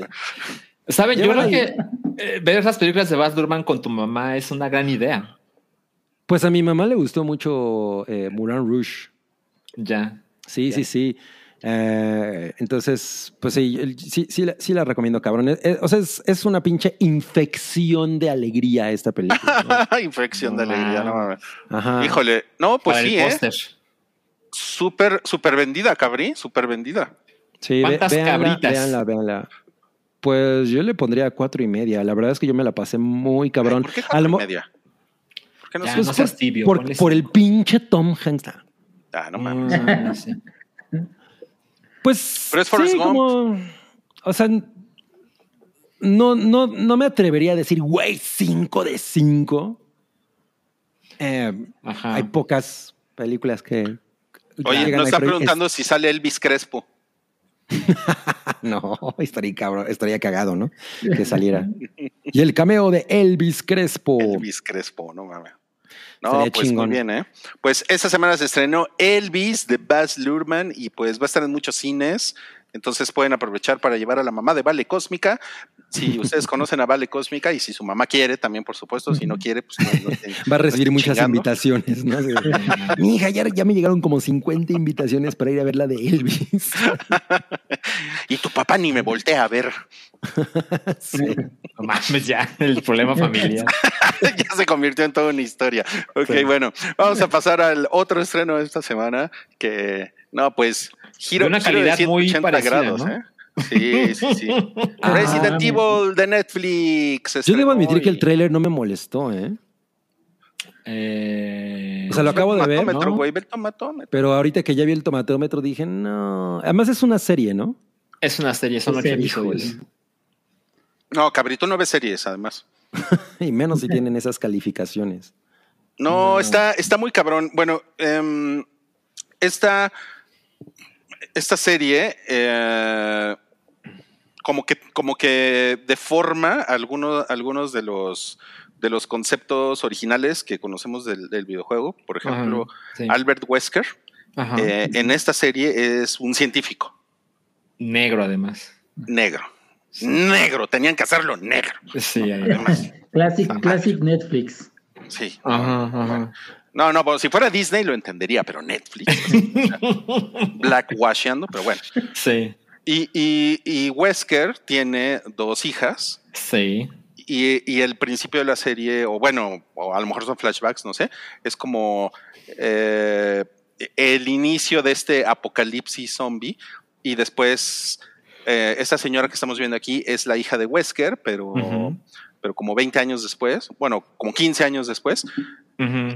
[SPEAKER 4] ¿Saben? Yo
[SPEAKER 3] Llévala
[SPEAKER 4] creo que eh, ver las películas de Baz Luhrmann con tu mamá es una gran idea.
[SPEAKER 3] Pues a mi mamá le gustó mucho eh, Moulin Rouge.
[SPEAKER 4] Ya.
[SPEAKER 3] Sí, sí, sí. Eh, entonces, pues sí, sí, sí, la- sí la recomiendo, cabrón. Eh, eh, o sea, es, es una pinche infección de alegría esta película.
[SPEAKER 2] Infección de alegría, no mames.
[SPEAKER 3] Ajá.
[SPEAKER 2] Híjole, no, pues
[SPEAKER 4] Para
[SPEAKER 2] sí,
[SPEAKER 4] el
[SPEAKER 2] ¿eh? Súper, súper vendida, cabrí, súper vendida.
[SPEAKER 3] Sí, ve-
[SPEAKER 4] ¿Cuántas
[SPEAKER 3] véanla,
[SPEAKER 4] cabritas?
[SPEAKER 3] Véanla, véanla. Pues yo le pondría cuatro y media. La verdad es que yo me la pasé muy cabrón.
[SPEAKER 2] ¿Por qué cuatro y media? ¿Por qué no
[SPEAKER 4] Ya,
[SPEAKER 2] sé?
[SPEAKER 4] no seas tibio.
[SPEAKER 3] por,
[SPEAKER 4] ponle
[SPEAKER 3] por el
[SPEAKER 4] cinco.
[SPEAKER 3] pinche Tom Hanks. Ah,
[SPEAKER 2] no mames.
[SPEAKER 4] Mm, sí.
[SPEAKER 3] Pues.
[SPEAKER 2] Pero es Forrest
[SPEAKER 3] sí,
[SPEAKER 2] Gump.
[SPEAKER 3] como- o sea, no, no, no me atrevería a decir, güey, cinco de cinco. Eh,
[SPEAKER 4] Ajá.
[SPEAKER 3] hay pocas películas que.
[SPEAKER 2] Oye, nos están preguntando si sale Elvis Crespo.
[SPEAKER 3] no, estaría cabrón, estaría cagado, ¿no? Que saliera. y el cameo de Elvis Crespo.
[SPEAKER 2] Elvis Crespo, no mames. No, pues
[SPEAKER 3] chingón.
[SPEAKER 2] muy bien, ¿eh? Pues esta semana se estrenó Elvis de Baz Luhrmann y pues va a estar en muchos cines. Entonces pueden aprovechar para llevar a la mamá de Vale Cósmica. Si ustedes conocen a Vale Cósmica y si su mamá quiere, también por supuesto. Si no quiere, pues no- no
[SPEAKER 3] Va a recibir muchas
[SPEAKER 2] chingando.
[SPEAKER 3] invitaciones, ¿no? Mi hija, ya, ya me llegaron como 50 invitaciones para ir a ver la de Elvis.
[SPEAKER 2] Y tu papá ni me voltea a ver.
[SPEAKER 3] Sí.
[SPEAKER 4] No mames, ya. El problema familiar.
[SPEAKER 2] ya se convirtió en toda una historia. Ok,
[SPEAKER 4] Sí.
[SPEAKER 2] bueno, vamos a pasar al otro estreno de esta semana que, no, pues, giro,
[SPEAKER 4] De una
[SPEAKER 2] giro
[SPEAKER 4] calidad muy
[SPEAKER 2] 180
[SPEAKER 4] parecida,
[SPEAKER 2] grados,
[SPEAKER 4] ¿no?
[SPEAKER 2] ¿eh? Sí, sí, sí.
[SPEAKER 3] Ah,
[SPEAKER 2] Resident Evil de Netflix.
[SPEAKER 3] Yo debo admitir que el tráiler no me molestó, ¿eh?
[SPEAKER 4] Eh,
[SPEAKER 3] O sea, lo acabo de ver,
[SPEAKER 2] Tomatómetro,
[SPEAKER 3] ¿no?
[SPEAKER 2] güey, ve el tomatómetro.
[SPEAKER 3] Pero ahorita que ya vi el tomatómetro dije, no. Además es una serie, ¿no?
[SPEAKER 4] es una serie, son ocho episodios.
[SPEAKER 2] No, cabrito, no ves series, además.
[SPEAKER 3] Y menos si tienen esas calificaciones.
[SPEAKER 2] No, está, está muy cabrón. Bueno, em, esta, esta serie eh, como que, como que deforma algunos, algunos de los de los conceptos originales que conocemos del, del videojuego. Por ejemplo,
[SPEAKER 4] Ajá, sí.
[SPEAKER 2] Albert Wesker
[SPEAKER 4] Ajá.
[SPEAKER 2] eh, en esta serie es un científico
[SPEAKER 4] Negro, además.
[SPEAKER 2] negro. Negro, tenían que hacerlo negro.
[SPEAKER 4] Sí,
[SPEAKER 2] Además,
[SPEAKER 5] Classic, classic Netflix.
[SPEAKER 2] sí.
[SPEAKER 4] Ajá, ajá.
[SPEAKER 2] No, no, pues, si fuera Disney lo entendería, pero Netflix. Blackwashando, pero bueno.
[SPEAKER 4] Sí,
[SPEAKER 2] Y, y, y Wesker tiene dos hijas
[SPEAKER 4] sí.
[SPEAKER 2] y, y el principio de la serie, o bueno, o a lo mejor son flashbacks, no sé, es como eh, el inicio de este apocalipsis zombie y después eh, esta señora que estamos viendo aquí es la hija de Wesker, pero, pero como 20 años después, bueno, como 15 años después,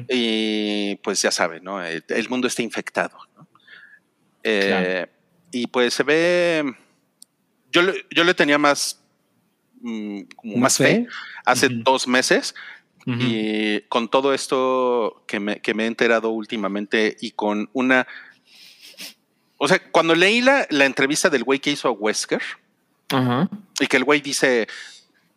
[SPEAKER 2] Y pues ya saben, ¿no? El, el mundo está infectado. ¿no? Eh, Y pues se ve. Yo, le- yo le tenía más. mm, como más fe hace dos meses. Y con todo esto que me, que me he enterado últimamente y con una. O sea, cuando leí la, la entrevista del güey que hizo a Wesker y que el güey dice.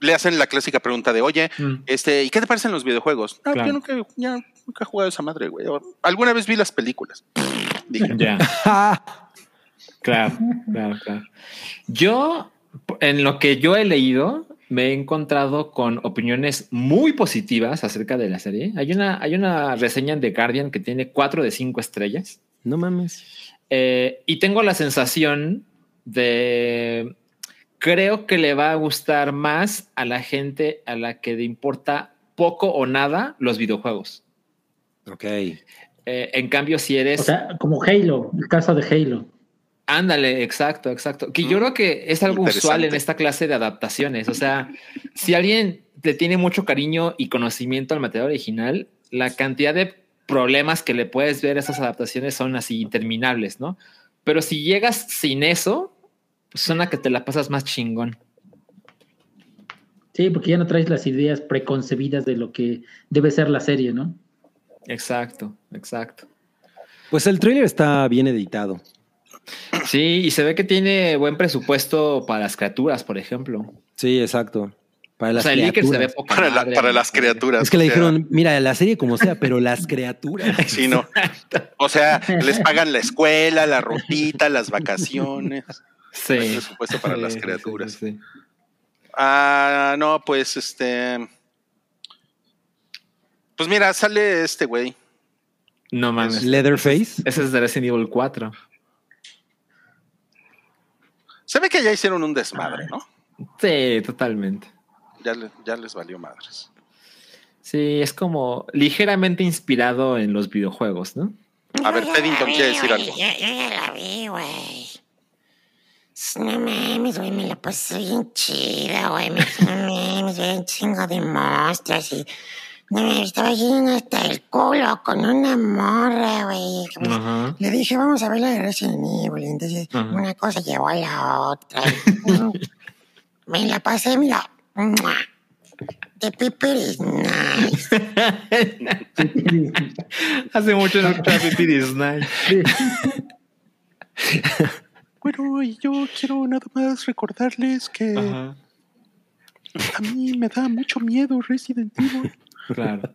[SPEAKER 2] Le hacen la clásica pregunta de, oye,
[SPEAKER 4] Mm.
[SPEAKER 2] este, ¿y qué te parecen los videojuegos? No,
[SPEAKER 4] Claro.
[SPEAKER 2] yo nunca, ya nunca he jugado esa madre, güey. Alguna vez vi las películas. Dije,
[SPEAKER 4] Ya. Claro, claro, claro. Yo, en lo que yo he leído, me he encontrado con opiniones muy positivas acerca de la serie. Hay una, hay una reseña en The Guardian que tiene cuatro de cinco estrellas.
[SPEAKER 3] No mames.
[SPEAKER 4] Eh, y tengo la sensación de. Creo que le va a gustar más a la gente a la que le importa poco o nada los videojuegos.
[SPEAKER 3] Ok.
[SPEAKER 4] Eh, en cambio, si eres.
[SPEAKER 5] O sea, como Halo, el caso de Halo.
[SPEAKER 4] Ándale, exacto, exacto. Que yo
[SPEAKER 2] Mm,
[SPEAKER 4] creo que es algo usual en esta clase de adaptaciones. O sea, si alguien le tiene mucho cariño y conocimiento al material original, la cantidad de problemas que le puedes ver a esas adaptaciones son así interminables, ¿no? Pero si llegas sin eso, suena que te la pasas más chingón.
[SPEAKER 5] Sí, porque ya no traes las ideas preconcebidas de lo que debe ser la serie, ¿no?
[SPEAKER 4] Exacto, exacto.
[SPEAKER 3] Pues el trailer está bien editado.
[SPEAKER 4] Sí, y se ve que tiene buen presupuesto para las criaturas, por ejemplo.
[SPEAKER 3] Sí, exacto. Para
[SPEAKER 4] O
[SPEAKER 3] las
[SPEAKER 4] sea, el Iker se ve
[SPEAKER 3] criaturas.
[SPEAKER 4] poca
[SPEAKER 2] Para, la- para las criaturas.
[SPEAKER 3] Es que le
[SPEAKER 2] o sea,
[SPEAKER 3] dijeron, mira, la serie como sea, pero las criaturas.
[SPEAKER 2] Sí, no. O sea, les pagan la escuela, la rotita, las vacaciones.
[SPEAKER 4] Sí.
[SPEAKER 2] Hay presupuesto para las
[SPEAKER 4] Sí,
[SPEAKER 2] criaturas.
[SPEAKER 4] sí, sí.
[SPEAKER 2] Ah, no, pues este. Pues mira, sale este güey.
[SPEAKER 4] No mames.
[SPEAKER 3] Leatherface.
[SPEAKER 4] Ese es de Resident Evil 4.
[SPEAKER 2] Se ve que ya hicieron un desmadre, ¿no?
[SPEAKER 4] Sí, totalmente.
[SPEAKER 2] Ya, le- ya les valió madres.
[SPEAKER 4] Sí, es como ligeramente inspirado en los videojuegos, ¿no?
[SPEAKER 2] A ver, Paddington quiere decir algo.
[SPEAKER 6] Yo ya la vi, güey. No mames, güey, me la pasé bien chida, güey. Me, no mames, vi un chingo de monstruos y... No me estaba yendo hasta el culo con una morra, güey. Le dije, vamos a ver la de Resident Evil. Y entonces una cosa llevó a la otra. me la pasé, mira. The pepper is nice.
[SPEAKER 4] Hace mucho no escuchaba Pipi Disney.
[SPEAKER 2] Bueno, y yo quiero nada más recordarles que
[SPEAKER 4] Ajá.
[SPEAKER 2] a mí me da mucho miedo Resident Evil
[SPEAKER 4] Claro.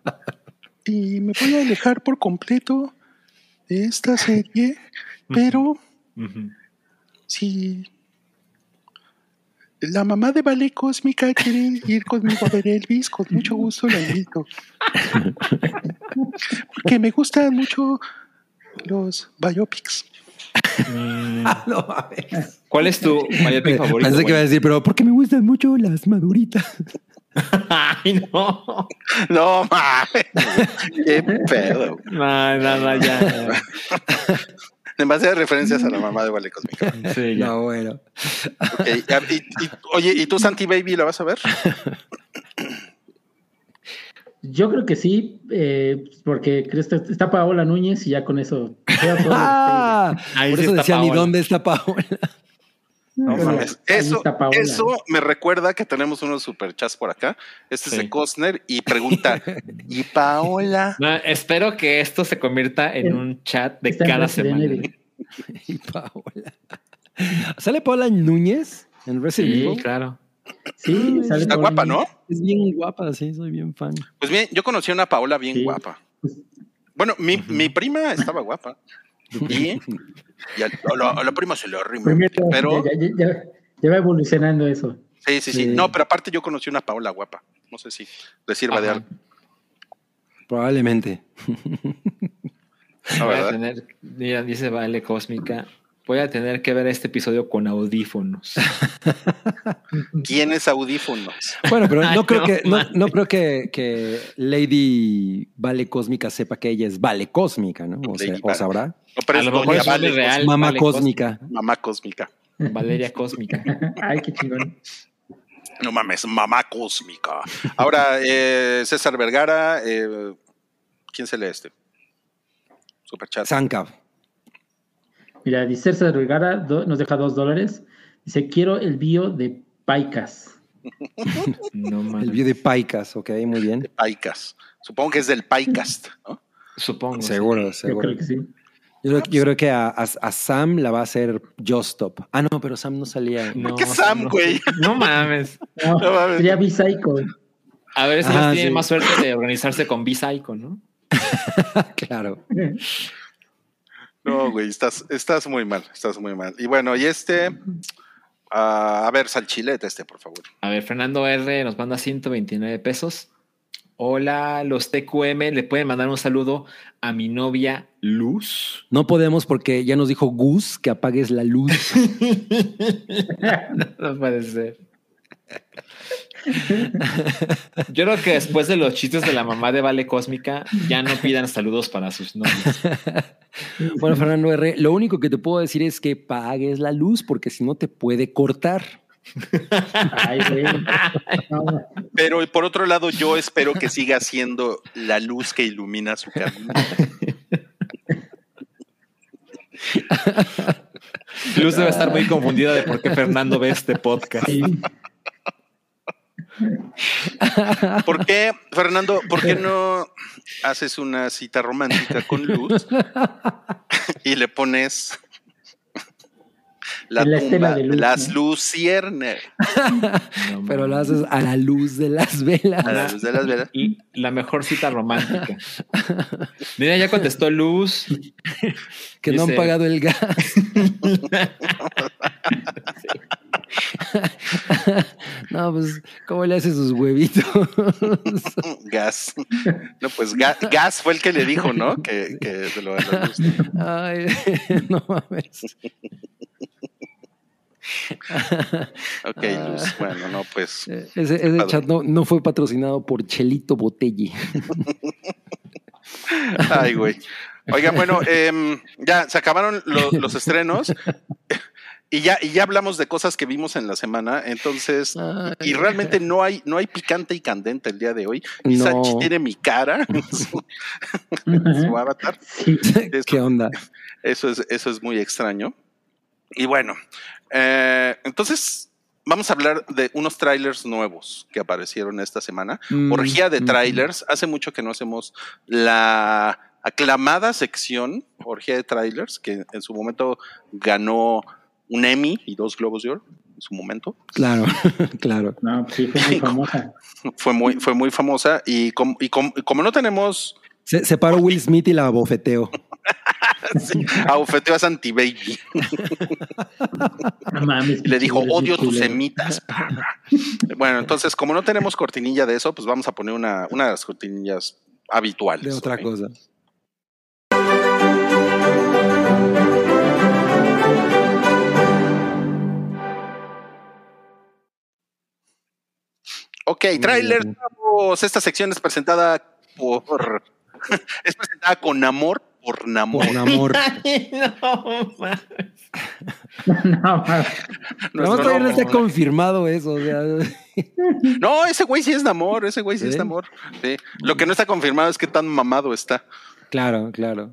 [SPEAKER 2] y me voy a alejar por completo de esta serie, pero
[SPEAKER 4] Ujú.
[SPEAKER 2] si la mamá de Ballet Cósmica quiere ir conmigo a ver Elvis, con mucho gusto la invito. Porque me gustan mucho los biopics.
[SPEAKER 4] Mm,
[SPEAKER 3] No.
[SPEAKER 4] ¿Cuál es tu biopic favorito?
[SPEAKER 3] Pensé que iba a decir, pero porque me gustan mucho las maduritas.
[SPEAKER 4] Ay, no.
[SPEAKER 2] No mames, qué pedo.
[SPEAKER 4] No, no, no, ya.
[SPEAKER 2] Demasiadas referencias a la mamá de Ballet Cósmica.
[SPEAKER 4] Sí, ya.
[SPEAKER 3] No, bueno.
[SPEAKER 2] Ok, y- y- oye, ¿y tú, Santi Baby, la vas a ver?
[SPEAKER 5] Yo creo que sí, eh, porque está- Paola Núñez y ya con eso.
[SPEAKER 3] Ah,
[SPEAKER 4] Ahí
[SPEAKER 3] por eso decían, ¿y dónde está Paola?
[SPEAKER 2] No Eso, eso me recuerda que tenemos unos superchats por acá. Este es de Costner y pregunta: ¿Y Paola?
[SPEAKER 4] No, espero que esto se convierta en un chat de
[SPEAKER 5] está
[SPEAKER 4] cada semana.
[SPEAKER 3] Y Paola. ¿Sale Paola Núñez en Resident
[SPEAKER 4] Sí,
[SPEAKER 3] Evil?
[SPEAKER 4] claro.
[SPEAKER 5] Sí, sale
[SPEAKER 2] Está guapa, ¿no?
[SPEAKER 3] Es bien guapa, sí, soy bien fan.
[SPEAKER 2] Pues bien, yo conocí a una Paola bien
[SPEAKER 5] Sí.
[SPEAKER 2] guapa. Bueno, mi, mi prima estaba guapa. Y, y a, a la, a la prima se le arrima.
[SPEAKER 5] Primero,
[SPEAKER 2] Pero,
[SPEAKER 5] ya, ya- ya- ya va evolucionando eso.
[SPEAKER 2] sí, sí, sí.
[SPEAKER 3] Sí.
[SPEAKER 2] No, pero aparte yo conocí una Paola guapa. No sé si le sirva de algo.
[SPEAKER 3] Probablemente.
[SPEAKER 2] La
[SPEAKER 4] Voy a tener, mira, dice Vale Cósmica, voy a tener que ver este episodio con audífonos.
[SPEAKER 2] ¿Quién es audífonos?
[SPEAKER 3] Bueno, pero
[SPEAKER 4] Ay,
[SPEAKER 3] no creo
[SPEAKER 4] no,
[SPEAKER 3] que no, creo que, que Lady Vale Cósmica sepa que ella es Vale Cósmica, ¿no? O, sea, sabrá.
[SPEAKER 2] No, pero
[SPEAKER 4] A
[SPEAKER 2] es
[SPEAKER 4] lo mejor es
[SPEAKER 2] Vale,
[SPEAKER 4] real.
[SPEAKER 3] Mamá
[SPEAKER 4] Vale
[SPEAKER 3] Cósmica.
[SPEAKER 2] mamá cósmica.
[SPEAKER 4] Valeria Cósmica.
[SPEAKER 5] Ay, qué chingón.
[SPEAKER 2] No mames, mamá cósmica. Ahora, eh, César Vergara, eh, ¿quién se lee este? Superchat.
[SPEAKER 3] Sanka.
[SPEAKER 5] Mira, dice César Vergara do- nos deja dos dólares. Dice, quiero el bio de Paicas.
[SPEAKER 4] No
[SPEAKER 3] El view de Paicas, ok, muy bien.
[SPEAKER 2] Paicas. Supongo que es del Paicast, ¿no?
[SPEAKER 4] Supongo.
[SPEAKER 3] Seguro,
[SPEAKER 5] Yo
[SPEAKER 3] seguro.
[SPEAKER 5] creo que sí.
[SPEAKER 3] Yo creo, yo creo que a, a- a Sam la va a hacer Just Stop. Ah, no, pero Sam no salía.
[SPEAKER 4] No,
[SPEAKER 2] qué Sam, güey?
[SPEAKER 4] No mames.
[SPEAKER 5] No,
[SPEAKER 2] No mames.
[SPEAKER 5] sería B-Psycho.
[SPEAKER 4] A ver si tienen
[SPEAKER 3] sí.
[SPEAKER 4] más suerte de organizarse con B-Psycho, ¿no?
[SPEAKER 3] claro.
[SPEAKER 2] No, güey, estás, estás muy mal, estás muy mal. Y bueno, y este, ah, a ver, salchilete este, por favor.
[SPEAKER 4] A ver, Fernando R nos manda 129 pesos. Hola, los TQM, le pueden mandar un saludo a mi novia Luz.
[SPEAKER 3] No podemos porque ya nos dijo Gus que apagues la luz.
[SPEAKER 4] no puede ser. Yo creo que después de los chistes de la mamá de Vale Cósmica, ya no pidan saludos para sus novios.
[SPEAKER 3] Bueno, Fernando R., lo único que te puedo decir es que pagues la luz porque si no te puede cortar.
[SPEAKER 5] Ay, güey. No,
[SPEAKER 2] Pero por otro lado, yo espero que siga siendo la luz que ilumina su camino.
[SPEAKER 4] Luz debe estar muy confundida de por qué Fernando ve este podcast.
[SPEAKER 5] sí.
[SPEAKER 2] ¿Por qué, Fernando, por qué no haces una cita romántica con Luz y le pones la tumba
[SPEAKER 5] de
[SPEAKER 2] de
[SPEAKER 5] luz,
[SPEAKER 2] las
[SPEAKER 5] ¿no?
[SPEAKER 3] Pero lo haces a la luz de las velas.
[SPEAKER 2] a la luz de las velas?
[SPEAKER 4] Y la mejor cita romántica. Mira, ya contestó Luz.
[SPEAKER 3] Que no han pagado el gas. no, pues, ¿cómo le hace sus huevitos?
[SPEAKER 2] Gas. No, pues Ga- Gas fue el que le dijo, ¿no? Que, que de lo.
[SPEAKER 3] Ay, no mames.
[SPEAKER 2] Ok, Luz. Bueno, no, pues.
[SPEAKER 3] Ese, ese chat no, no fue patrocinado por Chelito Botelli.
[SPEAKER 2] Ay, güey. Oigan, bueno, em, ya se acabaron lo- los estrenos y ya, y ya hablamos de cosas que vimos en la semana. Entonces,
[SPEAKER 3] Ay.
[SPEAKER 2] y realmente no hay, no hay picante y candente el día de hoy. Y
[SPEAKER 3] No.
[SPEAKER 2] Sanchi tiene mi cara en su, en su avatar.
[SPEAKER 5] Sí.
[SPEAKER 3] ¿Qué onda?
[SPEAKER 2] Eso es, eso es muy extraño. Y bueno, eh, entonces vamos a hablar de unos trailers nuevos que aparecieron esta semana.
[SPEAKER 3] Mm,
[SPEAKER 2] Orgía de
[SPEAKER 3] mm.
[SPEAKER 2] trailers. Hace mucho que no hacemos la aclamada sección Orgía de trailers, que en su momento ganó un Emmy y dos Globos de Oro. En su momento
[SPEAKER 3] Claro, claro.
[SPEAKER 5] No, pues sí, fue muy famosa.
[SPEAKER 2] fue muy, fue muy famosa. Y, com- y com- y como no tenemos
[SPEAKER 3] Se, se paró Will Smith y la bofeteó.
[SPEAKER 2] abofeteó a Santi Baby,
[SPEAKER 5] No mames.
[SPEAKER 2] y le dijo: Odio tus semitas. bueno, entonces, como no tenemos cortinilla de eso, pues vamos a poner una, una de las cortinillas habituales.
[SPEAKER 3] De otra cosa.
[SPEAKER 2] Ok, nuevos. Esta sección es presentada por. es presentada con amor por Namor.
[SPEAKER 3] Por amor.
[SPEAKER 4] no.
[SPEAKER 5] No,
[SPEAKER 3] todavía no está
[SPEAKER 2] Namor.
[SPEAKER 3] confirmado eso. O sea,
[SPEAKER 2] No, ese güey sí es Namor, ese güey sí, es. Namor. Sí. Lo que no está confirmado es que tan mamado está.
[SPEAKER 3] claro, claro.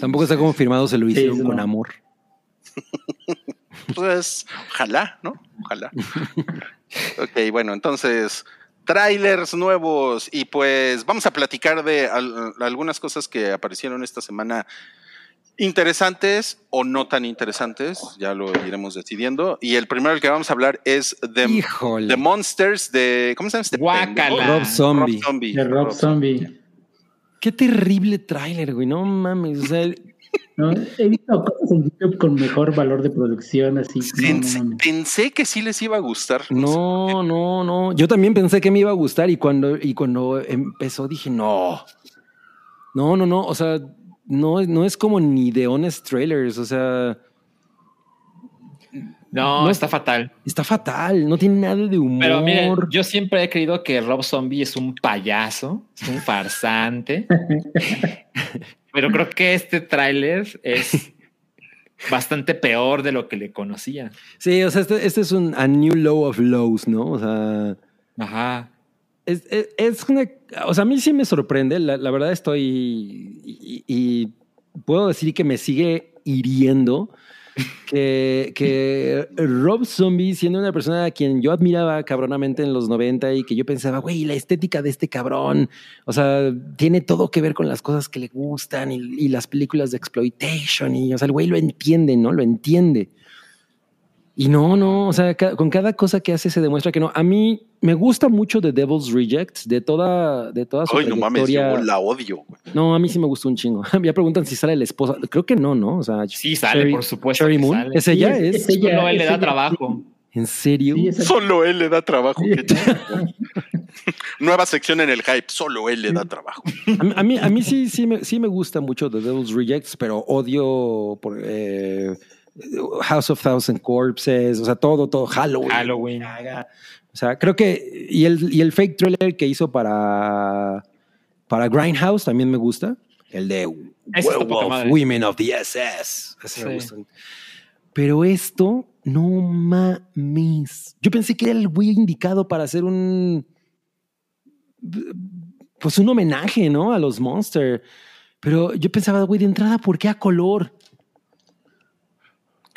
[SPEAKER 3] Tampoco está confirmado, se lo hicieron con
[SPEAKER 5] no.
[SPEAKER 3] amor.
[SPEAKER 2] Pues ojalá, ¿no? Ojalá. ok, bueno, entonces, trailers nuevos y pues vamos a platicar de al- algunas cosas que aparecieron esta semana interesantes o no tan interesantes, ya lo iremos decidiendo. Y el primero del que vamos a hablar es
[SPEAKER 3] Híjole.
[SPEAKER 2] The Monsters de, ¿cómo se llama este? Pendejo?
[SPEAKER 3] Rob Zombie.
[SPEAKER 2] Rob Zombie.
[SPEAKER 5] De Rob Zombie.
[SPEAKER 3] Qué terrible tráiler, güey. No mames. O sea,
[SPEAKER 5] No, he visto cosas en YouTube con mejor valor de producción, así. no, no
[SPEAKER 2] Pensé, pensé que sí les iba a gustar.
[SPEAKER 3] no, no, no. Yo también pensé que me iba a gustar y cuando, y cuando empezó dije, no. No, no, no. O sea, no, no es como ni de Honest Trailers. O sea,
[SPEAKER 4] No,
[SPEAKER 3] No.
[SPEAKER 4] está fatal.
[SPEAKER 3] está fatal. No tiene nada de humor.
[SPEAKER 4] Pero miren, yo siempre he creído que Rob Zombie es un payaso, es un farsante. Pero creo que este tráiler es bastante peor de lo que le conocía.
[SPEAKER 3] Sí, o sea, este, este es un a new low of lows, ¿no? O sea,
[SPEAKER 4] Ajá.
[SPEAKER 3] es, es- es una. O sea, a mí sí me sorprende. La, la verdad estoy. Y, y puedo decir que me sigue hiriendo que, Rob Zombie, siendo una persona a quien yo admiraba cabronamente en los 90 y que yo pensaba, güey, la estética de este cabrón, o sea, tiene todo que ver con las cosas que le gustan y, y las películas de exploitation y, o sea, el güey lo entiende, ¿no? Lo entiende. Y no, no, o sea, con cada cosa que hace se demuestra que no. A mí me gusta mucho The Devil's Rejects, de toda, de toda su
[SPEAKER 2] Ay, no mames, yo la odio.
[SPEAKER 3] No, a mí sí me gustó un chingo. Ya preguntan si sale la esposa. Creo que no, ¿no? O sea,
[SPEAKER 4] Sí, sale, por supuesto.
[SPEAKER 3] Cherry
[SPEAKER 4] que
[SPEAKER 3] Moon.
[SPEAKER 4] sale.
[SPEAKER 3] ¿Es ella?
[SPEAKER 5] Sí,
[SPEAKER 3] ¿Es?
[SPEAKER 5] es ella.
[SPEAKER 4] Solo él le da
[SPEAKER 5] ella.
[SPEAKER 4] trabajo.
[SPEAKER 3] ¿En serio?
[SPEAKER 5] Sí,
[SPEAKER 2] Solo él le da trabajo.
[SPEAKER 5] Sí.
[SPEAKER 2] qué chido. Nueva sección en el hype, solo él le da trabajo.
[SPEAKER 3] A mí, a mí, a mí sí, sí, me, sí me gusta mucho The Devil's Rejects, pero odio por, eh, House of Thousand Corpses, o sea, todo, todo, Halloween.
[SPEAKER 4] Halloween.
[SPEAKER 3] caga. sea, creo que. Y el, y el fake trailer que hizo para, para Grindhouse también me gusta. El de Werewolf. Women of the SS. Ese me
[SPEAKER 4] Sí.
[SPEAKER 3] gusta. Pero esto, no mames. Yo pensé que era el güey indicado para hacer un. Pues un homenaje, ¿no? A los Monster. Pero yo pensaba, güey, de entrada, ¿por qué a color?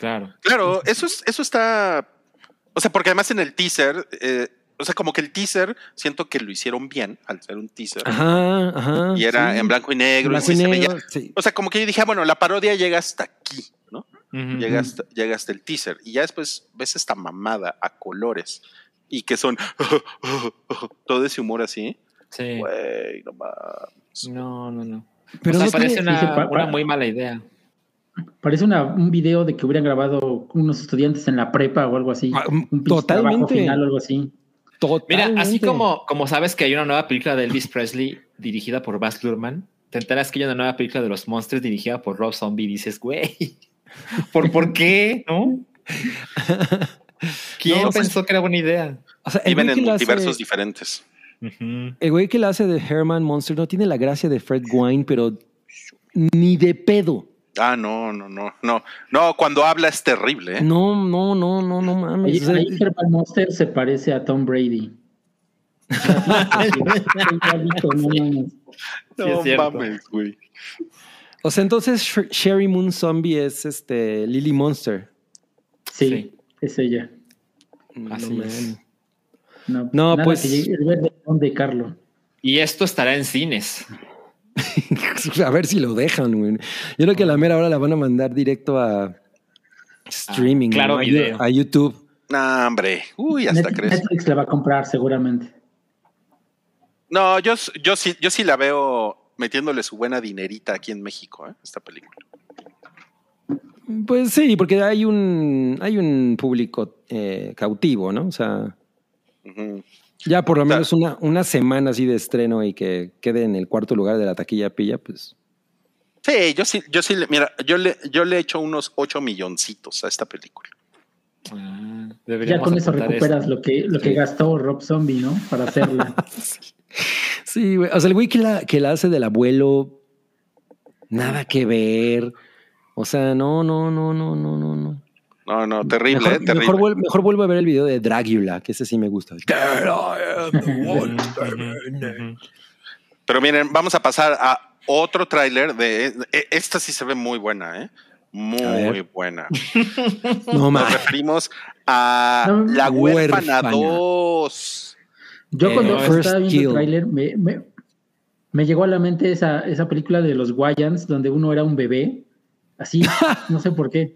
[SPEAKER 4] Claro.
[SPEAKER 2] Claro, eso es, eso está. O sea, porque además en el teaser, eh, o sea, como que el teaser siento que lo hicieron bien al ser un teaser.
[SPEAKER 3] Ajá, ajá.
[SPEAKER 2] y era
[SPEAKER 3] sí.
[SPEAKER 2] en blanco y negro.
[SPEAKER 3] Blanco y
[SPEAKER 2] se
[SPEAKER 3] negro,
[SPEAKER 2] veía-
[SPEAKER 3] sí.
[SPEAKER 2] o sea, como que yo dije, ah, bueno, la parodia llega hasta aquí, ¿no? Llega, hasta, llega hasta el teaser. Y ya después ves esta mamada a colores. Y que son todo ese humor así.
[SPEAKER 4] Sí.
[SPEAKER 2] Güey, no mames.
[SPEAKER 4] No, no, no.
[SPEAKER 3] Pero
[SPEAKER 4] o sea,
[SPEAKER 3] no
[SPEAKER 4] parece
[SPEAKER 3] tiene-
[SPEAKER 4] una, una muy mala idea.
[SPEAKER 5] Parece una, un video de que hubieran grabado unos estudiantes en la prepa o algo así.
[SPEAKER 3] Ah,
[SPEAKER 5] un
[SPEAKER 3] totalmente.
[SPEAKER 5] trabajo final o algo así.
[SPEAKER 4] Mira, así como, como sabes que hay una nueva película de Elvis Presley dirigida por Baz Luhrmann, te enteras que hay una nueva película de los monstruos dirigida por Rob Zombie y dices, güey, ¿por, ¿por qué? ¿No? ¿Quién
[SPEAKER 3] No, pues-
[SPEAKER 4] pensó que era buena idea?
[SPEAKER 3] O sea,
[SPEAKER 2] Viven en multiversos diferentes.
[SPEAKER 3] el güey que la hace de Herman Monster no tiene la gracia de Fred Wine, pero ni de pedo.
[SPEAKER 2] Ah, no, no, no, no. No, cuando habla es terrible, ¿eh?
[SPEAKER 3] No, no, no, no, no mames.
[SPEAKER 5] Ahí, ahí Herman Monster se parece a Tom Brady. No mames.
[SPEAKER 2] Güey.
[SPEAKER 3] o sea, entonces Sh- Sherry Moon Zombie es este Lily Monster.
[SPEAKER 5] Sí,
[SPEAKER 4] Sí.
[SPEAKER 5] es ella.
[SPEAKER 4] Así
[SPEAKER 3] No,
[SPEAKER 4] es.
[SPEAKER 5] No,
[SPEAKER 3] No,
[SPEAKER 5] nada
[SPEAKER 3] pues-
[SPEAKER 5] el verde de Carlo.
[SPEAKER 4] Y esto estará en cines.
[SPEAKER 3] A ver si lo dejan, güey. Yo creo que a la mera hora la van a mandar directo a streaming.
[SPEAKER 4] Ah, claro
[SPEAKER 3] ¿no? A Yu-
[SPEAKER 4] video.
[SPEAKER 3] A YouTube.
[SPEAKER 2] No, hombre. Uy, hasta
[SPEAKER 5] Net-
[SPEAKER 2] crees.
[SPEAKER 5] Netflix la va a comprar seguramente.
[SPEAKER 2] No, yo, sí, yo sí la veo metiéndole su buena dinerita aquí en México, ¿eh? Esta película.
[SPEAKER 3] Pues sí, porque hay un, hay un público eh, cautivo, ¿no? O sea,
[SPEAKER 2] Ujú.
[SPEAKER 3] Ya por lo menos una, una semana así de estreno y que quede en el cuarto lugar de la taquilla pilla, pues.
[SPEAKER 2] Sí, yo sí, yo sí, le- mira, yo le, yo le he hecho unos 8 milloncitos a esta película.
[SPEAKER 4] Ah,
[SPEAKER 5] Ya con eso recuperas
[SPEAKER 4] esto.
[SPEAKER 5] lo que, lo que gastó Rob Zombie, ¿no? Para hacerla.
[SPEAKER 3] Sí, güey. O sea, el güey que la, que la hace del abuelo, nada que ver. O sea, no, no, no, no, no, no, no.
[SPEAKER 2] No, no, terrible,
[SPEAKER 3] mejor,
[SPEAKER 2] ¿eh? terrible.
[SPEAKER 3] mejor, vuel- mejor vuelvo a ver el video de Dragula, que ese sí me gusta.
[SPEAKER 2] Pero miren, vamos a pasar a otro tráiler de, e- esta sí se ve muy buena, ¿eh? Muy buena.
[SPEAKER 3] No
[SPEAKER 2] Nos referimos a
[SPEAKER 5] No,
[SPEAKER 2] La Huérfana
[SPEAKER 3] Huérfana.
[SPEAKER 2] 2.
[SPEAKER 5] Yo
[SPEAKER 3] Eh,
[SPEAKER 5] cuando
[SPEAKER 3] First
[SPEAKER 5] estaba viendo
[SPEAKER 3] Kill.
[SPEAKER 5] el tráiler me, me, me llegó a la mente esa, esa película de los Wayans donde uno era un bebé. Así, no sé por qué.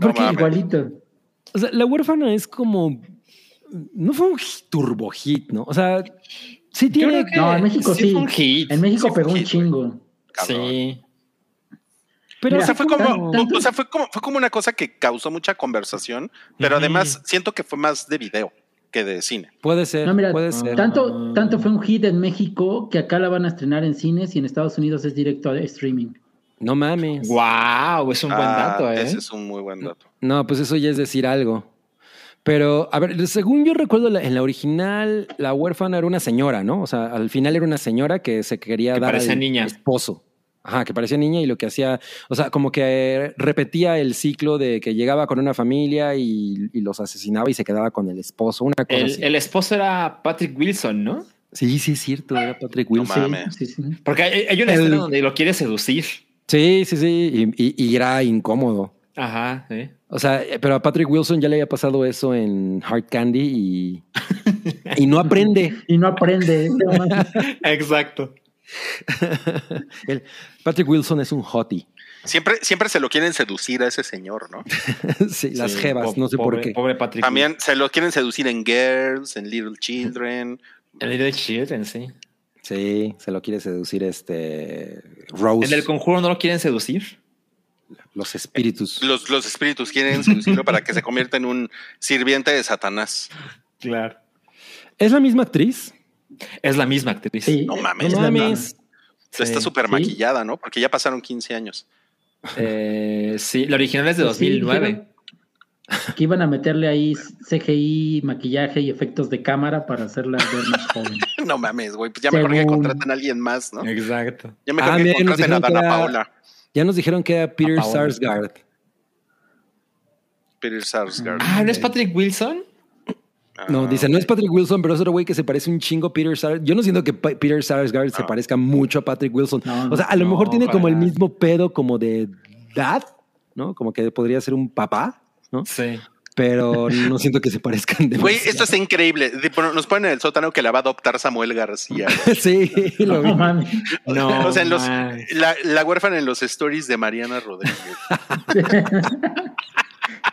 [SPEAKER 3] Porque,
[SPEAKER 2] mames.
[SPEAKER 5] Igualito.
[SPEAKER 3] o sea, la huérfana es como. No fue un turbo hit, ¿no? O sea, sí tiene.
[SPEAKER 4] que
[SPEAKER 5] No, en México sí.
[SPEAKER 4] fue un hit.
[SPEAKER 5] En México
[SPEAKER 2] Sí
[SPEAKER 5] pegó un
[SPEAKER 2] hit,
[SPEAKER 5] chingo.
[SPEAKER 2] Cabrón.
[SPEAKER 4] Sí.
[SPEAKER 3] Pero
[SPEAKER 5] Mira,
[SPEAKER 2] O sea, fue como,
[SPEAKER 5] tanto-
[SPEAKER 2] o sea, fue como, fue como una cosa que causó mucha conversación, pero además siento que fue más de video que de cine.
[SPEAKER 3] puede ser.
[SPEAKER 5] No, mira,
[SPEAKER 3] puede ser.
[SPEAKER 5] Tanto, tanto fue un hit en México que acá la van a estrenar en cines y en Estados Unidos es directo a streaming.
[SPEAKER 3] No mames.
[SPEAKER 4] Wow, es un buen
[SPEAKER 2] Ah,
[SPEAKER 4] dato, ¿eh?
[SPEAKER 2] Ese es un muy buen dato.
[SPEAKER 3] No, pues eso ya es decir algo. Pero, a ver, según yo recuerdo, en la original, la huérfana era una señora, ¿no? O sea, al final era una señora que se quería
[SPEAKER 4] Que
[SPEAKER 3] dar
[SPEAKER 4] parecía
[SPEAKER 3] al
[SPEAKER 4] niña.
[SPEAKER 3] esposo. Ajá, que parecía niña y lo que hacía, o sea, como que repetía el ciclo de que llegaba con una familia y, y los asesinaba y se quedaba con el esposo, una cosa
[SPEAKER 4] El,
[SPEAKER 3] así.
[SPEAKER 4] el esposo era Patrick Wilson, ¿no?
[SPEAKER 3] Sí, sí, es cierto, era Patrick
[SPEAKER 2] No
[SPEAKER 3] Wilson.
[SPEAKER 2] mames.
[SPEAKER 5] Sí, sí.
[SPEAKER 4] Porque hay, hay una
[SPEAKER 3] El-
[SPEAKER 4] escena donde lo quiere seducir.
[SPEAKER 3] Sí, sí, sí, y, y- y era incómodo.
[SPEAKER 4] Ajá, sí.
[SPEAKER 3] O sea, pero a Patrick Wilson ya le había pasado eso en Hard Candy y, y no aprende.
[SPEAKER 5] Y no aprende.
[SPEAKER 4] Exacto.
[SPEAKER 3] El- Patrick Wilson es un hottie.
[SPEAKER 2] Siempre, siempre se lo quieren seducir a ese señor, ¿no?
[SPEAKER 3] sí, las
[SPEAKER 4] Sí,
[SPEAKER 3] jevas,
[SPEAKER 4] po-
[SPEAKER 3] no sé
[SPEAKER 4] pobre-
[SPEAKER 3] por qué.
[SPEAKER 4] Pobre Patrick.
[SPEAKER 2] También se lo quieren seducir en Girls, en Little Children.
[SPEAKER 4] El Little Children, sí.
[SPEAKER 3] Sí, se lo quiere seducir este Rose.
[SPEAKER 4] En el conjuro no lo quieren seducir.
[SPEAKER 3] los espíritus.
[SPEAKER 2] Los, los espíritus quieren seducirlo para que se convierta en un sirviente de Satanás.
[SPEAKER 4] Claro.
[SPEAKER 3] ¿Es la misma actriz?
[SPEAKER 4] Es la misma actriz.
[SPEAKER 5] Sí,
[SPEAKER 2] No mames.
[SPEAKER 5] es
[SPEAKER 3] No
[SPEAKER 5] la
[SPEAKER 3] mames.
[SPEAKER 4] Sí.
[SPEAKER 2] Está súper maquillada, ¿no? Porque ya pasaron 15 años.
[SPEAKER 4] Eh, sí, la original es de
[SPEAKER 5] Pues sí,
[SPEAKER 4] 2009.
[SPEAKER 5] Que iban a meterle ahí CGI, maquillaje y efectos de cámara para hacerla ver más joven.
[SPEAKER 2] No mames, güey. Pues ya mejor que
[SPEAKER 5] Según-
[SPEAKER 2] contraten a alguien más, ¿no?
[SPEAKER 4] Exacto.
[SPEAKER 2] Ya mejor
[SPEAKER 3] Ah,
[SPEAKER 2] que
[SPEAKER 3] mira,
[SPEAKER 2] contraten a Dana
[SPEAKER 3] era-
[SPEAKER 2] Paola.
[SPEAKER 3] Ya nos dijeron que era Peter. Sarsgaard.
[SPEAKER 2] Peter Sarsgaard.
[SPEAKER 4] Ah, ¿no es Patrick Wilson?
[SPEAKER 3] No,
[SPEAKER 2] Ah,
[SPEAKER 3] dice, no es Patrick Wilson, pero es otro güey que se parece un chingo a Peter Sarsgaard. Yo no siento que Pa- Peter Sarsgaard se
[SPEAKER 2] No.
[SPEAKER 3] parezca mucho a Patrick Wilson.
[SPEAKER 5] No, no,
[SPEAKER 3] o sea, a lo
[SPEAKER 4] no,
[SPEAKER 3] mejor tiene como el mismo pedo como de dad, ¿no? Como que podría ser un papá, ¿no?
[SPEAKER 4] Sí.
[SPEAKER 3] Pero no siento que se parezcan de
[SPEAKER 2] Güey, esto está increíble. Nos ponen en el sótano que la va a adoptar Samuel García.
[SPEAKER 3] sí, lo vi.
[SPEAKER 5] No mames.
[SPEAKER 4] No,
[SPEAKER 2] o sea, en los, la, la huérfana en los stories de Mariana Rodríguez.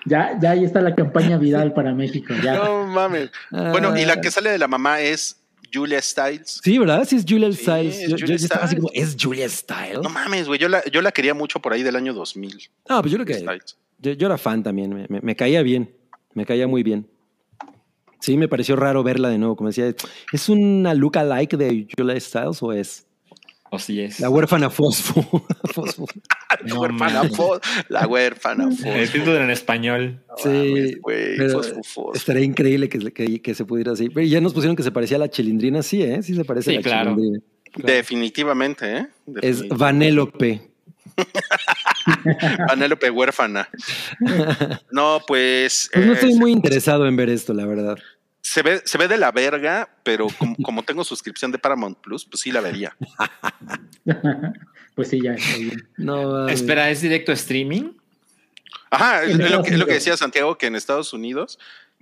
[SPEAKER 5] Ya, ya ahí está la campaña viral para México. Ya.
[SPEAKER 2] No mames. Bueno, y la que sale de la mamá es Julia Stiles.
[SPEAKER 3] Sí, ¿verdad? Sí, es Julia
[SPEAKER 2] Sí,
[SPEAKER 3] Stiles.
[SPEAKER 2] es
[SPEAKER 3] Yo, yo
[SPEAKER 2] Julia
[SPEAKER 3] estaba así
[SPEAKER 2] Stiles.
[SPEAKER 3] como, ¿es Julia Stiles?
[SPEAKER 2] No mames, güey. Yo la, yo la quería mucho por ahí del año 2000.
[SPEAKER 3] Ah, pues yo creo que
[SPEAKER 2] Stiles.
[SPEAKER 3] Yo, yo era fan también. Me, me- me caía bien. Me caía muy bien. Sí, me pareció raro verla de nuevo. Como decía, ¿es una look-alike de Julia Stiles o es
[SPEAKER 4] O sí es.
[SPEAKER 3] la huérfana Fosfo? Fosfo.
[SPEAKER 2] La
[SPEAKER 4] No
[SPEAKER 2] huérfana. Fos. La huérfana
[SPEAKER 4] El
[SPEAKER 2] Fos.
[SPEAKER 4] título en español.
[SPEAKER 3] Sí,
[SPEAKER 2] Fosfo, Fosfo.
[SPEAKER 3] estaría increíble que, que- que se pudiera así. Pero ya nos pusieron que se parecía a la chilindrina. Sí, ¿eh? Sí se parece
[SPEAKER 4] Sí,
[SPEAKER 3] a la
[SPEAKER 4] claro.
[SPEAKER 3] chilindrina.
[SPEAKER 2] Definitivamente, ¿eh?
[SPEAKER 3] Es
[SPEAKER 2] Definitivamente.
[SPEAKER 3] Vanélope.
[SPEAKER 2] Vanélope huérfana. No, pues.
[SPEAKER 3] Pues no
[SPEAKER 2] eh,
[SPEAKER 3] estoy muy interesado en ver esto, la verdad.
[SPEAKER 2] se, ve, se ve de la verga, pero como, como tengo suscripción de Paramount Plus, pues sí la vería.
[SPEAKER 5] Pues sí, ya está bien.
[SPEAKER 3] No.
[SPEAKER 4] Espera, ¿es directo streaming?
[SPEAKER 2] Ajá, es, lo, que, es lo que
[SPEAKER 5] Unidos.
[SPEAKER 2] decía Santiago, que en Estados Unidos.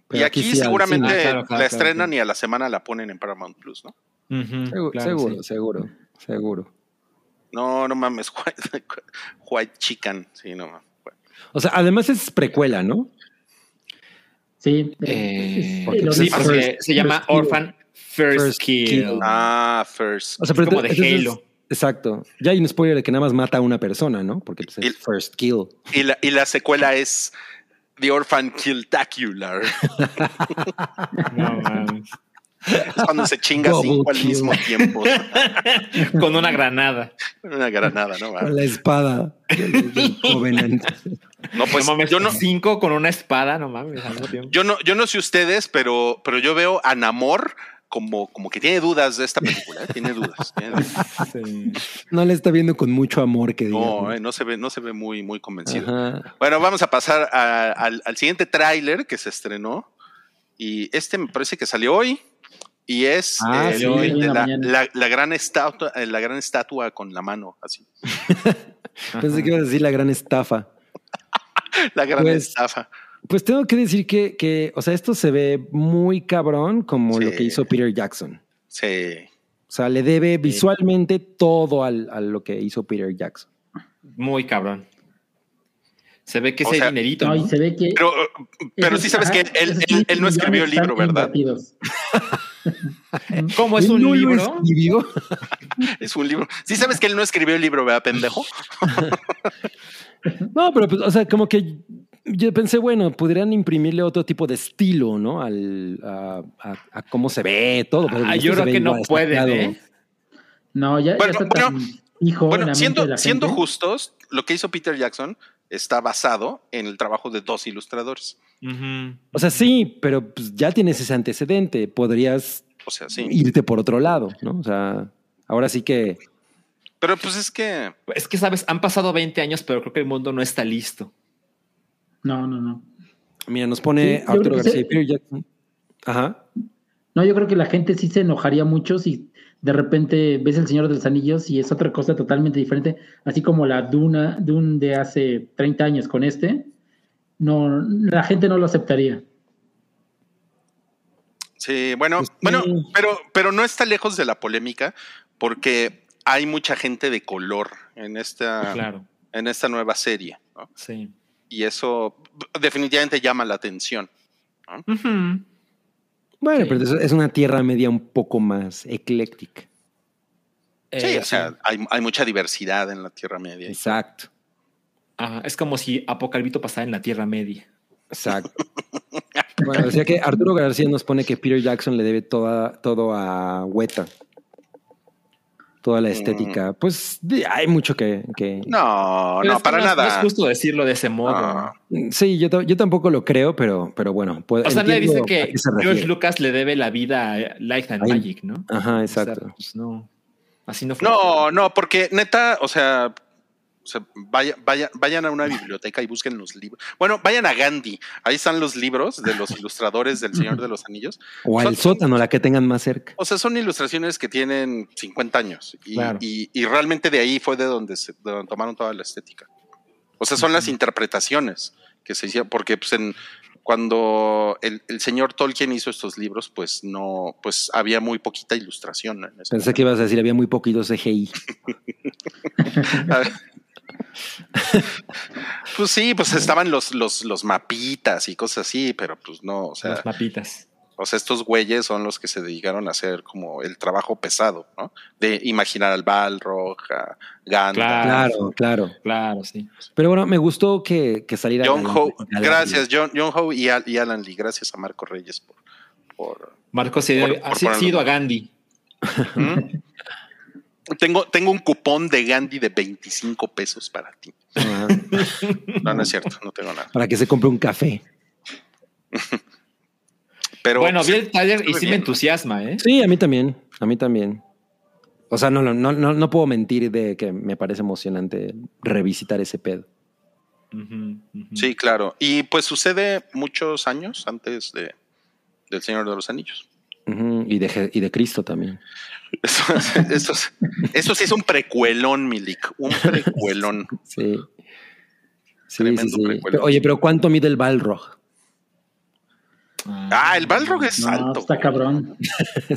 [SPEAKER 3] Pero
[SPEAKER 2] y
[SPEAKER 3] aquí
[SPEAKER 2] aquí,
[SPEAKER 3] sí, al
[SPEAKER 2] seguramente.
[SPEAKER 4] Ah, claro, claro,
[SPEAKER 2] la
[SPEAKER 4] claro,
[SPEAKER 2] estrenan y a la semana la ponen en Paramount Plus, ¿no?
[SPEAKER 3] Seguro,
[SPEAKER 4] claro,
[SPEAKER 3] seguro,
[SPEAKER 4] sí.
[SPEAKER 3] seguro, seguro.
[SPEAKER 2] No, no mames, White, White Chicken. Sí, no mames.
[SPEAKER 3] O sea, además es precuela, ¿no?
[SPEAKER 5] Sí.
[SPEAKER 4] Eh,
[SPEAKER 3] porque sí,
[SPEAKER 4] porque
[SPEAKER 5] First-
[SPEAKER 4] se llama
[SPEAKER 5] First.
[SPEAKER 4] Orphan First,
[SPEAKER 3] First
[SPEAKER 4] Kill.
[SPEAKER 3] Kill.
[SPEAKER 2] Ah, First.
[SPEAKER 3] O sea, pero
[SPEAKER 4] como de Halo.
[SPEAKER 3] Exacto. Ya hay un spoiler de que nada más mata a una persona, ¿no? Porque pues, es
[SPEAKER 2] Y-
[SPEAKER 3] first kill.
[SPEAKER 2] Y la, y la secuela es The Orphan Killtacular.
[SPEAKER 4] No mames.
[SPEAKER 2] Es cuando se chinga
[SPEAKER 3] Double
[SPEAKER 2] cinco al mismo tiempo.
[SPEAKER 4] Con una granada.
[SPEAKER 2] Una granada, ¿no?
[SPEAKER 3] Con la espada del, del Covenant.
[SPEAKER 2] No, pues
[SPEAKER 4] no mames,
[SPEAKER 2] yo no,
[SPEAKER 4] cinco con una espada, no mames, al mismo tiempo.
[SPEAKER 2] yo no, yo no sé ustedes, pero, pero yo veo a Namor como, como que tiene dudas de esta película. ¿eh? Tiene dudas. tiene dudas.
[SPEAKER 4] Sí.
[SPEAKER 3] No le está viendo con mucho amor que
[SPEAKER 2] No, eh, no se ve, no se ve muy, muy convencido.
[SPEAKER 3] Ajá.
[SPEAKER 2] Bueno, vamos a pasar a- al, al siguiente tráiler que se estrenó. Y este me parece que salió hoy. Y es
[SPEAKER 3] Ah,
[SPEAKER 2] el
[SPEAKER 3] sí,
[SPEAKER 2] de
[SPEAKER 5] hoy en la
[SPEAKER 2] la,
[SPEAKER 5] mañana.
[SPEAKER 2] la- la gran estatua, eh, la gran estatua con la mano, así.
[SPEAKER 3] Pensé que iba a decir la gran estafa.
[SPEAKER 2] La gran
[SPEAKER 3] Pues,
[SPEAKER 2] estafa.
[SPEAKER 3] Pues tengo que decir que, que, o sea, esto se ve muy cabrón como
[SPEAKER 2] Sí.
[SPEAKER 3] lo que hizo Peter Jackson.
[SPEAKER 2] Sí.
[SPEAKER 3] O sea, le debe visualmente todo al, a lo que hizo Peter Jackson.
[SPEAKER 4] Muy cabrón. Se ve que
[SPEAKER 2] O
[SPEAKER 4] ese
[SPEAKER 2] sea,
[SPEAKER 4] dinerito.
[SPEAKER 5] No,
[SPEAKER 4] ¿no?
[SPEAKER 5] y se ve que.
[SPEAKER 2] Pero, pero sí sabes que él, él- él no escribió el libro, ¿verdad?
[SPEAKER 4] ¿Cómo es un
[SPEAKER 3] no lo
[SPEAKER 4] libro?
[SPEAKER 3] escribió.
[SPEAKER 2] Es un libro. Sí sabes que él no escribió el libro, ¿verdad, pendejo?
[SPEAKER 3] No, pero, pues, o sea, como que yo pensé, bueno, podrían imprimirle otro tipo de estilo, ¿no? Al, a, a- a cómo se ve todo.
[SPEAKER 4] Ah, yo creo que no pueden. ¿eh?
[SPEAKER 5] No, ya,
[SPEAKER 2] Bueno,
[SPEAKER 5] ya está tan
[SPEAKER 2] bueno,
[SPEAKER 5] hijo la
[SPEAKER 2] Bueno, siendo, siendo justos, lo que hizo Peter Jackson está basado en el trabajo de dos ilustradores.
[SPEAKER 3] O sea, sí, pero pues, ya tienes ese antecedente. Podrías
[SPEAKER 2] O sea, sí.
[SPEAKER 3] irte por otro lado, ¿no? O sea, ahora sí que.
[SPEAKER 2] Pero pues es que
[SPEAKER 4] Es que, sabes, han pasado 20 años, pero creo que el mundo no está listo.
[SPEAKER 5] No, no, no.
[SPEAKER 3] Mira, nos pone
[SPEAKER 5] Sí,
[SPEAKER 3] Arturo García y. Peter Jackson. Ajá.
[SPEAKER 5] No, yo creo que la gente sí se enojaría mucho si de repente ves El Señor de los Anillos y es otra cosa totalmente diferente, así como la Duna, Dune de hace 30 años con este. No, la gente no lo aceptaría.
[SPEAKER 2] Sí, bueno,
[SPEAKER 3] Pues sí.
[SPEAKER 2] bueno, pero, pero no está lejos de la polémica porque hay mucha gente de color en esta,
[SPEAKER 4] Claro,
[SPEAKER 2] en esta nueva serie, ¿no?
[SPEAKER 4] sí.
[SPEAKER 2] Y eso definitivamente llama la atención.
[SPEAKER 3] Bueno,
[SPEAKER 4] Sí.
[SPEAKER 3] pero es, una tierra media un poco más ecléctica.
[SPEAKER 2] Sí,
[SPEAKER 4] Eh,
[SPEAKER 2] o sea, hay, hay mucha diversidad en la Tierra Media.
[SPEAKER 3] Exacto.
[SPEAKER 4] Ajá, es como si Apocalipto pasara en la Tierra Media.
[SPEAKER 3] Exacto. bueno, decía que Arturo García nos pone que Peter Jackson le debe toda, todo a Weta. Toda la estética. Pues hay mucho que... que-
[SPEAKER 2] No,
[SPEAKER 4] Pero
[SPEAKER 2] no, para
[SPEAKER 4] no
[SPEAKER 2] nada.
[SPEAKER 4] No es justo decirlo de ese modo.
[SPEAKER 2] No.
[SPEAKER 3] Sí, yo, yo tampoco lo creo, pero, pero bueno. puedo-
[SPEAKER 4] O sea, nadie dice que
[SPEAKER 3] se
[SPEAKER 4] George. Lucas le debe la vida a Light and. Magic, ¿no?
[SPEAKER 3] Ajá,
[SPEAKER 4] O sea,
[SPEAKER 3] exacto.
[SPEAKER 4] pues no. Así no fue.
[SPEAKER 2] No, no, porque neta, o sea, o sea, vaya, vaya- vayan a una biblioteca y busquen los libros. Bueno, vayan a Gandhi. Ahí están los libros de los ilustradores del Señor de los Anillos.
[SPEAKER 3] O al
[SPEAKER 2] Son-
[SPEAKER 3] sótano, la que tengan más cerca.
[SPEAKER 2] O sea, son ilustraciones que tienen 50 años y,
[SPEAKER 3] Claro.
[SPEAKER 2] y- y realmente de ahí fue de donde, se, de donde tomaron toda la estética. O sea, son las interpretaciones que se hicieron, porque pues, en, cuando el, el señor Tolkien hizo estos libros, pues no, pues había muy poquita ilustración. en
[SPEAKER 3] Pensé que ibas a decir, había muy poquito CGI.
[SPEAKER 2] Pues sí, pues estaban los, los, los mapitas y cosas así, pero pues no, o sea,
[SPEAKER 4] Los mapitas.
[SPEAKER 2] o sea, estos güeyes son los que se dedicaron a hacer como el trabajo pesado, ¿no? De imaginar al Balrog, a Gandalf.
[SPEAKER 4] Claro.
[SPEAKER 3] Claro, claro.
[SPEAKER 4] Claro, sí.
[SPEAKER 3] Pero bueno, me gustó que, que saliera.
[SPEAKER 2] John
[SPEAKER 3] Galante-
[SPEAKER 2] Ho,
[SPEAKER 3] Galante.
[SPEAKER 2] gracias, John, John Ho y, Al- y Alan Lee, gracias a Marco Reyes por, por
[SPEAKER 4] Marco sí,
[SPEAKER 2] Por-
[SPEAKER 4] ha
[SPEAKER 2] por ponerlo.
[SPEAKER 4] sido a Gandhi.
[SPEAKER 2] ¿Mm? Tengo, tengo un cupón de Gandhi de 25 pesos para ti.
[SPEAKER 3] Ajá.
[SPEAKER 2] No, no es cierto, no tengo nada.
[SPEAKER 3] Para que se compre un café.
[SPEAKER 2] Pero
[SPEAKER 4] bueno, vi el taller y sí me entusiasma, ¿eh?
[SPEAKER 3] Sí, a mí también. A mí también. O sea, no, no, no, no, puedo mentir de que me parece emocionante revisitar ese pedo.
[SPEAKER 2] Sí, claro. Y pues sucede muchos años antes de del Señor de los Anillos.
[SPEAKER 3] Y, de, y de Cristo también.
[SPEAKER 2] Eso, eso, es- eso sí es un precuelón, Milik. Un precuelón.
[SPEAKER 3] Sí. Sí,
[SPEAKER 2] Tremendo
[SPEAKER 3] sí. Pero, oye, pero ¿cuánto mide el Balrog?
[SPEAKER 2] Ah, el Balrog es
[SPEAKER 5] No,
[SPEAKER 2] alto.
[SPEAKER 5] está cabrón.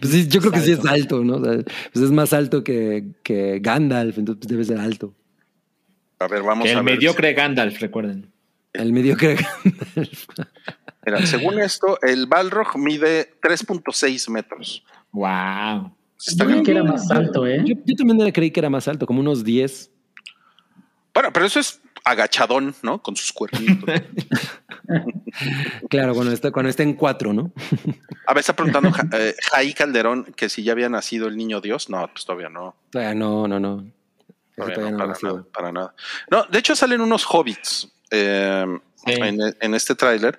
[SPEAKER 3] Pues sí, yo creo que sí es
[SPEAKER 4] Alto.
[SPEAKER 3] ¿no? O sea, pues es más alto que, que Gandalf, entonces pues debe ser alto.
[SPEAKER 2] A ver, vamos
[SPEAKER 4] Que
[SPEAKER 2] a
[SPEAKER 4] el
[SPEAKER 2] ver.
[SPEAKER 4] mediocre Gandalf, recuerden.
[SPEAKER 3] El mediocre Gandalf.
[SPEAKER 2] Mira, según esto, el Balrog mide 3.6 metros.
[SPEAKER 4] Wow.
[SPEAKER 2] Está
[SPEAKER 5] Yo
[SPEAKER 2] bien.
[SPEAKER 5] que era más alto, ¿eh?
[SPEAKER 3] Yo, yo también creí que era más alto, como unos 10.
[SPEAKER 2] Bueno, pero eso es agachadón, ¿no? Con sus cuernitos.
[SPEAKER 3] Claro, cuando está, cuando está en cuatro, ¿no?
[SPEAKER 2] A ver, está preguntando eh, Jaí Calderón que si ya había nacido el niño Dios. No, pues todavía no.
[SPEAKER 3] Todavía no, no, no.
[SPEAKER 2] Todavía
[SPEAKER 3] todavía
[SPEAKER 2] no,
[SPEAKER 3] no
[SPEAKER 2] para, nada, para nada. No, de hecho salen unos hobbits eh,
[SPEAKER 4] Sí.
[SPEAKER 2] en, en este tráiler,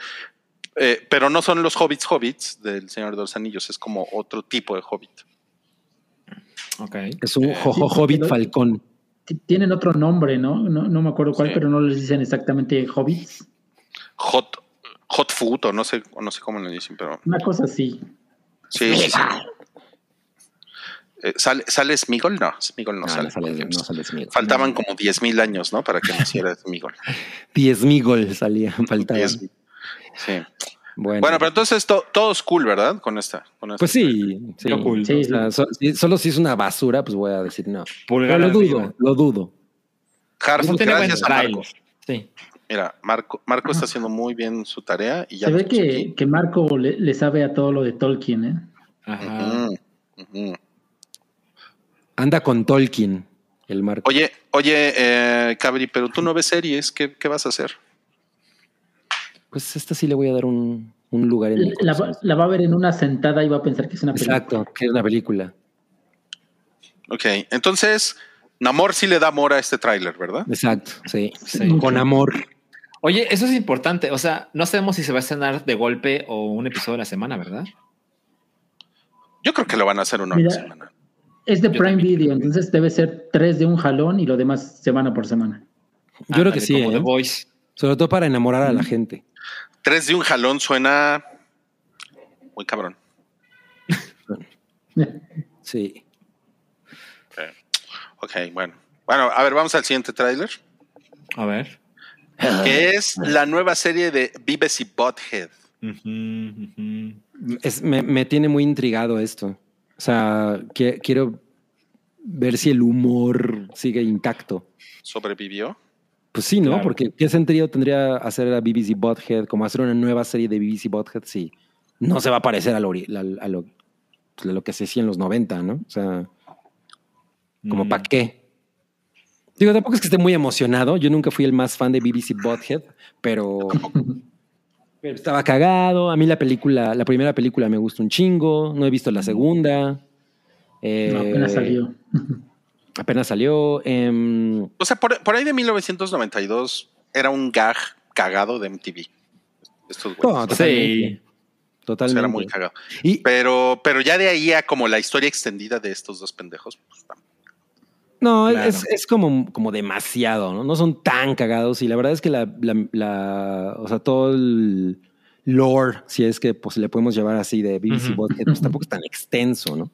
[SPEAKER 2] eh, pero no son los hobbits hobbits del Señor de los Anillos, es como otro tipo de hobbit.
[SPEAKER 4] Ok.
[SPEAKER 3] Es un
[SPEAKER 2] Eh,
[SPEAKER 3] hobbit falcón.
[SPEAKER 5] Tienen otro nombre, ¿no? No, no me acuerdo cuál,
[SPEAKER 2] Sí.
[SPEAKER 5] pero no les dicen exactamente hobbits.
[SPEAKER 2] Hot, hot food, o no sé, o no sé cómo le dicen, pero
[SPEAKER 5] Una cosa así.
[SPEAKER 2] sí, sí, sí. Eh, ¿sale, ¿Sale Smigol? No, Smigol no,
[SPEAKER 3] No,
[SPEAKER 2] sale.
[SPEAKER 3] no sale, no Smigol.
[SPEAKER 2] Faltaban como 10.000 años, ¿no? Para que naciera Smigol.
[SPEAKER 3] Diez migol salía, faltaba.
[SPEAKER 2] 10,000. Sí.
[SPEAKER 3] Bueno,
[SPEAKER 2] Bueno, pero entonces to- todo es cool, ¿verdad? Con esta. Con esta
[SPEAKER 3] pues sí, sí.
[SPEAKER 4] Qué cool.
[SPEAKER 5] Sí,
[SPEAKER 3] O sea, so- si- solo si es una basura, pues voy a decir no.
[SPEAKER 4] Pulgar
[SPEAKER 3] Pero lo dudo, lo dudo.
[SPEAKER 2] Harf,
[SPEAKER 4] No
[SPEAKER 2] gracias a Marco.
[SPEAKER 4] Sí.
[SPEAKER 2] Mira, Marco, Marco está haciendo muy bien su tarea y ya
[SPEAKER 5] Se ve que, Marco le, le sabe a todo lo de Tolkien, ¿eh?
[SPEAKER 4] Ajá.
[SPEAKER 3] Anda con Tolkien, el marco.
[SPEAKER 2] Oye, oye, eh, Cabri, pero tú no ves series, ¿qué, qué vas a hacer?
[SPEAKER 3] Pues esta sí le voy a dar un, un lugar en mi
[SPEAKER 5] La, va- la va a ver en una sentada y va a pensar que es una película.
[SPEAKER 3] Exacto, que es una película.
[SPEAKER 2] Ok, entonces, Namor sí le da amor a este tráiler, ¿verdad?
[SPEAKER 3] Exacto, sí.
[SPEAKER 4] Sí.
[SPEAKER 3] Con amor.
[SPEAKER 4] Oye, eso es importante. O sea, no sabemos si se va a estrenar de golpe o un episodio a la semana, ¿verdad?
[SPEAKER 2] Yo creo que lo van a hacer una
[SPEAKER 5] Mira,
[SPEAKER 2] semana.
[SPEAKER 5] Es de
[SPEAKER 4] Yo
[SPEAKER 5] Prime
[SPEAKER 4] también.
[SPEAKER 5] Video, entonces debe ser tres de un jalón y lo demás semana por semana.
[SPEAKER 3] Yo creo que sí,
[SPEAKER 4] Como
[SPEAKER 3] ¿eh?
[SPEAKER 4] The Voice.
[SPEAKER 3] Sobre todo para enamorar a la gente.
[SPEAKER 2] Tres de un jalón suena muy cabrón.
[SPEAKER 3] Sí.
[SPEAKER 2] Ok, bueno. Bueno, a ver, vamos al siguiente tráiler,
[SPEAKER 4] A ver.
[SPEAKER 2] que es la nueva serie de Beavis y
[SPEAKER 4] ujú.
[SPEAKER 3] Es- me, me tiene muy intrigado esto. O sea, que- quiero ver si el humor sigue intacto.
[SPEAKER 2] ¿Sobrevivió?
[SPEAKER 3] Pues sí, ¿no?
[SPEAKER 4] Claro.
[SPEAKER 3] Porque ¿qué sentido tendría hacer a BBC Butthead como hacer una nueva serie de BBC Butthead si no se va a parecer a lo, ori- a- a lo, a lo que se hacía en los 90, ¿no? O sea, como
[SPEAKER 4] Mm.
[SPEAKER 3] para qué. Digo, tampoco es que esté muy emocionado. Yo nunca fui el más fan de BBC Butthead, pero, pero estaba cagado. A mí la película, la primera película me gusta un chingo. No he visto la segunda. Eh,
[SPEAKER 5] No, apenas salió.
[SPEAKER 3] Apenas salió. em,
[SPEAKER 2] O sea, por, por ahí de 1992 era un gag cagado de MTV. Estos güeyes.
[SPEAKER 3] no,
[SPEAKER 2] sea,
[SPEAKER 3] totalmente.
[SPEAKER 2] O sea, era muy cagado.
[SPEAKER 3] Y,
[SPEAKER 2] Pero, pero ya de ahí a como la historia extendida de estos dos pendejos, pues,
[SPEAKER 3] No,
[SPEAKER 4] Claro.
[SPEAKER 3] es, es como, como demasiado, ¿no? No son tan cagados y la verdad es que la, la- la- o sea, todo el lore, si es que pues le podemos llevar así de BBC
[SPEAKER 4] Ujú.
[SPEAKER 3] Bothead, pues tampoco es tan extenso, ¿no?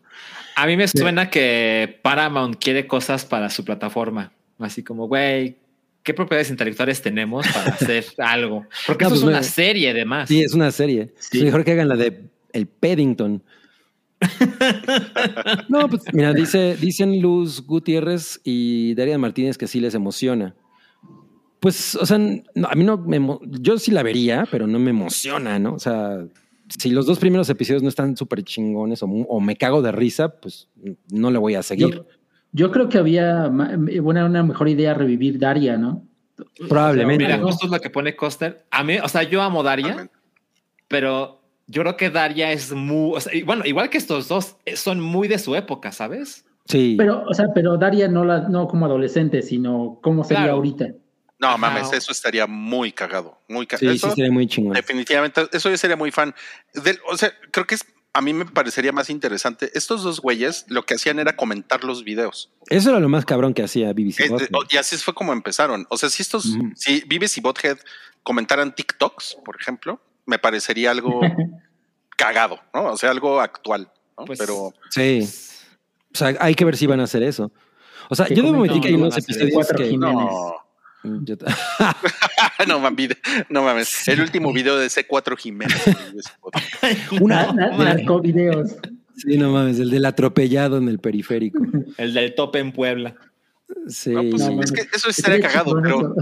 [SPEAKER 4] A mí me suena que Paramount quiere cosas para su plataforma. Así como, güey, ¿qué propiedades intelectuales tenemos para hacer algo? Porque
[SPEAKER 3] No,
[SPEAKER 4] eso
[SPEAKER 3] pues,
[SPEAKER 4] es una
[SPEAKER 3] bueno.
[SPEAKER 4] serie, además.
[SPEAKER 3] Sí, es una serie.
[SPEAKER 5] Sí.
[SPEAKER 3] Es mejor que hagan la de El Paddington. no, pues mira, dice, dicen Luz Gutiérrez y Daria Martínez que sí les emociona. Pues, o sea, no, a mí no me, yo sí la vería, pero no me emociona, ¿no? O sea, si los dos primeros episodios no están súper chingones o, me cago de risa, pues no le voy a seguir.
[SPEAKER 5] Yo, yo creo que había una, una mejor idea revivir Daria, ¿no?
[SPEAKER 3] Probablemente.
[SPEAKER 4] Mira,
[SPEAKER 5] No.
[SPEAKER 4] justo es lo que pone Coster. A mí, o sea, yo amo Daria, pero yo creo que Daria es muy, o sea, y bueno, igual que estos dos, eh, son muy de su época, ¿sabes?
[SPEAKER 3] Sí.
[SPEAKER 5] Pero, o sea, pero Daria no la, no como adolescente, sino cómo sería
[SPEAKER 4] Claro.
[SPEAKER 5] ahorita.
[SPEAKER 2] No,
[SPEAKER 4] Ajá.
[SPEAKER 2] mames, eso estaría muy cagado. Muy
[SPEAKER 3] sí,
[SPEAKER 2] cagado.
[SPEAKER 3] sí, sería muy chingón.
[SPEAKER 2] definitivamente, eso yo sería muy fan. Del- o sea, creo que es, a mí me parecería más interesante. Estos dos güeyes lo que hacían era comentar los videos.
[SPEAKER 3] Eso era lo más cabrón que hacía BBC.
[SPEAKER 2] Eh,
[SPEAKER 3] Bothead.
[SPEAKER 2] y así fue como empezaron. O sea, si estos, si Vives y Bothead comentaran TikToks, por ejemplo, me parecería algo cagado, ¿no? O sea, algo actual, ¿no?
[SPEAKER 4] Pues-
[SPEAKER 2] Pero
[SPEAKER 3] Sí. O sea, hay que ver si van a hacer eso. O sea, yo debo admitir que hay
[SPEAKER 4] no
[SPEAKER 3] unos episodios que...
[SPEAKER 5] Jiménez.
[SPEAKER 2] no,
[SPEAKER 3] Yo-
[SPEAKER 2] no, mames, no mames. El último video de C4 Jiménez.
[SPEAKER 3] Una,
[SPEAKER 5] Na- na- narcovideos.
[SPEAKER 3] sí, no mames, el del atropellado en el periférico.
[SPEAKER 4] El del tope en Puebla.
[SPEAKER 3] Sí.
[SPEAKER 2] No, pues,
[SPEAKER 5] No,
[SPEAKER 2] es que eso estaría cagado, pero,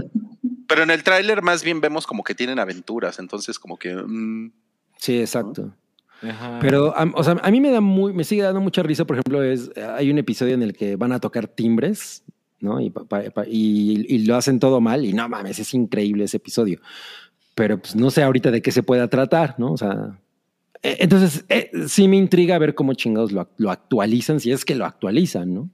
[SPEAKER 2] pero en el tráiler más bien vemos como que tienen aventuras, entonces como que mm,
[SPEAKER 3] Sí, exacto.
[SPEAKER 4] Ajá.
[SPEAKER 3] Pero, o sea, a mí me da muy, me sigue dando mucha risa, por ejemplo, es, hay un episodio en el que van a tocar timbres, ¿no? Y, pa- pa- pa- y, y lo hacen todo mal y no mames, es increíble ese episodio. Pero pues no sé ahorita de qué se pueda tratar, ¿no? O sea, eh, entonces eh, sí me intriga ver cómo chingados lo, lo actualizan, si es que lo actualizan, ¿no?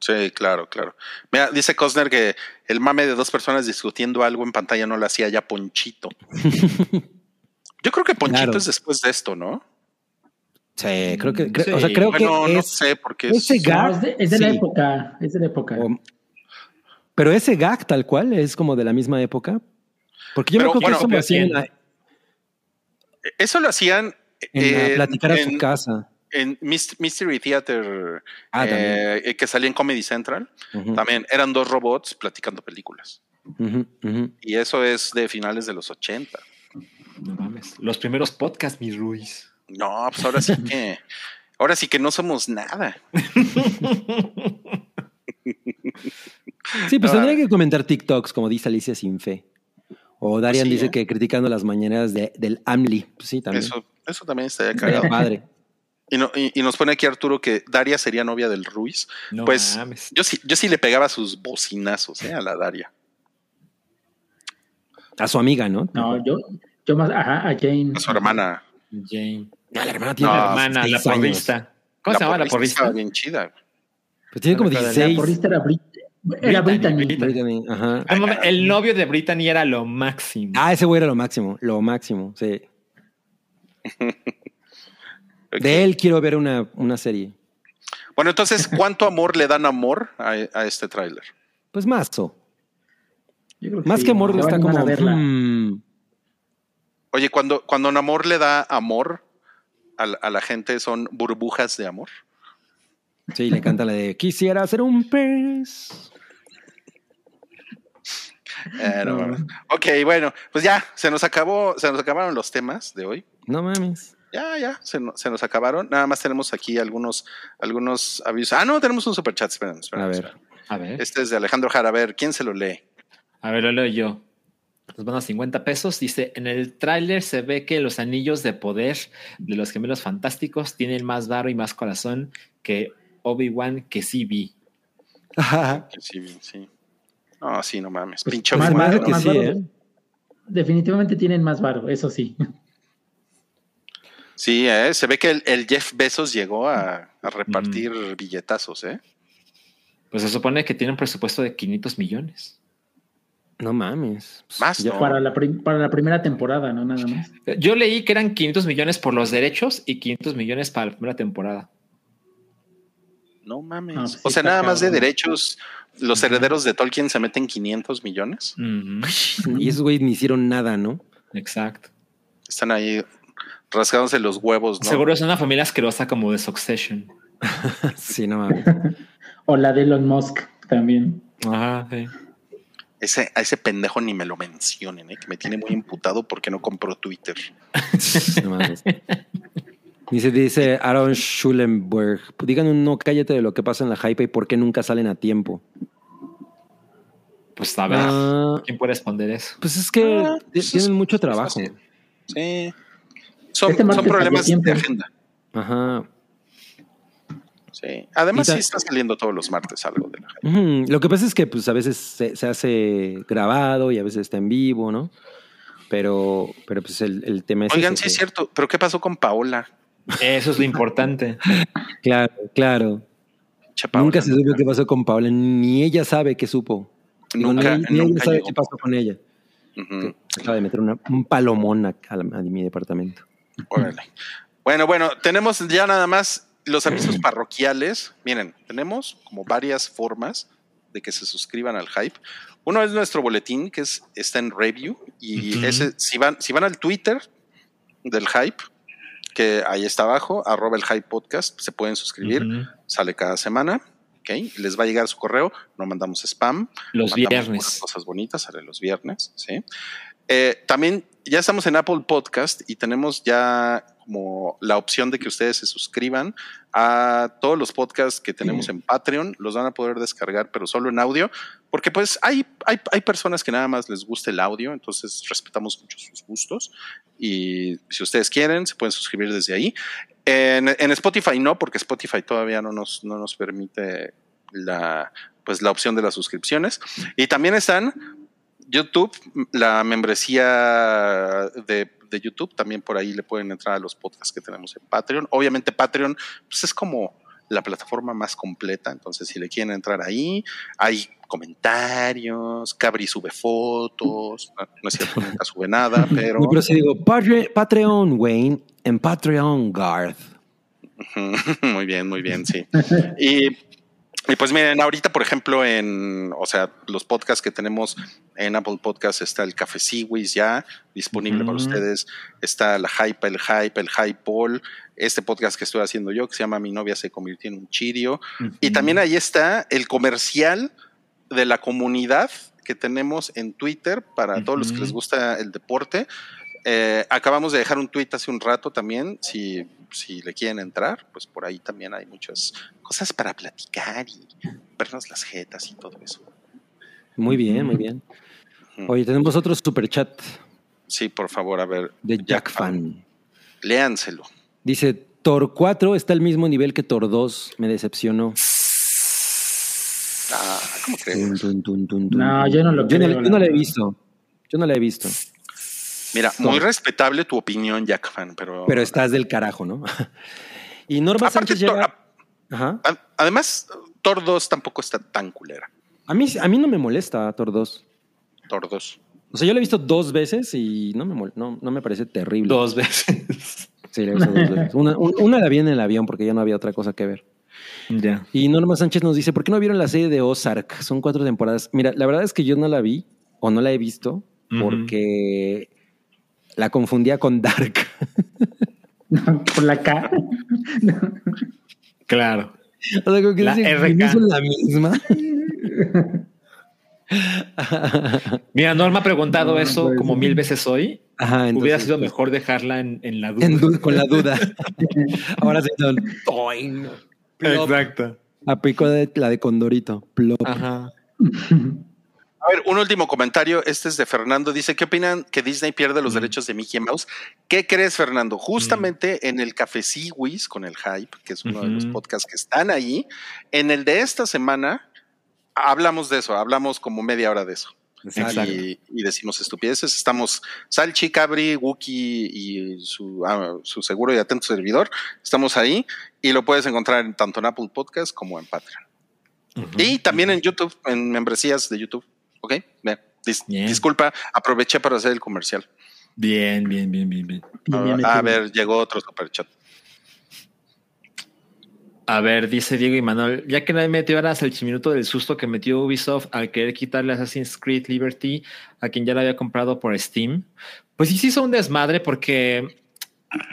[SPEAKER 2] sí, claro, claro. Mira, dice Cosner que el mame de dos personas discutiendo algo en pantalla no lo hacía ya Ponchito. Yo creo que Ponchito
[SPEAKER 3] Claro.
[SPEAKER 2] es después de esto, ¿no?
[SPEAKER 3] Sí, creo que,
[SPEAKER 4] Mm,
[SPEAKER 3] cre- o sea, creo
[SPEAKER 2] bueno,
[SPEAKER 3] que
[SPEAKER 2] no
[SPEAKER 3] es,
[SPEAKER 2] sé, porque
[SPEAKER 3] ese
[SPEAKER 2] es,
[SPEAKER 3] gag-
[SPEAKER 5] No, es de, es de la época. Es de la época.
[SPEAKER 3] o- pero ese gag tal cual es como de la misma época. Porque yo
[SPEAKER 2] Pero,
[SPEAKER 3] me acuerdo
[SPEAKER 2] bueno,
[SPEAKER 3] que eso lo hacían en la,
[SPEAKER 2] eso lo hacían
[SPEAKER 3] en la
[SPEAKER 2] en-
[SPEAKER 3] platicar a
[SPEAKER 2] en-
[SPEAKER 3] su casa.
[SPEAKER 2] en Mys- Mystery Theater
[SPEAKER 3] Ah,
[SPEAKER 2] eh, que salía en Comedy Central. También eran dos robots platicando películas. Y eso es de finales de los 80.
[SPEAKER 4] No mames. Los primeros podcasts, mi Ruiz.
[SPEAKER 2] No, pues ahora sí que, ahora sí que no somos nada.
[SPEAKER 3] Sí, pues tendría que comentar TikToks, como dice Alicia Sin Fe. O Darian
[SPEAKER 2] sí,
[SPEAKER 3] dice
[SPEAKER 2] ¿eh?
[SPEAKER 3] que criticando las mañaneras de, del AMLI. Pues sí, también.
[SPEAKER 2] Eso, eso también estaría
[SPEAKER 3] Estaría
[SPEAKER 2] cagado.
[SPEAKER 3] padre.
[SPEAKER 2] Y, no- y- y nos pone aquí Arturo que Daria sería novia del Ruiz.
[SPEAKER 4] No
[SPEAKER 2] Pues
[SPEAKER 4] mames.
[SPEAKER 2] yo sí, yo sí le pegaba sus bocinazos eh, a la Daria.
[SPEAKER 3] A su amiga, ¿no?
[SPEAKER 5] No, yo, yo más, ajá, a Jane.
[SPEAKER 2] A su hermana.
[SPEAKER 4] Jane.
[SPEAKER 3] No, la hermana tiene
[SPEAKER 2] No,
[SPEAKER 4] La
[SPEAKER 3] como
[SPEAKER 4] hermana, la
[SPEAKER 3] 16 años.
[SPEAKER 4] porrista. ¿Cómo se llama la porrista?
[SPEAKER 2] Estaba bien chida.
[SPEAKER 3] Pues tiene como
[SPEAKER 4] No me acuerdo,
[SPEAKER 5] La
[SPEAKER 3] 16.
[SPEAKER 5] porrista era, Brit era
[SPEAKER 4] Brittany,
[SPEAKER 5] Brittany.
[SPEAKER 4] Brittany.
[SPEAKER 3] Brittany, Ajá.
[SPEAKER 4] El novio de Brittany era lo máximo.
[SPEAKER 3] Ah, ese güey era lo máximo. Lo máximo, sí. De él quiero ver una, una serie.
[SPEAKER 2] Bueno, entonces, ¿cuánto amor le dan amor a, a este tráiler?
[SPEAKER 3] Pues mazo.
[SPEAKER 5] Yo creo que
[SPEAKER 3] Más
[SPEAKER 5] sí,
[SPEAKER 3] que amor está como.
[SPEAKER 5] a verla.
[SPEAKER 3] mm,
[SPEAKER 2] Oye, cuando, cuando un amor le da amor a la, a la gente, ¿son burbujas de amor?
[SPEAKER 3] sí, le canta la de Quisiera ser un pez.
[SPEAKER 2] Eh, no
[SPEAKER 5] No.
[SPEAKER 2] mames. Ok, bueno, pues ya, se nos acabó, se nos acabaron los temas de hoy.
[SPEAKER 3] No mames.
[SPEAKER 2] Ya, ya, se, no- se nos acabaron. Nada más tenemos aquí algunos, algunos avisos. Ah, no, tenemos un superchat. Esperen, esperen,
[SPEAKER 3] A ver.
[SPEAKER 2] esperen.
[SPEAKER 4] A ver,
[SPEAKER 2] Este es de Alejandro Jara. A ver, ¿quién se lo lee?
[SPEAKER 4] a ver, lo leo yo. Nos van a 50 pesos. Dice, en el tráiler se ve que los anillos de poder de los gemelos fantásticos tienen más varo y más corazón que Obi-Wan que sí vi.
[SPEAKER 2] Sí, sí. No, sí, no mames. Pinche
[SPEAKER 5] Más
[SPEAKER 3] que
[SPEAKER 5] más
[SPEAKER 3] sí. ¿eh?
[SPEAKER 5] Definitivamente tienen más varo, eso sí.
[SPEAKER 2] Sí, eh, se ve que el, el Jeff Bezos llegó a, a repartir billetazos, ¿eh?
[SPEAKER 4] Pues se supone que tiene un presupuesto de 500 millones.
[SPEAKER 3] No mames.
[SPEAKER 2] Más,
[SPEAKER 3] ya-
[SPEAKER 2] ¿no?
[SPEAKER 5] Para la, para la primera temporada, ¿no? Nada más.
[SPEAKER 4] Yo leí que eran 500 millones por los derechos y 500 millones para la primera temporada.
[SPEAKER 2] No mames.
[SPEAKER 5] Ah, pues sí
[SPEAKER 2] o sea, nada más de derechos, los herederos de Tolkien se meten 500 millones.
[SPEAKER 4] Ujú,
[SPEAKER 3] Y esos güeyes ni hicieron nada, ¿no?
[SPEAKER 4] Exacto.
[SPEAKER 2] Están ahí rasgándose los huevos, ¿no?
[SPEAKER 4] Seguro es una familia asquerosa como de Succession.
[SPEAKER 3] Sí, no mames.
[SPEAKER 5] O la de Elon Musk también.
[SPEAKER 4] Ajá, sí.
[SPEAKER 2] Ese, a ese pendejo ni me lo mencionen, ¿eh? que me tiene muy imputado porque no compró Twitter.
[SPEAKER 3] No mames. Dice, dice Aaron Schulenberg. Digan un no, cállate de lo que pasa en la hype y por qué nunca salen a tiempo.
[SPEAKER 4] Pues a ver,
[SPEAKER 3] Ah,
[SPEAKER 4] ¿quién puede responder eso?
[SPEAKER 3] pues es que
[SPEAKER 2] Ah, pues
[SPEAKER 3] tienen
[SPEAKER 2] es-
[SPEAKER 3] mucho trabajo.
[SPEAKER 2] Sí. Son,
[SPEAKER 5] Este
[SPEAKER 2] son problemas de agenda.
[SPEAKER 3] Ajá.
[SPEAKER 2] Sí. Además, sí está saliendo todos los martes algo de la gente.
[SPEAKER 3] Ujú. Lo que pasa es que pues a veces se, se hace grabado y a veces está en vivo, ¿no? Pero, pero pues el, el tema es
[SPEAKER 2] Oigan, sí es cierto, pero ¿qué pasó con Paola?
[SPEAKER 4] Eso es lo importante.
[SPEAKER 3] Claro, claro.
[SPEAKER 2] Paola,
[SPEAKER 3] nunca se supo qué pasó con Paola, ni ella sabe qué supo. Digo,
[SPEAKER 2] Nunca-
[SPEAKER 3] ni, ni ella
[SPEAKER 2] nunca
[SPEAKER 3] sabe
[SPEAKER 2] llegó.
[SPEAKER 3] qué pasó con ella.
[SPEAKER 2] Ujú.
[SPEAKER 3] Se acaba de meter una- un palomón a, a mi departamento.
[SPEAKER 2] Órale. Bueno, bueno, tenemos ya nada más los avisos parroquiales. Miren, tenemos como varias formas de que se suscriban al hype. Uno es nuestro boletín, que es, está en review. Y ese, si van, si van al Twitter del hype, que ahí está abajo, arroba el hype podcast, se pueden suscribir. Sale cada semana. ¿ok? Les va a llegar su correo, no mandamos spam.
[SPEAKER 4] Los
[SPEAKER 2] Mandamos
[SPEAKER 4] viernes.
[SPEAKER 2] Cosas bonitas, sale los viernes, ¿sí? Eh, también ya estamos en Apple Podcast y tenemos ya como la opción de que ustedes se suscriban a todos los podcasts que tenemos en Patreon. Los van a poder descargar, pero solo en audio, porque pues hay, hay, hay personas que nada más les gusta el audio, entonces respetamos mucho sus gustos. Y si ustedes quieren, se pueden suscribir desde ahí. En, en Spotify no, porque Spotify todavía no nos, no nos permite la, pues, la opción de las suscripciones. Y también están YouTube, la membresía de, de YouTube, también por ahí le pueden entrar a los podcasts que tenemos en Patreon. Obviamente Patreon pues es como la plataforma más completa, entonces si le quieren entrar ahí, hay comentarios, Cabri sube fotos, no, no es cierto, nunca sube nada, pero...
[SPEAKER 3] No, pero sí digo, Patre- Patreon, Wayne, en Patreon, Garth.
[SPEAKER 2] Muy bien, muy bien, sí. Y, y pues miren, ahorita, por ejemplo, en, o sea, los podcasts que tenemos en Apple Podcast está el Café Siwis ya disponible para ustedes. Está la Hype, el Hype, el Hype Ball, este podcast que estoy haciendo yo que se llama Mi novia se convirtió en un chirio. Y también ahí está el comercial de la comunidad que tenemos en Twitter para todos los que les gusta el deporte. Eh, acabamos de dejar un tweet hace un rato también. Si, si le quieren entrar, pues por ahí también hay muchas cosas para platicar y vernos las jetas y todo eso.
[SPEAKER 3] Muy bien, muy bien. Oye, tenemos otro super chat
[SPEAKER 2] Sí, por favor, a ver.
[SPEAKER 3] de Jack Fan.
[SPEAKER 2] Léanselo.
[SPEAKER 3] Dice, Thor 4 está al mismo nivel que Thor 2. Me decepcionó.
[SPEAKER 2] Ah, ¿cómo crees?
[SPEAKER 3] Tun, tun, tun, tun, tun,
[SPEAKER 5] No, yo no lo
[SPEAKER 3] yo no,
[SPEAKER 5] creo,
[SPEAKER 3] yo no
[SPEAKER 5] la
[SPEAKER 3] he visto. Yo no la he visto.
[SPEAKER 2] Mira, muy respetable tu opinión, Jack Fan, pero.
[SPEAKER 3] Pero estás del carajo, ¿no? y Norma
[SPEAKER 2] Aparte,
[SPEAKER 3] Sánchez
[SPEAKER 2] Thor-
[SPEAKER 3] llega... Ajá.
[SPEAKER 2] a- además, Thor 2 tampoco está tan culera.
[SPEAKER 3] A mí, a mí no me molesta Thor 2.
[SPEAKER 2] Thor 2.
[SPEAKER 3] O sea, yo la he visto dos veces y no me, mol- no, no me parece terrible.
[SPEAKER 4] Dos veces.
[SPEAKER 3] Sí, la he visto dos veces. Una, un- una la vi en el avión porque ya no había otra cosa que ver.
[SPEAKER 4] ya.
[SPEAKER 3] Y Norma Sánchez nos dice, ¿por qué no vieron la serie de Ozark? Son cuatro temporadas. Mira, la verdad es que yo no la vi o no la he visto porque la confundía con Dark.
[SPEAKER 5] Por la K.
[SPEAKER 4] Claro.
[SPEAKER 3] o sea, como que
[SPEAKER 4] La RK.
[SPEAKER 3] ¿no son la misma.
[SPEAKER 4] Mira, Norma ha preguntado
[SPEAKER 5] No,
[SPEAKER 4] eso
[SPEAKER 5] pues,
[SPEAKER 4] como mil veces hoy.
[SPEAKER 3] Ajá, entonces,
[SPEAKER 4] Hubiera sido
[SPEAKER 3] pues,
[SPEAKER 4] mejor dejarla en, en la duda.
[SPEAKER 3] en du- con la duda. Ahora sí son.
[SPEAKER 4] Exacto.
[SPEAKER 3] Aplicó de- la de Condorito. Plop.
[SPEAKER 4] Ajá.
[SPEAKER 2] A ver, un último comentario. Este es de Fernando. Dice: ¿Qué opinan que Disney pierde los derechos de Mickey Mouse? ¿Qué crees, Fernando? Justamente en el Café Siwis con el Hype, que es uno de los podcasts que están ahí, en el de esta semana hablamos de eso, hablamos como media hora de eso. Y, y decimos estupideces. Estamos Salchi, Cabri, Wookie y su, ah, su seguro y atento servidor. Estamos ahí y lo puedes encontrar en, tanto en Apple Podcast como en Patreon. Y también en YouTube, en membresías de YouTube. ¿Ok? Bien. Dis-
[SPEAKER 4] Bien.
[SPEAKER 2] Disculpa, aproveché para hacer el comercial.
[SPEAKER 4] Bien, bien, bien, bien, bien.
[SPEAKER 5] Bien, bien
[SPEAKER 2] a ver, llegó otro superchat.
[SPEAKER 4] A ver, dice Diego y Manuel, ya que nadie metió ahora el chiminuto del susto que metió Ubisoft al querer quitarle Assassin's Creed Liberty a quien ya lo había comprado por Steam, pues sí se hizo un desmadre porque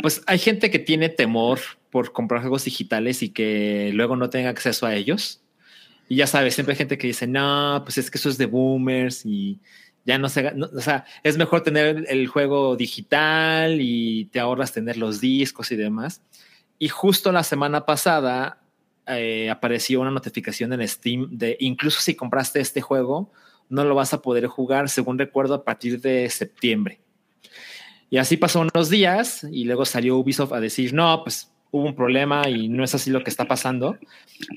[SPEAKER 4] pues hay gente que tiene temor por comprar juegos digitales y que luego no tenga acceso a ellos. Y ya sabes, siempre hay gente que dice, no, pues es que eso es de boomers y ya no se, no- o sea, es mejor tener el juego digital y te ahorras tener los discos y demás. Y justo la semana pasada eh, apareció una notificación en Steam de incluso si compraste este juego, no lo vas a poder jugar, según recuerdo, a partir de septiembre. Y así pasó unos días y luego salió Ubisoft a decir, no, pues hubo un problema y no es así lo que está pasando.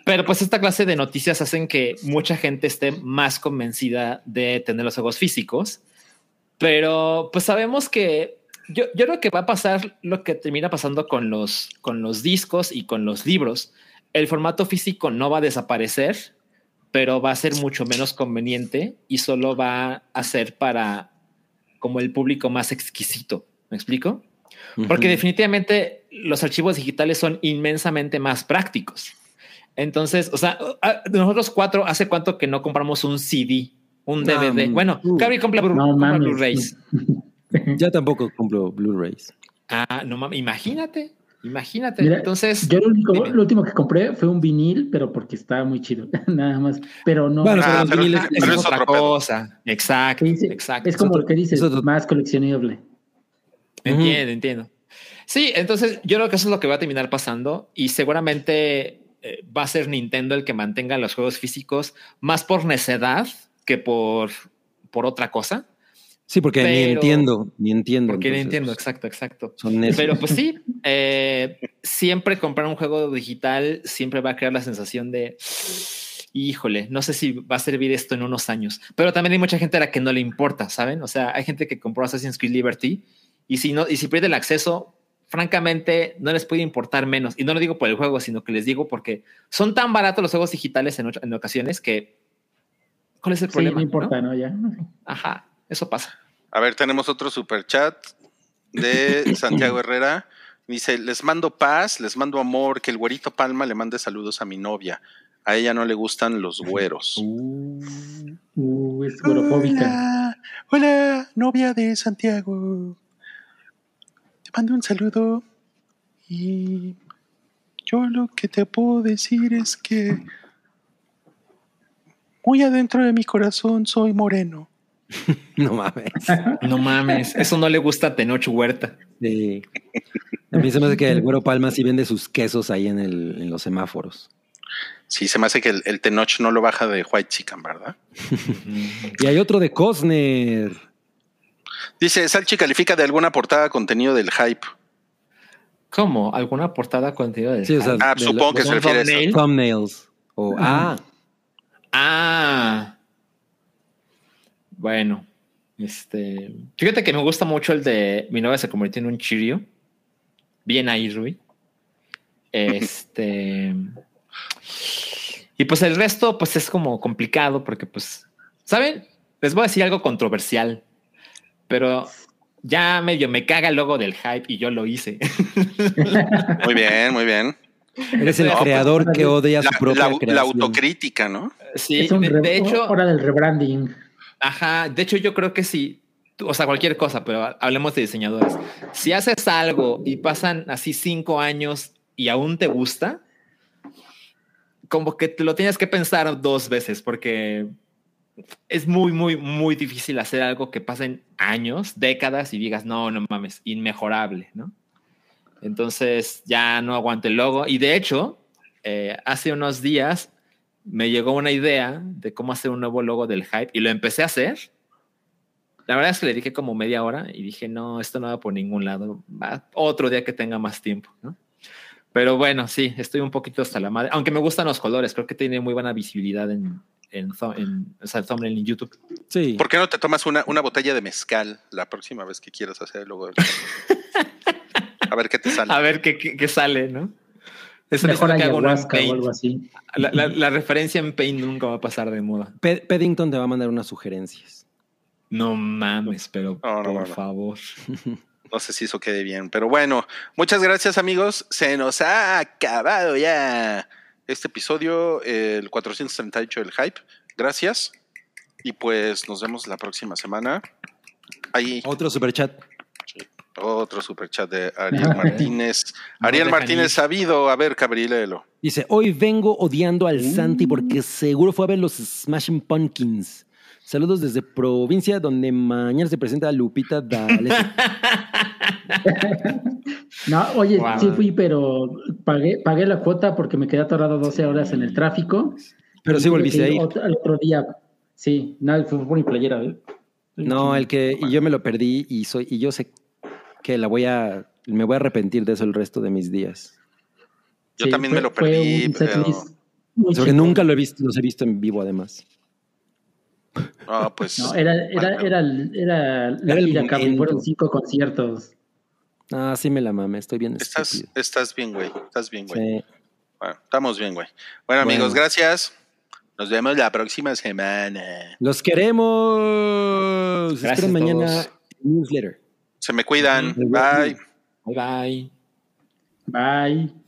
[SPEAKER 4] Pero pues esta clase de noticias hacen que mucha gente esté más convencida de tener los juegos físicos. Pero pues sabemos que yo, yo creo que va a pasar lo que termina pasando con los, con los discos y con los libros. El formato físico no va a desaparecer, pero va a ser mucho menos conveniente y solo va a ser para como el público más exquisito. ¿Me explico? Porque definitivamente los archivos digitales son inmensamente más prácticos. Entonces, o sea, a- nosotros cuatro, ¿hace cuánto que no compramos un CD, un
[SPEAKER 3] No,
[SPEAKER 4] DVD? bueno,
[SPEAKER 3] uh.
[SPEAKER 4] Cabri compra,
[SPEAKER 5] No.
[SPEAKER 4] Blu-rays.
[SPEAKER 3] Ya tampoco compro Blu-rays.
[SPEAKER 4] Ah, no mames, imagínate, imagínate.
[SPEAKER 5] Mira,
[SPEAKER 4] Entonces,
[SPEAKER 5] Yo lo, único- lo último que compré fue un vinil, pero porque estaba muy chido, nada más. Pero no.
[SPEAKER 3] Bueno,
[SPEAKER 2] Ah,
[SPEAKER 3] pero
[SPEAKER 4] Ah,
[SPEAKER 3] es-
[SPEAKER 4] es
[SPEAKER 2] pero es
[SPEAKER 4] otra cosa. Exacto,
[SPEAKER 5] Sí, sí,
[SPEAKER 4] exacto.
[SPEAKER 5] es como
[SPEAKER 3] otro-
[SPEAKER 5] lo que dices, más coleccionable.
[SPEAKER 4] Entiendo, entiendo. Sí, entonces yo creo que eso es lo que va a terminar pasando y seguramente eh, va a ser Nintendo el que mantenga los juegos físicos más por necedad que por, por otra cosa.
[SPEAKER 3] Sí, porque ni entiendo, ni entiendo.
[SPEAKER 4] Porque
[SPEAKER 3] entonces,
[SPEAKER 4] entiendo, exacto, exacto.
[SPEAKER 3] Son.
[SPEAKER 4] Pero pues sí, eh, siempre comprar un juego digital siempre va a crear la sensación de, híjole, no sé si va a servir esto en unos años. Pero también hay mucha gente a la que no le importa, ¿saben? O sea, hay gente que compró Assassin's Creed Liberty y si no, y si pierde el acceso, francamente no les puede importar menos. Y no lo digo por el juego, sino que les digo porque son tan baratos los juegos digitales en, en ocasiones que, ¿cuál es el
[SPEAKER 5] Sí,
[SPEAKER 4] problema?
[SPEAKER 5] no importa,
[SPEAKER 4] no?
[SPEAKER 5] ¿no? Ya.
[SPEAKER 4] Ajá, eso pasa.
[SPEAKER 2] A ver, tenemos otro super chat de Santiago Herrera. Dice, les mando paz, les mando amor, que el güerito Palma le mande saludos a mi novia. A ella no le gustan los güeros.
[SPEAKER 5] Uh, es gorofóbica.
[SPEAKER 2] Hola, hola, novia de Santiago. Te mando un saludo y yo lo que te puedo decir es que muy adentro de mi corazón soy moreno.
[SPEAKER 3] No mames.
[SPEAKER 4] No mames, eso no le gusta a Tenoch Huerta.
[SPEAKER 3] Sí. A mí se me hace que el Güero Palma sí vende sus quesos ahí en, el, en los semáforos.
[SPEAKER 2] Sí, se me hace que el, el Tenoch no lo baja de White Chicken, ¿verdad?
[SPEAKER 3] Y hay otro de Cosner.
[SPEAKER 2] Dice, Salchi califica de alguna portada contenido del hype.
[SPEAKER 4] ¿Cómo? ¿Alguna portada contenido de
[SPEAKER 3] Sí, o sea,
[SPEAKER 2] Ah,
[SPEAKER 3] de
[SPEAKER 2] supongo que se refiere a eso.
[SPEAKER 3] thumbnails. O, ah,
[SPEAKER 4] Ah. Bueno. Este. Fíjate que me gusta mucho el de mi novia se convirtió en un chirio. Bien ahí, Rui. Este. Y pues el resto, pues es como complicado porque, pues, ¿saben? Les voy a decir algo controversial, pero ya medio me caga el logo del hype y yo lo hice.
[SPEAKER 2] Muy bien, muy bien.
[SPEAKER 3] eres el
[SPEAKER 2] No, pues,
[SPEAKER 3] creador que odia su
[SPEAKER 2] La,
[SPEAKER 3] propia
[SPEAKER 2] la- autocrítica, ¿no?
[SPEAKER 4] Sí,
[SPEAKER 5] es un
[SPEAKER 4] de, hecho,
[SPEAKER 5] hora del rebranding.
[SPEAKER 4] Ajá, de hecho yo creo que sí, o sea, cualquier cosa, pero hablemos de diseñadores. Si haces algo y pasan así cinco años y aún te gusta, como que te lo tienes que pensar dos veces porque es muy, muy, muy difícil hacer algo que pasen años, décadas y digas, no, no mames, inmejorable, ¿no? Entonces ya no aguanto el logo. Y de hecho, eh, hace unos días me llegó una idea de cómo hacer un nuevo logo del hype y lo empecé a hacer. La verdad es que le dije como media hora y dije, no, esto no va por ningún lado. Va otro día que tenga más tiempo, ¿no? Pero bueno, sí, estoy un poquito hasta la madre. Aunque me gustan los colores, creo que tiene muy buena visibilidad en, en, en o sea, el thumbnail en YouTube.
[SPEAKER 3] Sí.
[SPEAKER 2] ¿Por qué no te tomas una, una botella de mezcal la próxima vez que quieras hacer el logo? del- A ver qué te sale.
[SPEAKER 4] A ver qué, qué- qué sale, ¿no? Eso
[SPEAKER 5] Mejor ayahuasca o algo así.
[SPEAKER 4] La, la- la referencia en Paint nunca va a pasar de moda.
[SPEAKER 3] Pe- Paddington te va a mandar unas sugerencias.
[SPEAKER 4] No mames, pero
[SPEAKER 2] No, no,
[SPEAKER 4] por
[SPEAKER 2] no, no.
[SPEAKER 4] favor.
[SPEAKER 2] No sé si eso quede bien, pero bueno, muchas gracias amigos. Se nos ha acabado ya este episodio, el 438 del Hype. Gracias. Y pues nos vemos la próxima semana. Ahí
[SPEAKER 3] Otro superchat.
[SPEAKER 2] otro superchat de Ariel Martínez. Ariel Martínez sabido. A ver, Cabrilelo.
[SPEAKER 3] Dice, hoy vengo odiando al Santi porque seguro fue a ver los Smashing Pumpkins. Saludos desde provincia donde mañana se presenta Lupita D'Alessio.
[SPEAKER 5] No, oye,
[SPEAKER 4] Wow.
[SPEAKER 5] sí fui, pero pagué, pagué la cuota porque me quedé atorado 12 horas en el tráfico.
[SPEAKER 3] Pero sí volviste
[SPEAKER 5] que
[SPEAKER 3] a ir.
[SPEAKER 5] Otro, al otro día, sí, nada, fue por mi playera. ¿eh?
[SPEAKER 3] No, el que y yo me lo perdí y soy y yo sé que la voy a me voy a arrepentir de eso el resto de mis días.
[SPEAKER 2] Yo
[SPEAKER 5] Sí,
[SPEAKER 2] también
[SPEAKER 5] fue-
[SPEAKER 2] me lo
[SPEAKER 5] fue
[SPEAKER 2] perdí,
[SPEAKER 5] un
[SPEAKER 2] pero
[SPEAKER 3] Porque nunca lo he visto, los he visto en vivo además.
[SPEAKER 2] No, pues
[SPEAKER 5] No, era, era, era, era la gira, cabrón, fueron cinco conciertos.
[SPEAKER 3] Ah, sí me la mame, estoy bien
[SPEAKER 2] estás, estás bien, güey. Estás bien, güey.
[SPEAKER 3] Sí.
[SPEAKER 2] Bueno, estamos bien, güey. Bueno,
[SPEAKER 3] Bueno.
[SPEAKER 2] amigos, gracias. Nos vemos la próxima semana.
[SPEAKER 3] Los queremos.
[SPEAKER 4] Gracias
[SPEAKER 3] Esperen
[SPEAKER 4] a
[SPEAKER 3] mañana newsletter.
[SPEAKER 2] Se me cuidan. Bye.
[SPEAKER 4] Bye bye.
[SPEAKER 5] Bye.